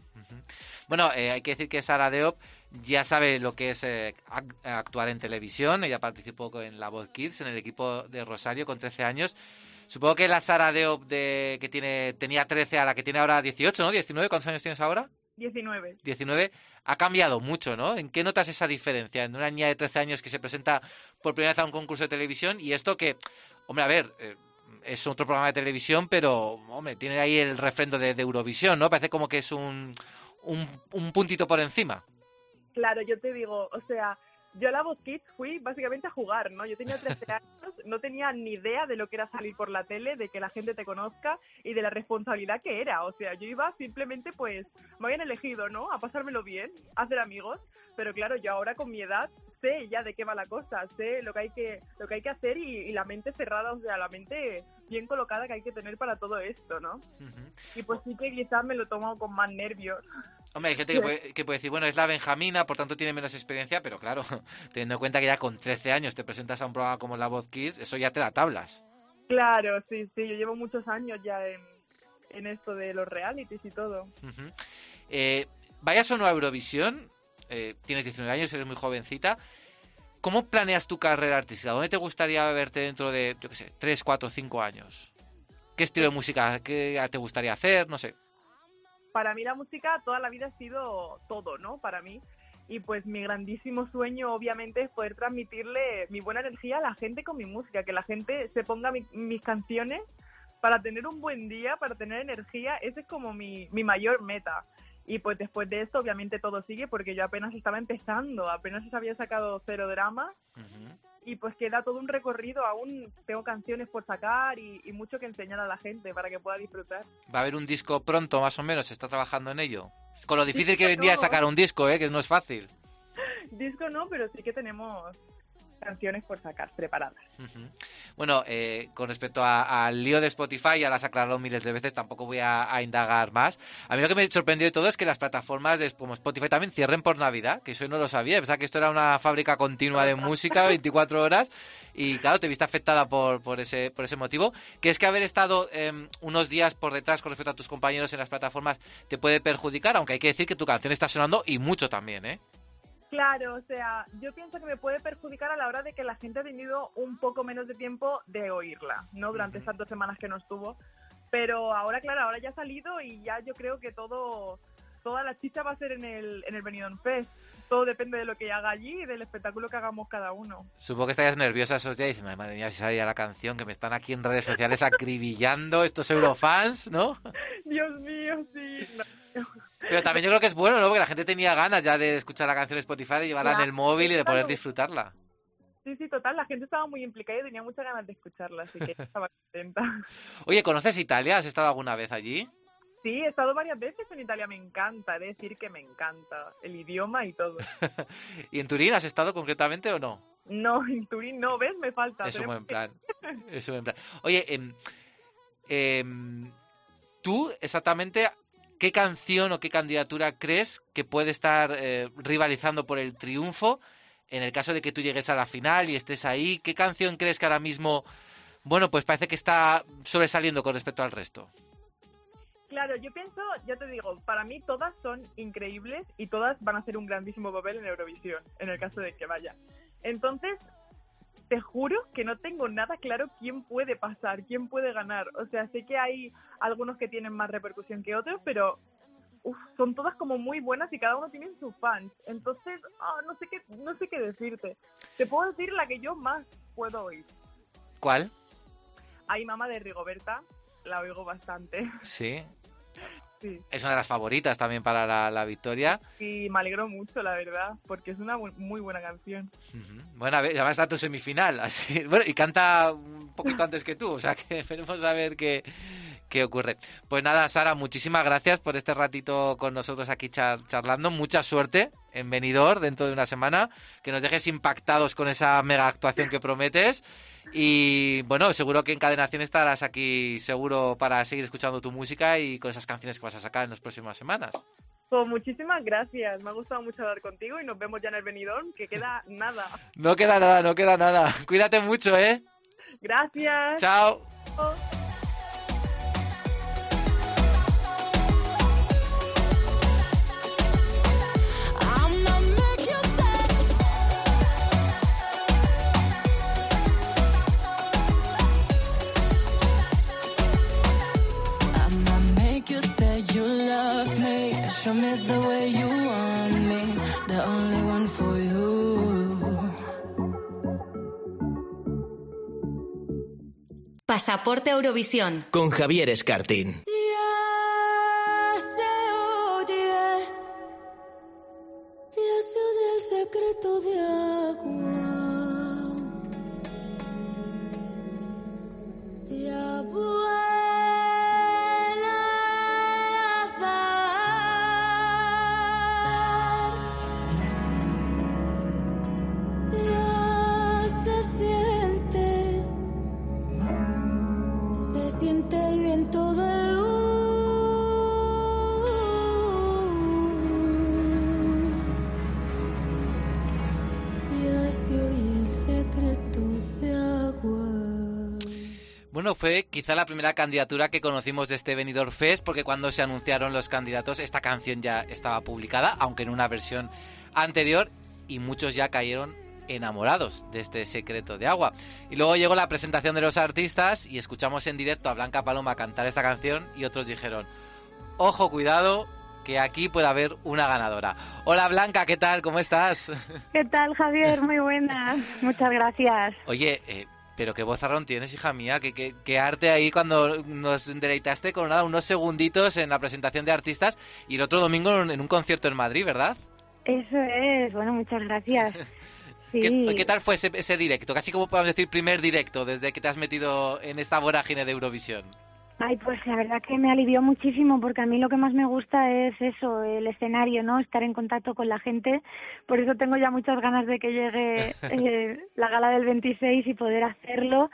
Bueno, eh, hay que decir que Sara Deop ya sabe lo que es eh, ac- actuar en televisión. Ella participó en La Voz Kids, en el equipo de Rosario, con 13 años. Supongo que la Sara Deop de, que tiene, tenía 13 a la que tiene ahora 18, ¿no? 19, ¿cuántos años tienes ahora? 19. 19, ha cambiado mucho, ¿no? ¿En qué notas esa diferencia en una niña de 13 años que se presenta por primera vez a un concurso de televisión y esto que, hombre, a ver, eh, es otro programa de televisión, pero, hombre, tiene ahí el refrendo de, de Eurovisión, ¿no? Parece como que es un, un, un puntito por encima. Claro, yo te digo, o sea, yo a la Voz Kids fui básicamente a jugar, ¿no? Yo tenía 13 años, no tenía ni idea de lo que era salir por la tele, de que la gente te conozca y de la responsabilidad que era. O sea, yo iba simplemente, pues, me habían elegido, ¿no? A pasármelo bien, a hacer amigos. Pero claro, yo ahora con mi edad sé ya de qué va la cosa, sé lo que hay que, lo que hay que hacer y, y la mente cerrada, o sea, la mente bien colocada que hay que tener para todo esto, ¿no? Y pues sí que quizás me lo he tomado con más nervios. Hombre, hay gente que puede, que puede decir, bueno, es la Benjamina, por tanto tiene menos experiencia, pero claro, teniendo en cuenta que ya con 13 años te presentas a un programa como La Voz Kids, eso ya te da tablas. Claro, sí, sí, yo llevo muchos años ya en, en esto de los realities y todo. Eh, vayas o no a Eurovisión, eh, tienes 19 años, eres muy jovencita. ¿Cómo planeas tu carrera artística? ¿Dónde te gustaría verte dentro de, yo qué sé, 3, 4, 5 años? ¿Qué estilo de música qué te gustaría hacer? No sé. Para mí la música toda la vida ha sido todo, ¿no? Para mí. Y pues mi grandísimo sueño, obviamente, es poder transmitirle mi buena energía a la gente con mi música, que la gente se ponga mi- mis canciones para tener un buen día, para tener energía. Ese es como mi, mi mayor meta. Y pues después de esto, obviamente todo sigue porque yo apenas estaba empezando, apenas se había sacado cero drama y pues queda todo un recorrido, aún tengo canciones por sacar y, y mucho que enseñar a la gente para que pueda disfrutar. Va a haber un disco pronto, más o menos, se está trabajando en ello. Con lo difícil que es no. sacar un disco, ¿eh? que no es fácil. Disco no, pero sí que tenemos canciones por sacar preparadas. Bueno, eh, con respecto al lío de Spotify, ya lo has aclarado miles de veces, tampoco voy a, a indagar más. A mí lo que me sorprendió de todo es que las plataformas de, como Spotify también cierren por Navidad, que eso no lo sabía. Pensaba que esto era una fábrica continua de música, 24 horas, y claro, te viste afectada por, por, ese, por ese motivo. que es que haber estado em, unos días por detrás con respecto a tus compañeros en las plataformas te puede perjudicar? Aunque hay que decir que tu canción está sonando y mucho también, ¿eh? Claro, o sea, yo pienso que me puede perjudicar a la hora de que la gente ha tenido un poco menos de tiempo de oírla, ¿no? Durante esas dos semanas que no estuvo. Pero ahora, claro, ahora ya ha salido y ya yo creo que todo, toda la chicha va a ser en el, en el Benidorm Fest. Todo depende de lo que haga allí y del espectáculo que hagamos cada uno. Supongo que estarías nerviosa esos días diciendo, "Ay, madre mía, si sale ya la canción, que me están aquí en redes sociales acribillando estos eurofans, ¿no? Dios mío, sí. no. Pero también yo creo que es bueno, ¿no? Porque la gente tenía ganas ya de escuchar la canción en Spotify, de llevarla en el móvil y de poder disfrutarla. Sí, sí, total, la gente estaba muy implicada y tenía muchas ganas de escucharla, así que estaba contenta. Oye, ¿conoces Italia? ¿Has estado alguna vez allí? Sí, he estado varias veces en Italia, me encanta, he de decir que me encanta el idioma y todo. ¿Y en Turín has estado concretamente o no? No, en Turín no, ¿ves? Me falta. Es un buen plan. Es un buen plan. Oye, em, em, tú exactamente, ¿qué canción o qué candidatura crees que puede estar eh, rivalizando por el triunfo en el caso de que tú llegues a la final y estés ahí? ¿Qué canción crees que ahora mismo, bueno, pues parece que está sobresaliendo con respecto al resto? Claro, yo pienso, ya te digo, para mí todas son increíbles y todas van a hacer un grandísimo papel en Eurovisión, en el caso de que vaya. Entonces, te juro que no tengo nada claro quién puede pasar, quién puede ganar. O sea, sé que hay algunos que tienen más repercusión que otros, pero uf, son todas como muy buenas y cada uno tiene sus fans. Entonces, ah, no sé qué, no sé qué decirte. Te puedo decir la que yo más puedo oír. ¿Cuál? Hay mamá de Rigoberta, la oigo bastante. Sí. Sí. Es una de las favoritas también para la, la victoria. Y me alegro mucho, la verdad, porque es una bu- muy buena canción. Ujú. Bueno, a ver, ya va a estar tu semifinal. Así, bueno, y canta un poquito antes que tú, o sea que veremos a ver qué, qué ocurre. Pues nada, Sara, muchísimas gracias por este ratito con nosotros aquí char- charlando. Mucha suerte en Benidorm dentro de una semana. Que nos dejes impactados con esa mega actuación que prometes. Y bueno, seguro que en Cadenación estarás aquí seguro para seguir escuchando tu música y con esas canciones que vas a sacar en las próximas semanas. Pues muchísimas gracias, me ha gustado mucho hablar contigo y nos vemos ya en el Benidorm, que queda nada. No queda nada, no queda nada. Cuídate mucho, ¿eh? Gracias. Chao. You say you love me Show me the way you want me The only one for you Pasaporte Eurovisión. Con Javier Escartín. Quizá la primera candidatura que conocimos de este Benidorm Fest, porque cuando se anunciaron los candidatos, esta canción ya estaba publicada, aunque en una versión anterior, y muchos ya cayeron enamorados de este secreto de agua. Y luego llegó la presentación de los artistas y escuchamos en directo a Blanca Paloma cantar esta canción y otros dijeron, ojo, cuidado, que aquí puede haber una ganadora. Hola Blanca, ¿qué tal? ¿Cómo estás? ¿Qué tal, Javier? Muy buenas. Muchas gracias. Oye, eh, Pero qué vozarrón tienes, hija mía, qué, qué, qué arte ahí cuando nos deleitaste con nada, unos segunditos en la presentación de artistas y el otro domingo en un concierto en Madrid, ¿verdad? Eso es, bueno, muchas gracias. Sí. ¿Qué, qué tal fue ese, ese directo? Casi como podemos decir primer directo desde que te has metido en esta vorágine de Eurovisión. Ay, pues la verdad que me alivió muchísimo porque a mí lo que más me gusta es eso, el escenario, ¿no? Estar en contacto con la gente. Por eso tengo ya muchas ganas de que llegue eh, la gala del 26 y poder hacerlo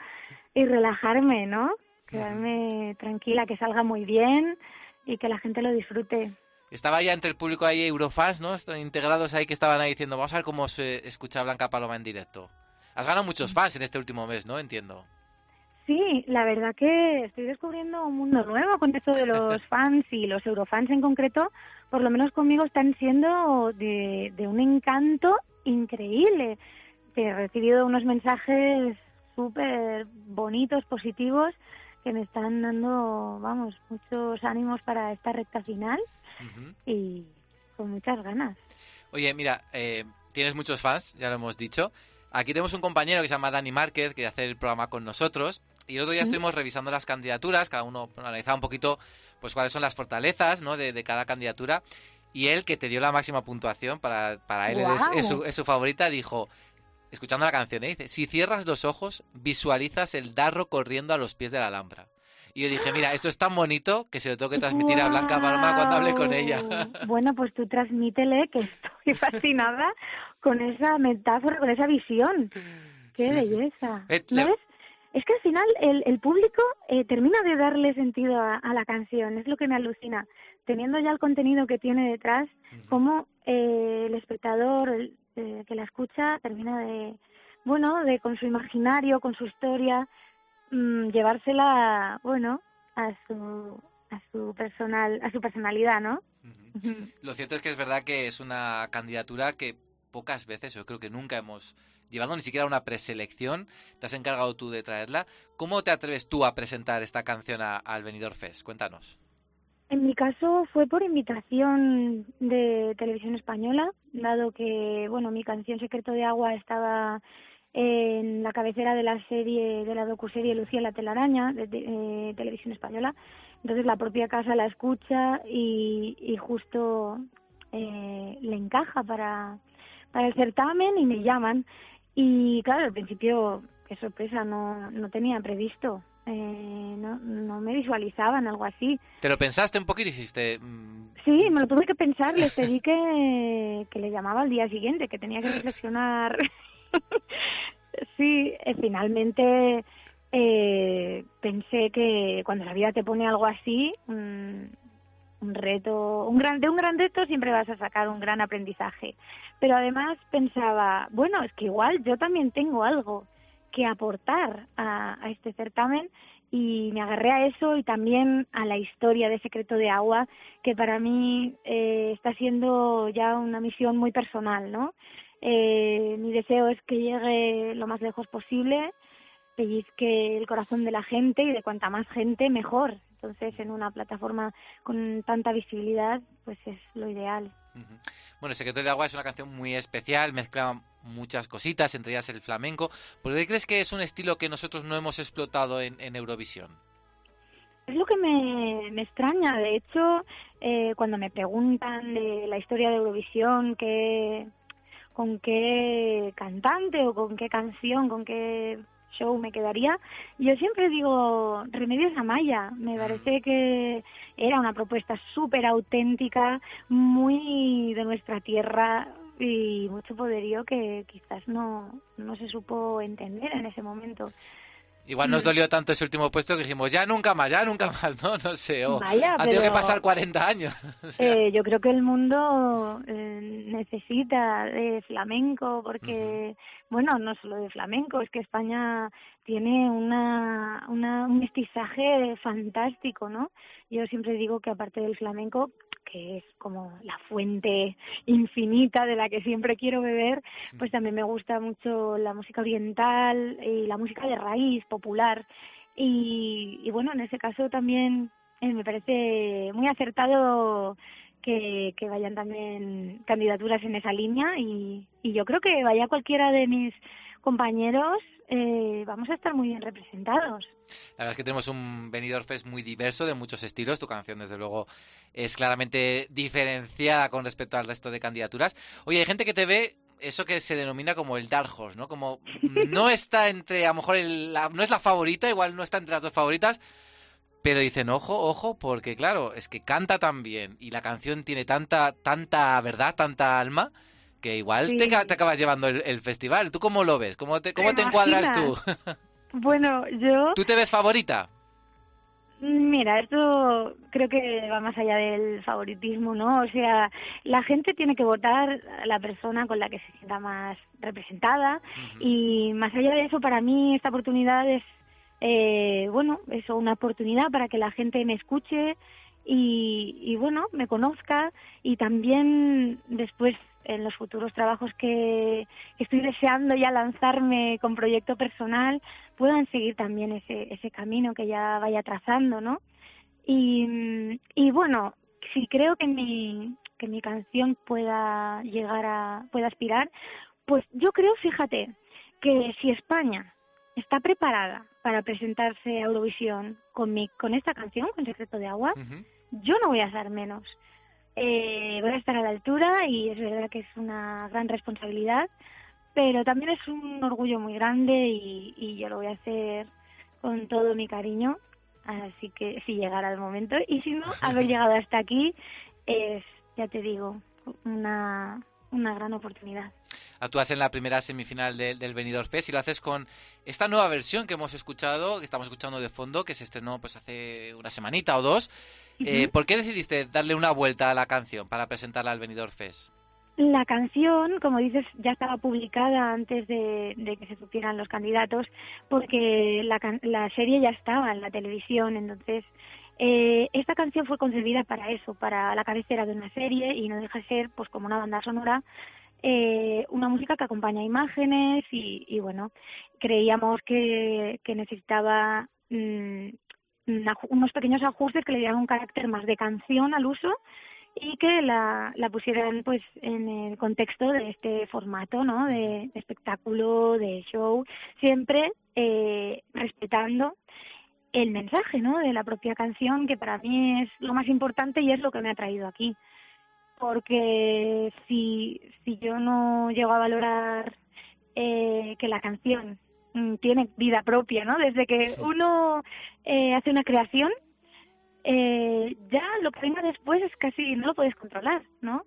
y relajarme, ¿no? Quedarme tranquila, que salga muy bien y que la gente lo disfrute. Estaba ya entre el público ahí Eurofans, ¿no? Están integrados ahí que estaban ahí diciendo, vamos a ver cómo se escucha Blanca Paloma en directo. Has ganado muchos fans en este último mes, ¿no? Entiendo. Sí, la verdad que estoy descubriendo un mundo nuevo con esto de los fans y los eurofans en concreto, por lo menos conmigo están siendo de, de un encanto increíble. He recibido unos mensajes súper bonitos, positivos, que me están dando, vamos, muchos ánimos para esta recta final y con muchas ganas. Oye, mira, eh, tienes muchos fans, ya lo hemos dicho. Aquí tenemos un compañero que se llama Dani Márquez, que hace el programa con nosotros. Y el otro día estuvimos revisando las candidaturas, cada uno analizaba un poquito pues cuáles son las fortalezas ¿no? de, de cada candidatura. Y él, que te dio la máxima puntuación, para, para él es, su, es su favorita, dijo, escuchando la canción, ¿eh? dice, si cierras los ojos, visualizas el darro corriendo a los pies de la Alhambra. Y yo dije, mira, esto es tan bonito que se lo tengo que transmitir a Blanca Paloma cuando hable con ella. Bueno, pues tú transmítele que estoy fascinada con esa metáfora, con esa visión. ¡Qué Sí, sí. belleza! Eh, ¿No le- ves? Es que al final el, el público eh, termina de darle sentido a, a la canción, es lo que me alucina. Teniendo ya el contenido que tiene detrás, cómo eh, el espectador el, eh, que la escucha termina de, bueno, de con su imaginario, con su historia, mm, llevársela, bueno, a su a su personal, a su personalidad, ¿no? Lo cierto es que es verdad que es una candidatura que pocas veces, yo creo que nunca hemos llevado ni siquiera una preselección. Te has encargado tú de traerla. ¿Cómo te atreves tú a presentar esta canción al Benidorm Fest? Cuéntanos. En mi caso fue por invitación de Televisión Española, dado que, bueno, mi canción Secreto de Agua estaba en la cabecera de la serie, de la docuserie Lucía la telaraña, de, eh, Televisión Española. Entonces la propia casa la escucha y, y justo eh, le encaja para, para el certamen y me llaman. Y claro, al principio, qué sorpresa, no, no tenía previsto. Eh, no, no me visualizaban algo así. ¿Te lo pensaste un poquito y dijiste, mm, Sí, me lo tuve que pensar, les pedí que, que le llamaba al día siguiente, que tenía que reflexionar. sí, eh, finalmente eh, pensé que cuando la vida te pone algo así, un, un reto, un gran, de un gran reto siempre vas a sacar un gran aprendizaje. Pero además pensaba, bueno, es que igual yo también tengo algo que aportar a, a este certamen y me agarré a eso y también a la historia de Secreto de Agua, que para mí eh, está siendo ya una misión muy personal, ¿no? Eh, mi deseo es que llegue lo más lejos posible, pellizque el corazón de la gente y de cuanta más gente, mejor. Entonces, en una plataforma con tanta visibilidad, pues es lo ideal. bueno, Secreto de Agua es una canción muy especial, mezcla muchas cositas, entre ellas el flamenco. ¿Por qué crees que es un estilo que nosotros no hemos explotado en, en Eurovisión? Es lo que me, me extraña. De hecho, eh, cuando me preguntan de la historia de Eurovisión, qué, con qué cantante o con qué canción, con qué show me quedaría, yo siempre digo Remedios Amaya. Me parece que era una propuesta súper auténtica, muy de nuestra tierra y mucho poderío que quizás no, no se supo entender en ese momento. Igual nos Mm. dolió tanto ese último puesto que dijimos, ya nunca más, ya nunca más, no, no sé. O Vaya, han tenido que pasar 40 años. O sea, Eh, yo creo que el mundo eh, necesita de flamenco porque, bueno, no solo de flamenco, es que España tiene una, una, un mestizaje fantástico, ¿no? Yo siempre digo que aparte del flamenco, que es como la fuente infinita de la que siempre quiero beber, pues también me gusta mucho la música oriental y la música de raíz popular. Y, y bueno, en ese caso también eh, me parece muy acertado que, que vayan también candidaturas en esa línea y, y yo creo que vaya cualquiera de mis compañeros, eh, vamos a estar muy bien representados. La verdad es que tenemos un Benidorm Fest muy diverso, de muchos estilos. Tu canción, desde luego, es claramente diferenciada con respecto al resto de candidaturas. Oye, hay gente que te ve eso que se denomina como el Dark Horse, ¿no? Como no está entre, a lo mejor, el- la- no es la favorita, igual no está entre las dos favoritas, pero dicen, ojo, ojo, porque claro, es que canta tan bien y la canción tiene tanta, tanta verdad, tanta alma, que igual Sí. te, ca- te acabas llevando el, el festival. ¿Tú cómo lo ves? ¿Cómo te, cómo ¿Te te encuadras tú? Bueno, yo, ¿Tú te ves favorita? mira, esto creo que va más allá del favoritismo, ¿no? O sea, la gente tiene que votar a la persona con la que se sienta más representada y más allá de eso, para mí esta oportunidad es, eh, bueno, eso, una oportunidad para que la gente me escuche y, y bueno, me conozca y también después en los futuros trabajos que, estoy deseando ya lanzarme con proyecto personal puedan seguir también ese, ese camino que ya vaya trazando, ¿no? Y, y bueno, si creo que mi, que mi canción pueda llegar a, pueda aspirar, pues yo creo, fíjate, que si España está preparada para presentarse a Eurovisión con, mi, con esta canción, con Secreto de Agua, yo no voy a hacer menos. Eh, voy a estar a la altura y es verdad que es una gran responsabilidad, pero también es un orgullo muy grande y, y yo lo voy a hacer con todo mi cariño. Así que si llegara el momento y si no, haber llegado hasta aquí es, ya te digo, una, una gran oportunidad. Actúas en la primera semifinal del, del Benidorm Fest y lo haces con esta nueva versión que hemos escuchado, que estamos escuchando de fondo, que se estestrenó pues hace una semanita o dos. Eh. ¿Por qué decidiste darle una vuelta a la canción para presentarla al Benidorm Fest? La canción, como dices, ya estaba publicada antes de, de que se supieran los candidatos, porque la, la serie ya estaba en la televisión, entonces eh, esta canción fue concebida para eso, para la cabecera de una serie y no deja de ser, pues como una banda sonora, eh, una música que acompaña imágenes y, y bueno, creíamos que, que necesitaba mm, aju- unos pequeños ajustes que le dieran un carácter más de canción al uso y que la, la pusieran pues en el contexto de este formato no de, de espectáculo de show siempre eh, respetando el mensaje no de la propia canción que para mí es lo más importante y es lo que me ha traído aquí porque si si yo no llego a valorar eh, que la canción mm, tiene vida propia no desde que uno eh, hace una creación eh, ya lo que venga después es casi no lo puedes controlar, ¿no?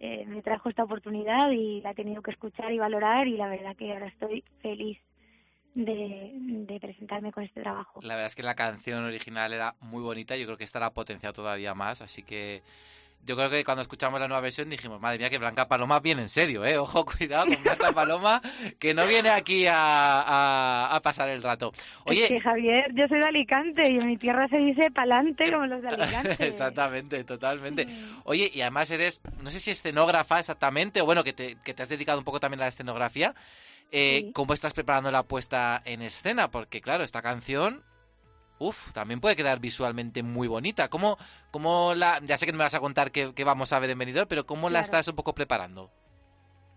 Eh, me trajo esta oportunidad y la he tenido que escuchar y valorar y la verdad que ahora estoy feliz de, de presentarme con este trabajo. La verdad es que la canción original era muy bonita, yo creo que esta la ha potenciado todavía más, así que yo creo que cuando escuchamos la nueva versión dijimos, madre mía, que Blanca Paloma viene en serio, ¿eh? Ojo, cuidado con Blanca Paloma, que no viene aquí a, a- a pasar el rato. Oye, Es que Javier, yo soy de Alicante y en mi tierra se dice pa'lante como los de Alicante. Exactamente, totalmente. Oye, y además eres, no sé si escenógrafa exactamente, o bueno, que te, que te has dedicado un poco también a la escenografía. Eh, ¿Cómo estás preparando la puesta en escena? Porque claro, esta canción, uff, también puede quedar visualmente muy bonita. ¿Cómo, cómo la, ya sé que no me vas a contar qué, qué vamos a ver en Benidorm, pero ¿cómo la estás un poco preparando?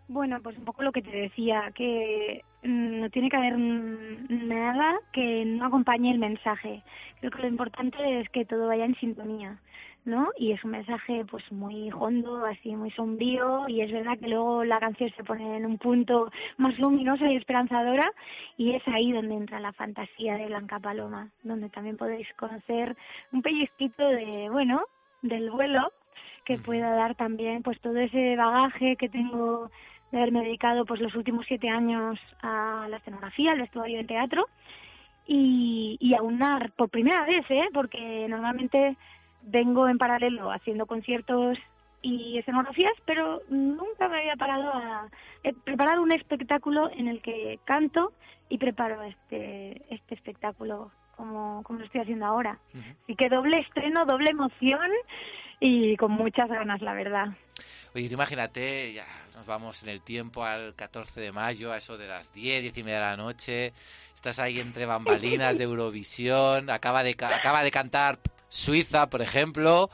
Bueno, pues un poco lo que te decía, que mm, no tiene que haber nada que no acompañe el mensaje. Creo que lo importante es que todo vaya en sintonía, ¿no? Y es un mensaje pues muy hondo, así muy sombrío, y es verdad que luego la canción se pone en un punto más luminosa y esperanzadora, y es ahí donde entra la fantasía de Blanca Paloma, donde también podéis conocer un pellizquito de, bueno, del vuelo que pueda dar también pues todo ese bagaje que tengo de haberme dedicado pues los últimos siete años a la escenografía, al vestuario del teatro y, y aunar por primera vez, ¿eh? porque normalmente vengo en paralelo haciendo conciertos y escenografías, pero nunca me había parado a preparar un espectáculo en el que canto y preparo este este espectáculo como, como lo estoy haciendo ahora. Así que doble estreno, doble emoción y con muchas ganas, la verdad. Oye, imagínate, ya nos vamos en el tiempo al 14 de mayo, a eso de las 10, 10 y media de la noche. Estás ahí entre bambalinas de Eurovisión, acaba de, ca- acaba de cantar Suiza, por ejemplo,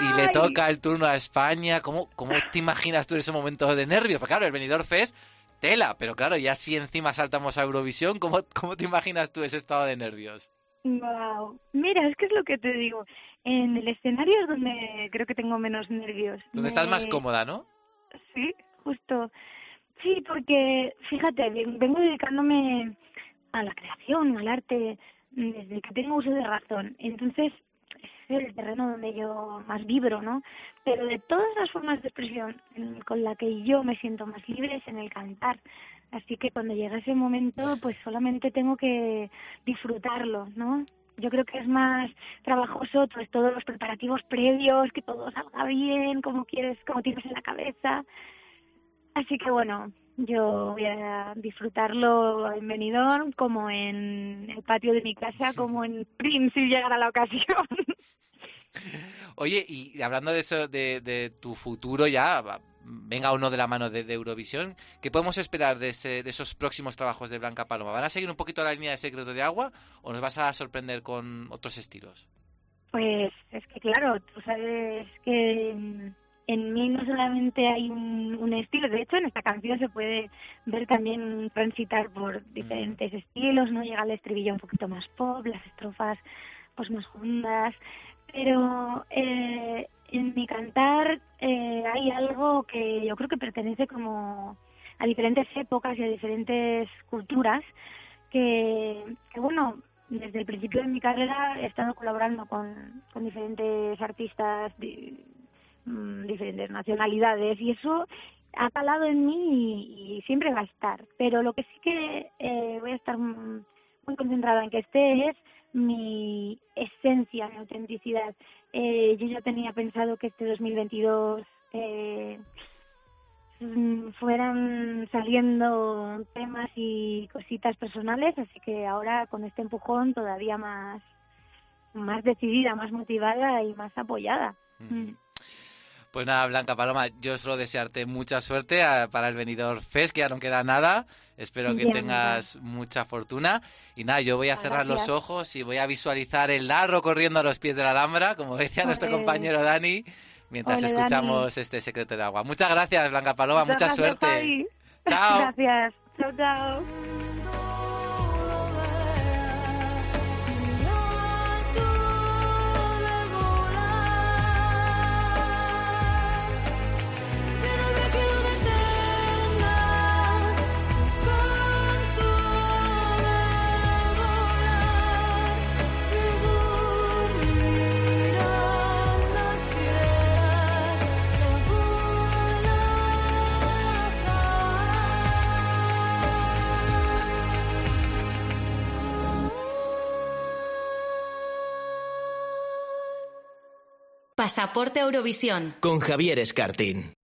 y le toca el turno a España. ¿Cómo, ¿Cómo te imaginas tú ese momento de nervios? Porque claro, el Benidorm Fest tela, pero claro, ya si encima saltamos a Eurovisión, ¿cómo, cómo te imaginas tú ese estado de nervios? Wow. Mira, es que es lo que te digo. En el escenario es donde creo que tengo menos nervios. Donde estás más cómoda, ¿no? Sí, justo. Sí, porque fíjate, ven- vengo dedicándome a la creación, al arte, desde que tengo uso de razón. Entonces, es el terreno donde yo más vibro, ¿no? Pero de todas las formas de expresión con la que yo me siento más libre es en el cantar. Así que cuando llega ese momento, pues solamente tengo que disfrutarlo, ¿no? Yo creo que es más trabajoso pues todos los preparativos previos, que todo salga bien, como quieres, como tienes en la cabeza. Así que bueno, yo voy a disfrutarlo en Benidorm, como en el patio de mi casa, como en Prince si llegara la ocasión. Oye, y hablando de eso, de, de tu futuro ya, venga uno de la mano de, de Eurovisión, ¿qué podemos esperar de, ese- de esos próximos trabajos de Blanca Paloma? ¿Van a seguir un poquito la línea de Secreto de Agua o nos vas a sorprender con otros estilos? Pues es que claro, tú sabes que en, en mí no solamente hay un, un estilo, de hecho en esta canción se puede ver también transitar por diferentes estilos, ¿no? Llega el estribillo un poquito más pop, las estrofas pues más jundas, pero eh, en mi cantar eh, hay algo que yo creo que pertenece como a diferentes épocas y a diferentes culturas que, que bueno, desde el principio de mi carrera he estado colaborando con, diferentes artistas de mm, diferentes nacionalidades y eso ha calado en mí y, siempre va a estar. Pero lo que sí que eh, voy a estar muy concentrada en que esté es mi esencia, mi autenticidad. Eh, yo ya tenía pensado que este 2022 eh, mm, fueran saliendo temas y cositas personales, así que ahora con este empujón todavía más más decidida, más motivada y más apoyada. Mm. Pues nada, Blanca Paloma, yo solo desearte mucha suerte a- para el venidor Fest, que ya no queda nada. Espero que tengas mucha fortuna. Y nada, yo voy a cerrar los ojos y voy a visualizar el larro corriendo a los pies de la Alhambra, como decía nuestro compañero Dani, mientras escuchamos este secreto de agua. Muchas gracias, Blanca Paloma, Muchas mucha gracias, suerte. Javi. Chao. Gracias. Chao, chao. Pasaporte Eurovisión. Con Javier Escartín.